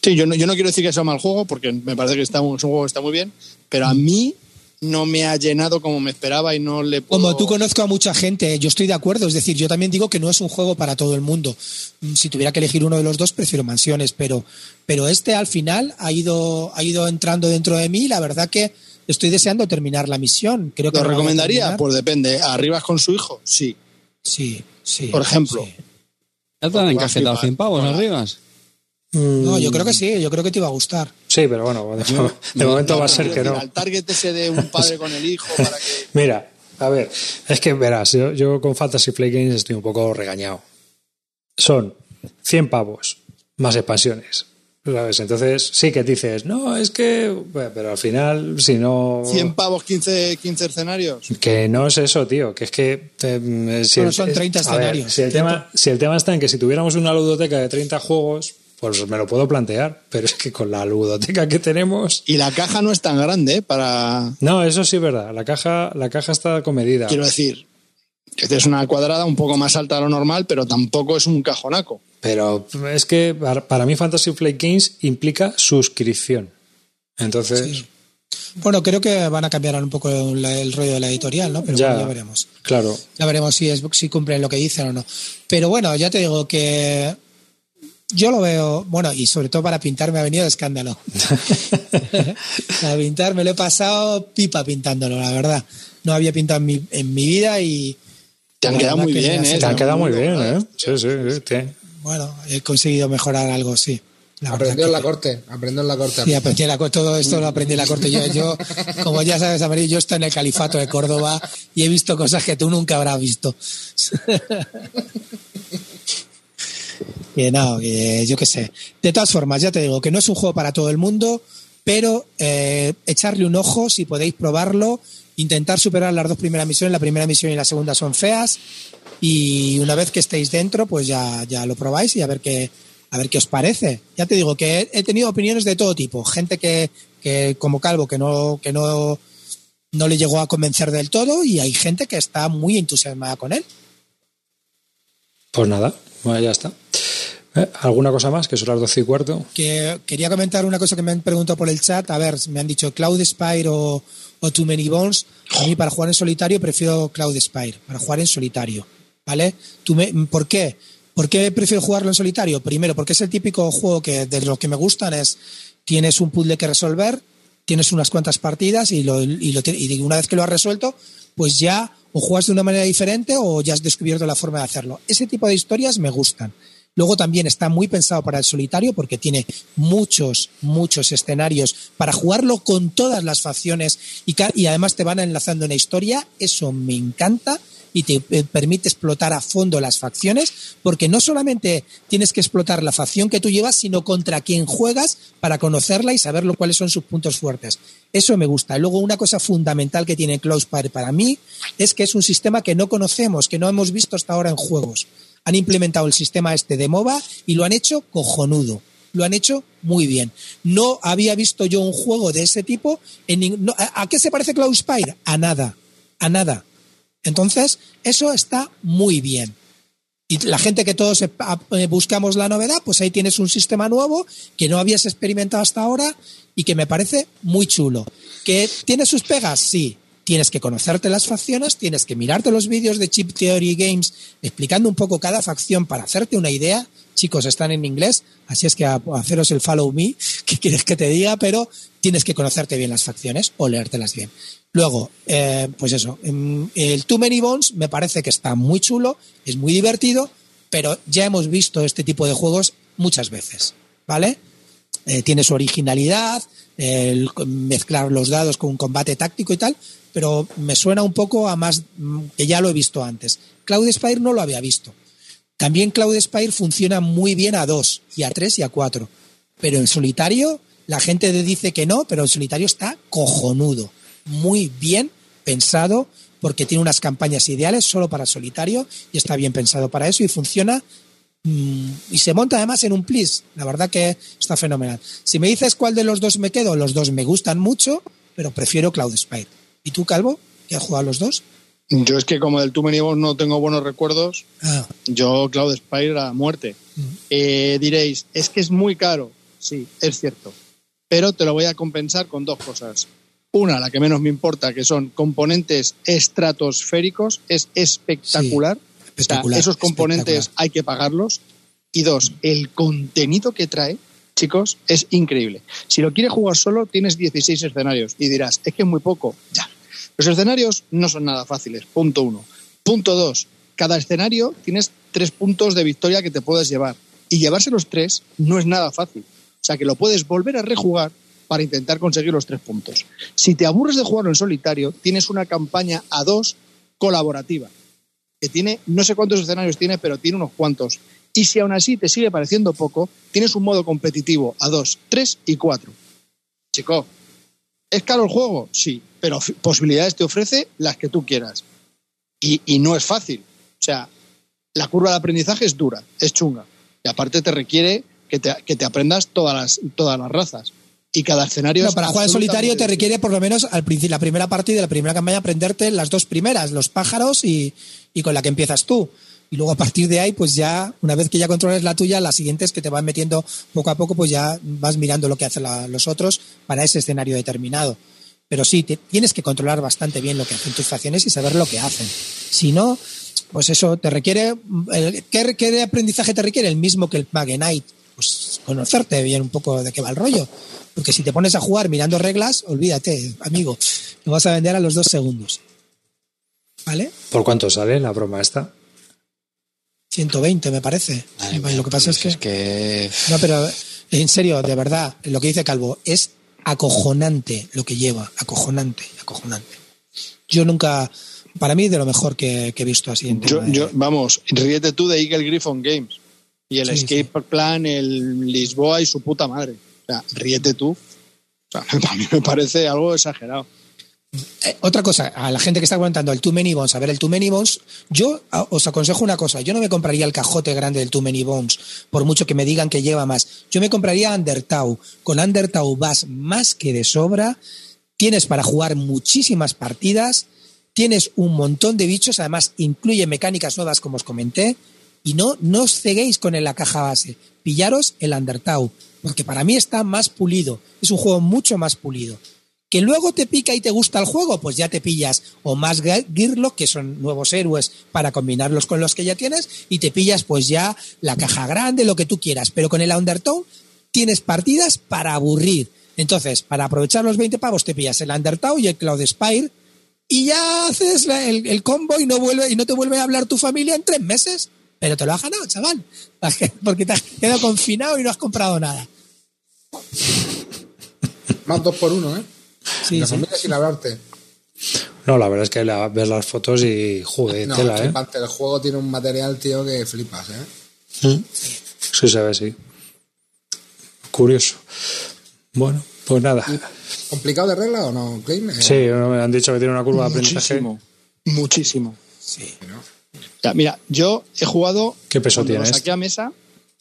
Sí, yo no, yo no quiero decir que sea mal juego, porque me parece que está, es un juego que está muy bien, pero a mí no me ha llenado como me esperaba y no le puedo... Como tú conozco a mucha gente, yo estoy de acuerdo. Es decir, yo también digo que no es un juego para todo el mundo. Mm, Si tuviera que elegir uno de los dos, prefiero Mansiones, pero, pero este al final ha ido, ha ido entrando dentro de mí. y La verdad que estoy deseando terminar la misión. Creo que ¿Lo no recomendaría? Pues depende. ¿Arribas con su hijo? Sí. Sí, sí. Por ejemplo. sí. ¿Ya te han. 100 pavos arribas? No, yo creo que sí, yo creo que te iba a gustar. Sí, pero bueno, de, de momento va a ser que Quiero no. decir, Al target ese de un padre con el hijo para que... Mira, A ver, es que verás, yo, yo con Fantasy Flight Games estoy un poco regañado. Son 100 pavos más expansiones. ¿sabes? Entonces sí que dices, no, es que. bueno, Pero al final, si no. 100 pavos, 15, 15 escenarios. Que no es eso, tío. Que es que. eh, si Bueno, el- son 30 a ver, escenarios. si, el tema, si el tema está en que si tuviéramos una ludoteca de 30 juegos, pues me lo puedo plantear. Pero es que con la ludoteca que tenemos. Y la caja no es tan grande ¿eh? para. No, eso sí es verdad. La caja, la caja está comedida. Quiero decir, es una cuadrada un poco más alta de lo normal, pero tampoco es un cajonaco. Pero es que para, para mí Fantasy Flight Games implica suscripción. Entonces, Bueno, creo que van a cambiar un poco el rollo de la editorial, ¿no? Pero ya, bueno, ya veremos. claro. Ya veremos si, es, si cumplen lo que dicen o no. Pero bueno, ya te digo que yo lo veo, bueno, y sobre todo para pintar me ha venido de escándalo. para pintar me lo he pasado pipa pintándolo, la verdad. No había pintado en mi, en mi vida y Te han La quedado muy que bien, ¿eh? Te han quedado muy bien, ¿eh? ¿eh? Sí, sí, sí. sí. bueno, he conseguido mejorar algo, sí. La Aprendió en la corte, aprendió en la corte. Sí, aprendí la co- todo esto lo aprendí en la corte. Yo, yo, como ya sabes, Amarillo, yo estoy en el califato de Córdoba y he visto cosas que tú nunca habrás visto. que no, yo qué sé. De todas formas, ya te digo que no es un juego para todo el mundo, pero eh, echarle un ojo si podéis probarlo, intentar superar las dos primeras misiones. La primera misión y la segunda son feas y una vez que estéis dentro, pues ya, ya lo probáis y a ver qué, a ver qué os parece. Ya te digo que he, tenido opiniones de todo tipo. Gente que, que como Calvo, que no, que no, no le llegó a convencer del todo, y hay gente que está muy entusiasmada con él. Pues nada, bueno, ya está. Eh, ¿Alguna cosa más? Que son las 12 y cuarto. Que quería comentar una cosa que me han preguntado por el chat. A ver, me han dicho Cloud Spire o, o Too Many Bones. A mí para jugar en solitario prefiero Cloud Spire, para jugar en solitario. ¿Vale? Tú me- ¿Por qué? ¿Por qué prefiero jugarlo en solitario? Primero, porque es el típico juego que de los que me gustan es tienes un puzzle que resolver, tienes unas cuantas partidas y, lo, y, lo, y una vez que lo has resuelto, pues ya o juegas de una manera diferente o ya has descubierto la forma de hacerlo. Ese tipo de historias me gustan. Luego también está muy pensado para el solitario porque tiene muchos, muchos escenarios para jugarlo con todas las facciones y, y además te van enlazando una historia. Eso me encanta y te eh, permite explotar a fondo las facciones porque no solamente tienes que explotar la facción que tú llevas, sino contra quien juegas para conocerla y saber lo, cuáles son sus puntos fuertes. Eso me gusta. Luego una cosa fundamental que tiene Cloudspire para mí es que es un sistema que no conocemos, que no hemos visto hasta ahora en juegos han implementado el sistema este de MOBA y lo han hecho cojonudo. Lo han hecho muy bien. No había visto yo un juego de ese tipo. En no, ¿a, qué se parece Cloud Spire? A nada. A nada. Entonces, eso está muy bien. Y la gente que todos eh, eh, buscamos la novedad, pues ahí tienes un sistema nuevo que no habías experimentado hasta ahora y que me parece muy chulo. ¿Que tiene sus pegas? Sí. Tienes que conocerte las facciones, tienes que mirarte los vídeos de Chip Theory Games explicando un poco cada facción para hacerte una idea. Chicos, están en inglés, así es que a- haceros el follow me, que quieres que te diga, pero tienes que conocerte bien las facciones o leértelas bien. Luego, eh, pues eso, em, el Too Many Bones me parece que está muy chulo, es muy divertido, pero ya hemos visto este tipo de juegos muchas veces, ¿vale? Eh, tiene su originalidad, el mezclar los dados con un combate táctico y tal, pero me suena un poco a más mm, que ya lo he visto antes. Cloud Spire no lo había visto. También Cloud Spire funciona muy bien a dos, y a tres y a cuatro. Pero en solitario, la gente dice que no, pero en solitario está cojonudo. Muy bien pensado, porque tiene unas campañas ideales solo para solitario, y está bien pensado para eso, y funciona. Mm, y se monta además en un plis. La verdad que está fenomenal. Si me dices cuál de los dos me quedo, los dos me gustan mucho, pero prefiero Cloud Spire. ¿Y tú, Calvo? ¿Que has jugado a los dos? Yo es que como del Too Many Bones no tengo buenos recuerdos, Ah, yo Cloud Spire a muerte. Eh, diréis, es que es muy caro. Sí, es cierto. Pero te lo voy a compensar con dos cosas. Una, la que menos me importa, que son componentes estratosféricos, es espectacular. O sea, espectacular, esos componentes hay que pagarlos. Y dos, el contenido que trae, chicos, es increíble. Si lo quieres jugar solo, tienes 16 escenarios y dirás, es que es muy poco. Ya. Los escenarios no son nada fáciles, punto uno. Punto dos, cada escenario tienes tres puntos de victoria que te puedes llevar. Y llevarse los tres no es nada fácil. O sea que lo puedes volver a rejugar para intentar conseguir los tres puntos. Si te aburres de jugarlo en solitario, tienes una campaña a dos colaborativa, que tiene, no sé cuántos escenarios tiene, pero tiene unos cuantos. Y si aún así te sigue pareciendo poco, tienes un modo competitivo a 2, 3 y 4. Chico, ¿es caro el juego? Sí, pero posibilidades te ofrece las que tú quieras. Y, y no es fácil. O sea, la curva de aprendizaje es dura, es chunga. Y aparte te requiere que te, que te aprendas todas las, todas las razas. Y cada escenario No, es para jugar en solitario te requiere por lo menos al principio, la primera partida de la primera campaña aprenderte las dos primeras, los pájaros y, y con la que empiezas tú. Y luego a partir de ahí, pues ya, una vez que ya controles la tuya, las siguientes que te van metiendo poco a poco, pues ya vas mirando lo que hacen la- los otros para ese escenario determinado. Pero sí, te- tienes que controlar bastante bien lo que hacen tus facciones y saber lo que hacen. Si no, pues eso te requiere. el- ¿qué, qué de aprendizaje te requiere? El mismo que el Mag Knight. Pues conocerte bien un poco de qué va el rollo. Porque si te pones a jugar mirando reglas, olvídate, amigo, lo vas a vender a los dos segundos. ¿Vale? ¿Por cuánto sale la broma esta? 120 me parece. Lo que pasa es que... es que No, pero en serio, de verdad, lo que dice Calvo es acojonante lo que lleva, acojonante, acojonante. Yo nunca, para mí, de lo mejor que, que he visto así en Yo, de- yo- vamos, ríete tú de Eagle Griffon Games. Y el Sí, Escape Plan, el Lisboa y su puta madre. Sea, ríete tú. O a mí me parece algo exagerado. Eh, otra cosa, a la gente que está comentando el Too Many Bones, a ver, el Too Many Bones, yo os aconsejo una cosa, yo no me compraría el cajote grande del Too Many Bones, por mucho que me digan que lleva más. Yo me compraría Undertow. Con Undertow vas más que de sobra, tienes para jugar muchísimas partidas, tienes un montón de bichos, además incluye mecánicas nuevas como os comenté, y no, no os ceguéis con la caja base, pillaros el Undertow, porque para mí está más pulido, es un juego mucho más pulido. Que luego te pica y te gusta el juego, pues ya te pillas o más Ge- Gearlock, que son nuevos héroes para combinarlos con los que ya tienes, y te pillas pues ya la caja grande, lo que tú quieras. Pero con el Undertow tienes partidas para aburrir. Entonces, para aprovechar los 20 pavos, te pillas el Undertow y el Cloud Spire, y ya haces el, el combo y no, vuelve, y no te vuelve a hablar tu familia en tres meses. Pero te lo has ganado, chaval. Porque te has quedado confinado y no has comprado nada. Más dos por uno, ¿eh? Sí, la sí. familia sin hablarte. No, la verdad es que la- ves las fotos y joder, No, tela, ¿eh? El juego tiene un material, tío, que flipas, ¿eh? Sí se ve, sí. Curioso. Bueno, pues nada. ¿Complicado de regla o no, Klein? Sí, me han dicho que tiene una curva de aprendizaje. Muchísimo. Muchísimo. Sí. mira, yo he jugado. ¿Qué peso cuando lo tienes? saqué a mesa.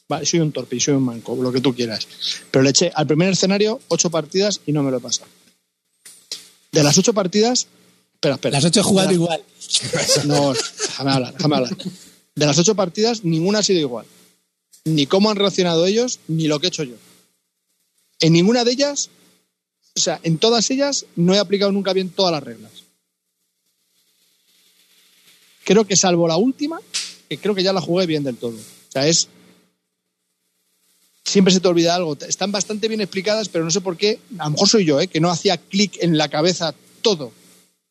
Vale, soy un torpe soy un manco, lo que tú quieras. Pero le eché al primer escenario ocho partidas y no me lo he pasado. De las ocho partidas. Espera, espera. Las ocho he jugado igual. No, déjame hablar, déjame hablar. De las ocho partidas, ninguna ha sido igual. Ni cómo han reaccionado ellos, ni lo que he hecho yo. En ninguna de ellas, o sea, en todas ellas, no he aplicado nunca bien todas las reglas. Creo que salvo la última, que creo que ya la jugué bien del todo. O sea, es. Siempre se te olvida algo. Están bastante bien explicadas, pero no sé por qué. A lo mejor soy yo, ¿eh? que no hacía clic en la cabeza todo.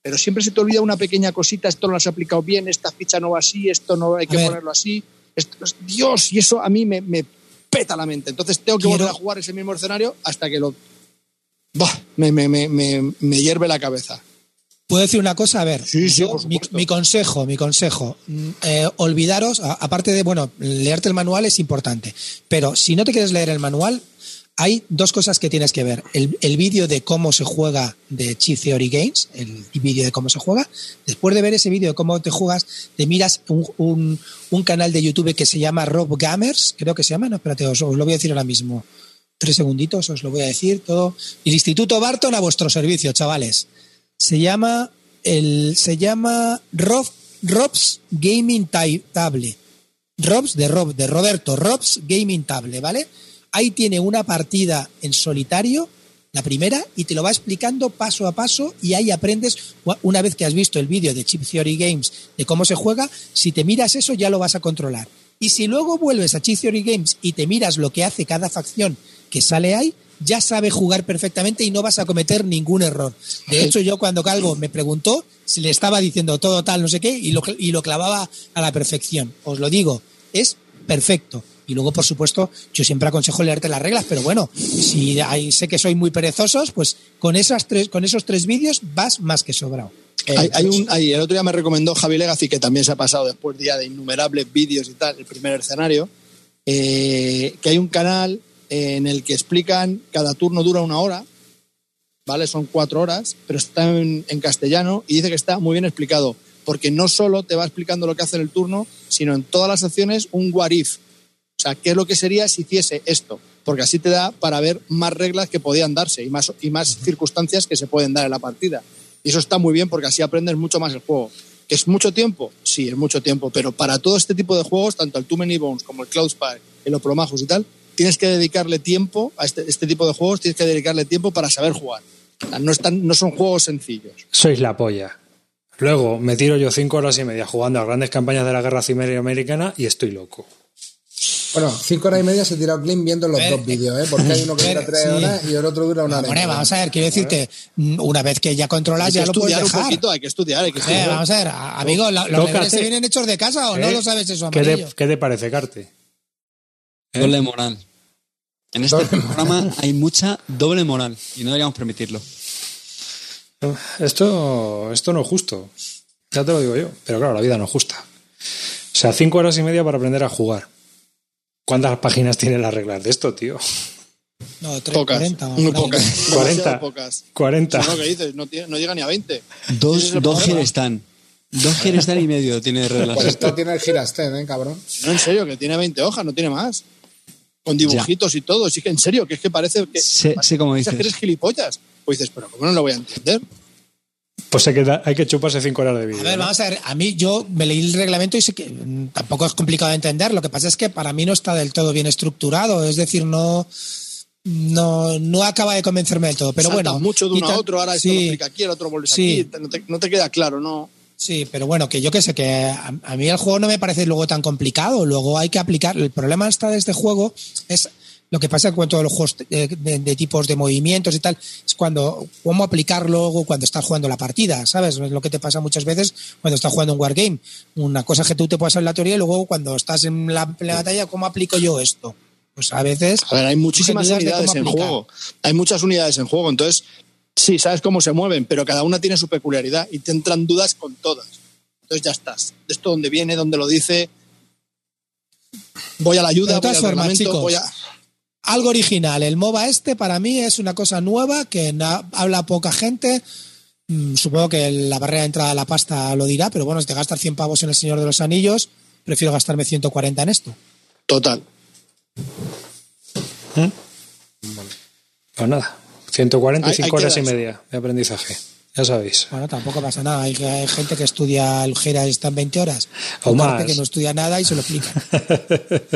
Pero siempre se te olvida una pequeña cosita. Esto no lo has aplicado bien, esta ficha no va así, esto no hay que ponerlo así. Esto- Dios, y eso a mí me, me peta la mente. Entonces tengo que Quiero- volver a jugar ese mismo escenario hasta que lo. Buah, me, me, me, me, me hierve la cabeza. ¿Puedo decir una cosa? A ver, Sí, sí, yo, mi, consejo, mi consejo, mm, eh, olvidaros, a- aparte de, bueno, leerte el manual es importante, pero si no te quieres leer el manual, hay dos cosas que tienes que ver. El, el vídeo de cómo se juega de Chief Theory Games, el vídeo de cómo se juega. Después de ver ese vídeo de cómo te juegas, te miras un, un- un canal de YouTube que se llama Rob Gamers, creo que se llama, no, espérate, os, os lo voy a decir ahora mismo. Tres segunditos, os lo voy a decir todo. El Instituto Barton a vuestro servicio, chavales se llama el se llama Rob, Rob's Gaming Ta- Table. Rob's de Rob, de Roberto, Rob's Gaming Table, ¿vale? Ahí tiene una partida en solitario, la primera, y te lo va explicando paso a paso y ahí aprendes, una vez que has visto el vídeo de Chip Theory Games de cómo se juega, si te miras eso ya lo vas a controlar. Y si luego vuelves a Chip Theory Games y te miras lo que hace cada facción que sale ahí, ya sabe jugar perfectamente y no vas a cometer ningún error. De hecho, yo cuando Calvo me preguntó, si le estaba diciendo todo tal, no sé qué, y lo, y lo clavaba a la perfección. Os lo digo, es perfecto. Y luego, por supuesto, yo siempre aconsejo leerte las reglas, pero bueno, si hay, sé que soy muy perezosos, pues con, esas tres, con esos tres vídeos vas más que sobrado. Hay, un, el otro día me recomendó Javi Legacy, que también se ha pasado después ya de innumerables vídeos y tal, el primer escenario, eh, que hay un canal en el que explican, cada turno dura una hora, ¿vale? Son cuatro horas, pero está en, en castellano y dice que está muy bien explicado, porque no solo te va explicando lo que hace en el turno, sino en todas las acciones un what if. O sea, ¿qué es lo que sería si hiciese esto? Porque así te da para ver más reglas que podían darse y más, y más circunstancias que se pueden dar en la partida. Y eso está muy bien porque así aprendes mucho más el juego. ¿Que es mucho tiempo? Sí, es mucho tiempo. Pero para todo este tipo de juegos, tanto el Too Many Bones como el Cloud Spire, el Opromajos y tal, tienes que dedicarle tiempo a este, este tipo de juegos, tienes que dedicarle tiempo para saber jugar. No, están, no son juegos sencillos. Sois la polla. Luego me tiro yo cinco horas y media jugando a grandes campañas de la guerra civil americana y estoy loco. Bueno, cinco horas y media se ha tirado clean viendo los ver, dos vídeos, ¿eh? Porque hay uno que ver, dura tres sí. horas y el otro dura una hora. media. vamos a ver, quiero decirte, mm, una vez que ya controlas, que ya lo puedes estudiar un dejar. poquito, hay que estudiar, hay que Eh, estudiar. vamos a ver, a- amigo, la- los deberes se vienen hechos de casa o no ¿Eh? lo sabes eso, ¿Qué amarillo. te, qué te parece, Carte? ¿Eh? Doble moral. En este Doble programa hay mucha doble moral y no deberíamos permitirlo. Esto, esto no es justo. Ya te lo digo yo. Pero claro, la vida no es justa. O sea, cinco horas y media para aprender a jugar. ¿Cuántas páginas tienen las reglas de esto, tío? No, tres, Pocas, 40, muy por ahí. pocas. 40. demasiado pocas. 40. No, ¿qué dices? No, tiene- no llega ni a 20. Ese Dos, dos problema. están. Dos están y medio tiene reglas. Pues esto tiene el Girastén, ¿eh, cabrón? No, en serio, que tiene 20 hojas, no tiene más. Con dibujitos y todo. Sí que en serio, que es que parece que. Cómo piensas dices. que eres gilipollas. Pues dices, pero ¿cómo no lo voy a entender? Pues hay que, hay que chuparse cinco horas de vídeo. A ver, ¿no? vamos a ver, a mí yo me leí el reglamento y sé que tampoco es complicado de entender. Lo que pasa es que para mí no está del todo bien estructurado, es decir, no no, no acaba de convencerme del todo. Pero Saltas bueno, mucho de uno a otro, ahora esto sí, lo explica aquí, el otro vuelve Sí. aquí. No te, no te queda claro, ¿no? Sí, pero bueno, que yo que sé, que a, a mí el juego no me parece luego tan complicado. Luego hay que aplicar. El problema está de este juego es lo que pasa con todos los juegos de, de- de tipos de movimientos y tal, es cuando cómo aplicarlo luego cuando estás jugando la partida, ¿sabes? Es lo que te pasa muchas veces cuando estás jugando un wargame. Una cosa que tú te puedes hacer la teoría y luego cuando estás en la, en la batalla, ¿cómo aplico yo esto? Pues a veces. A ver, hay muchísimas unidades en juego. Hay muchas unidades en juego, entonces sí, sabes cómo se mueven, pero cada una tiene su peculiaridad y te entran dudas con todas. Entonces ya estás. De esto dónde viene, dónde lo dice. Voy a la ayuda, De voy todas al formas, reglamento, chicos, voy a... algo original. El MOBA este para mí es una cosa nueva que na- habla poca gente. Mm, Supongo que la barrera de entrada a la pasta lo dirá, pero bueno, si te gastas 100 pavos en El Señor de los Anillos, prefiero gastarme 140 en esto. Total. Pues nada, 145 Ahí- ahí horas y media de aprendizaje. Ya sabéis. Bueno, tampoco pasa nada. Hay, hay gente que estudia el Jera y está en 20 horas. O Otra más. gente que no estudia nada y se lo explica.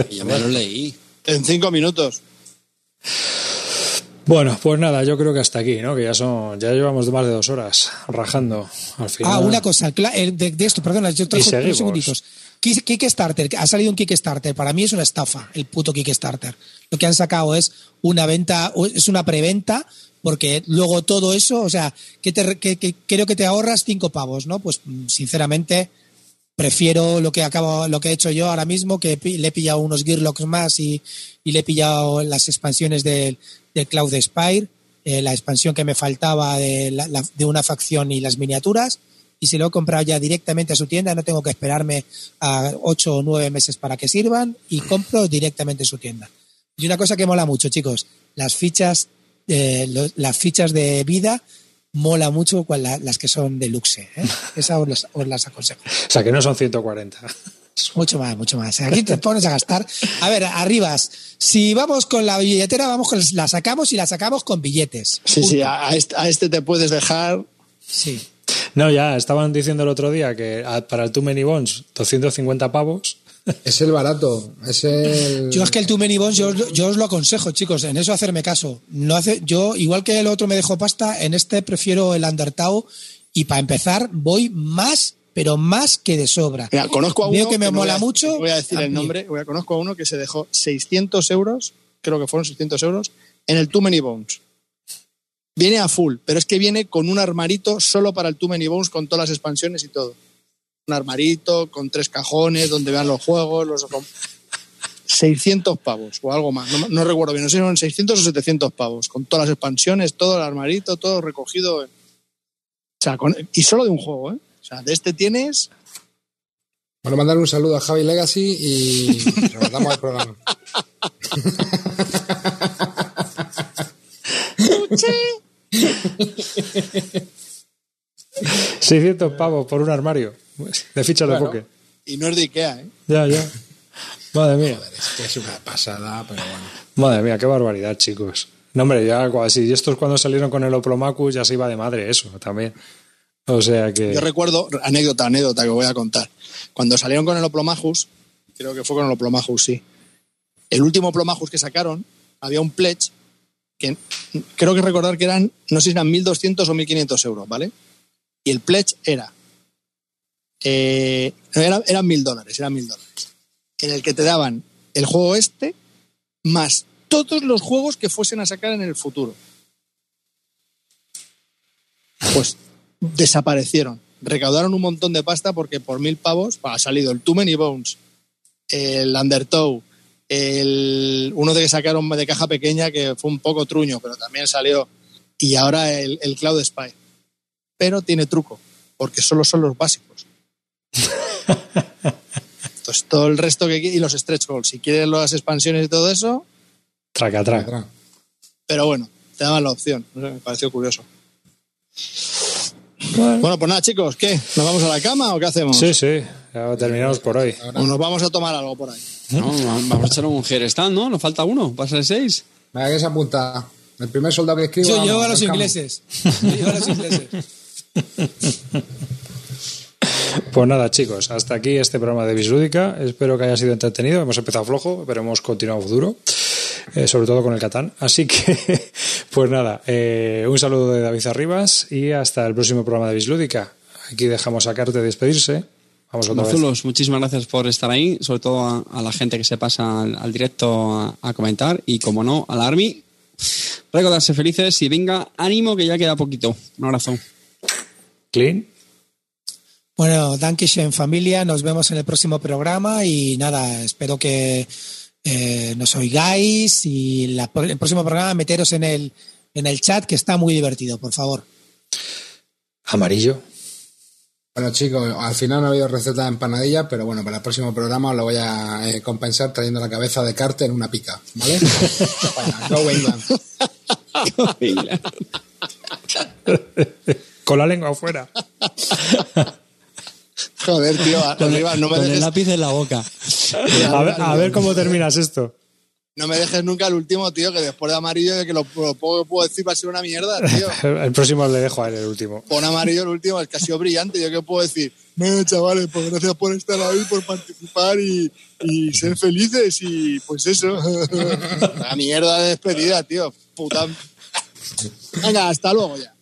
Ya me lo leí. En cinco minutos. Bueno, pues nada, yo creo que hasta aquí, ¿no? Que ya son, ya llevamos más de dos horas rajando al final. Ah, una cosa, cla- eh, de, de esto, perdona, yo trajo unos segunditos. Kick- Kickstarter, ha salido un Kickstarter, para mí es una estafa, el puto Kickstarter. Lo que han sacado es una venta, es una preventa, porque luego todo eso, o sea, que, te, que- que creo que te ahorras cinco pavos, ¿no? Pues mm, sinceramente prefiero lo que acabo, lo que he hecho yo ahora mismo, que le he pillado unos Gearlocks más y, le he pillado las expansiones del, del Cloud Spire, eh, la expansión que me faltaba de, la- de una facción y las miniaturas, y se lo he comprado ya directamente a su tienda, no tengo que esperarme a ocho o nueve meses para que sirvan, y compro directamente en su tienda. Y una cosa que mola mucho, chicos, las fichas, eh, lo- las fichas de vida mola mucho con la- las que son deluxe. ¿eh? Esa os las, os las aconsejo. O sea, que no son 140. Mucho más, mucho más. Aquí te pones a gastar. A ver, arribas. Si vamos con la billetera, vamos con la sacamos y la sacamos con billetes. Sí, sí, a, a este, a este te puedes dejar. Sí. No, ya estaban diciendo el otro día que a- para el Too Many Bones 250 pavos. Es el barato. Es el. Yo es que el Too Many Bones, yo, os lo- yo os lo aconsejo, chicos, en eso hacerme caso. No hace, yo, igual que el otro me dejó pasta, en este prefiero el Undertale y para empezar voy más, pero más que de sobra. Mira, conozco a uno. Veo que me mola voy a- mucho. Voy a decir a el nombre. voy a- Conozco a uno que se dejó 600 euros, creo que fueron 600 euros, en el Too Many Bones. Viene a full, pero es que viene con un armarito solo para el Too Many Bones con todas las expansiones y todo. Un armarito con tres cajones donde vean los juegos, los 600 pavos o algo más. No, no recuerdo bien, no sé si son 600 o 700 pavos con todas las expansiones, todo el armarito, todo recogido. sea, con- y solo de un juego, ¿eh? O sea, de este tienes. Bueno, mandar un saludo a Javi Legacy y rematamos el programa. 600 pavos por un armario de fichas de póker. Y no es de Ikea, ¿eh? Ya, ya. Madre mía. Es que es una pasada, pero bueno. Madre mía, qué barbaridad, chicos. No, hombre, ya algo así. Y estos cuando salieron con el Oplomacus ya se iba de madre eso también. O sea que... Yo recuerdo, anécdota, anécdota que voy a contar. Cuando salieron con el Oplomajus, creo que fue con el Oplomajus, sí. El último Oplomajus que sacaron, había un pledge que creo que recordar que eran, no sé si eran 1.200 o 1.500 euros, ¿vale? Y el pledge era, eh, eran 1.000 dólares, eran 1.000 dólares. En el que te daban el juego este más todos los juegos que fuesen a sacar en el futuro. Pues desaparecieron. Recaudaron un montón de pasta porque por mil pavos ha salido el Too Many Bones, el Undertow, el, uno de que sacaron de caja pequeña que fue un poco truño, pero también salió. Y ahora el, el Cloud Spy. Pero tiene truco, porque solo son los básicos. Entonces, todo el resto que y los stretch goals. Si quieres las expansiones y todo eso, Traca, traca. Atrás. pero bueno, te daban la opción. Me pareció curioso. Bueno, pues nada, chicos, ¿qué? ¿Nos vamos a la cama o qué hacemos? Sí, sí. Ya terminamos por hoy. ¿O nos vamos a tomar algo por ahí? No, vamos a echar un stand, ¿no? Nos falta uno, pasa el 6. Venga, que se apunta. El primer soldado que escriba. Yo llevo a los arrancamos. ingleses. Yo llevo a los ingleses. Pues nada, chicos, hasta aquí este programa de Bislúdica. Espero que haya sido entretenido. Hemos empezado flojo, pero hemos continuado duro, eh, sobre todo con el Catán. Así que, pues nada, eh, un saludo de David Arribas y hasta el próximo programa de Bislúdica. Aquí dejamos a Carte despedirse. Mazulos, muchísimas gracias por estar ahí, sobre todo a, a la gente que se pasa al, al directo a, a comentar y, como no, a la Army. Recordarse felices y venga, ánimo que ya queda poquito. Un abrazo. Clean. Bueno, Dankeschön familia, nos vemos en el próximo programa y nada, espero que eh, nos oigáis y la- el próximo programa meteros en el, en el chat que está muy divertido, por favor. Amarillo. Bueno, chicos, al final no ha habido receta de empanadilla, pero bueno, para el próximo programa os lo voy a eh, compensar trayendo la cabeza de Carter en una pica, ¿vale? Go England. Con la lengua afuera. Joder, tío, arriba, no me Con el lápiz en la boca. A ver, a ver cómo terminas esto. No me dejes nunca el último, tío, que después de amarillo, que lo, lo poco que puedo decir va a ser una mierda, tío. El próximo le dejo a él el último. Pon amarillo el último, es que ha sido brillante. ¿Yo qué puedo decir? No, chavales, pues gracias por estar ahí, por participar y, y ser felices y pues eso. La mierda de despedida, tío. Puta. Venga, hasta luego ya.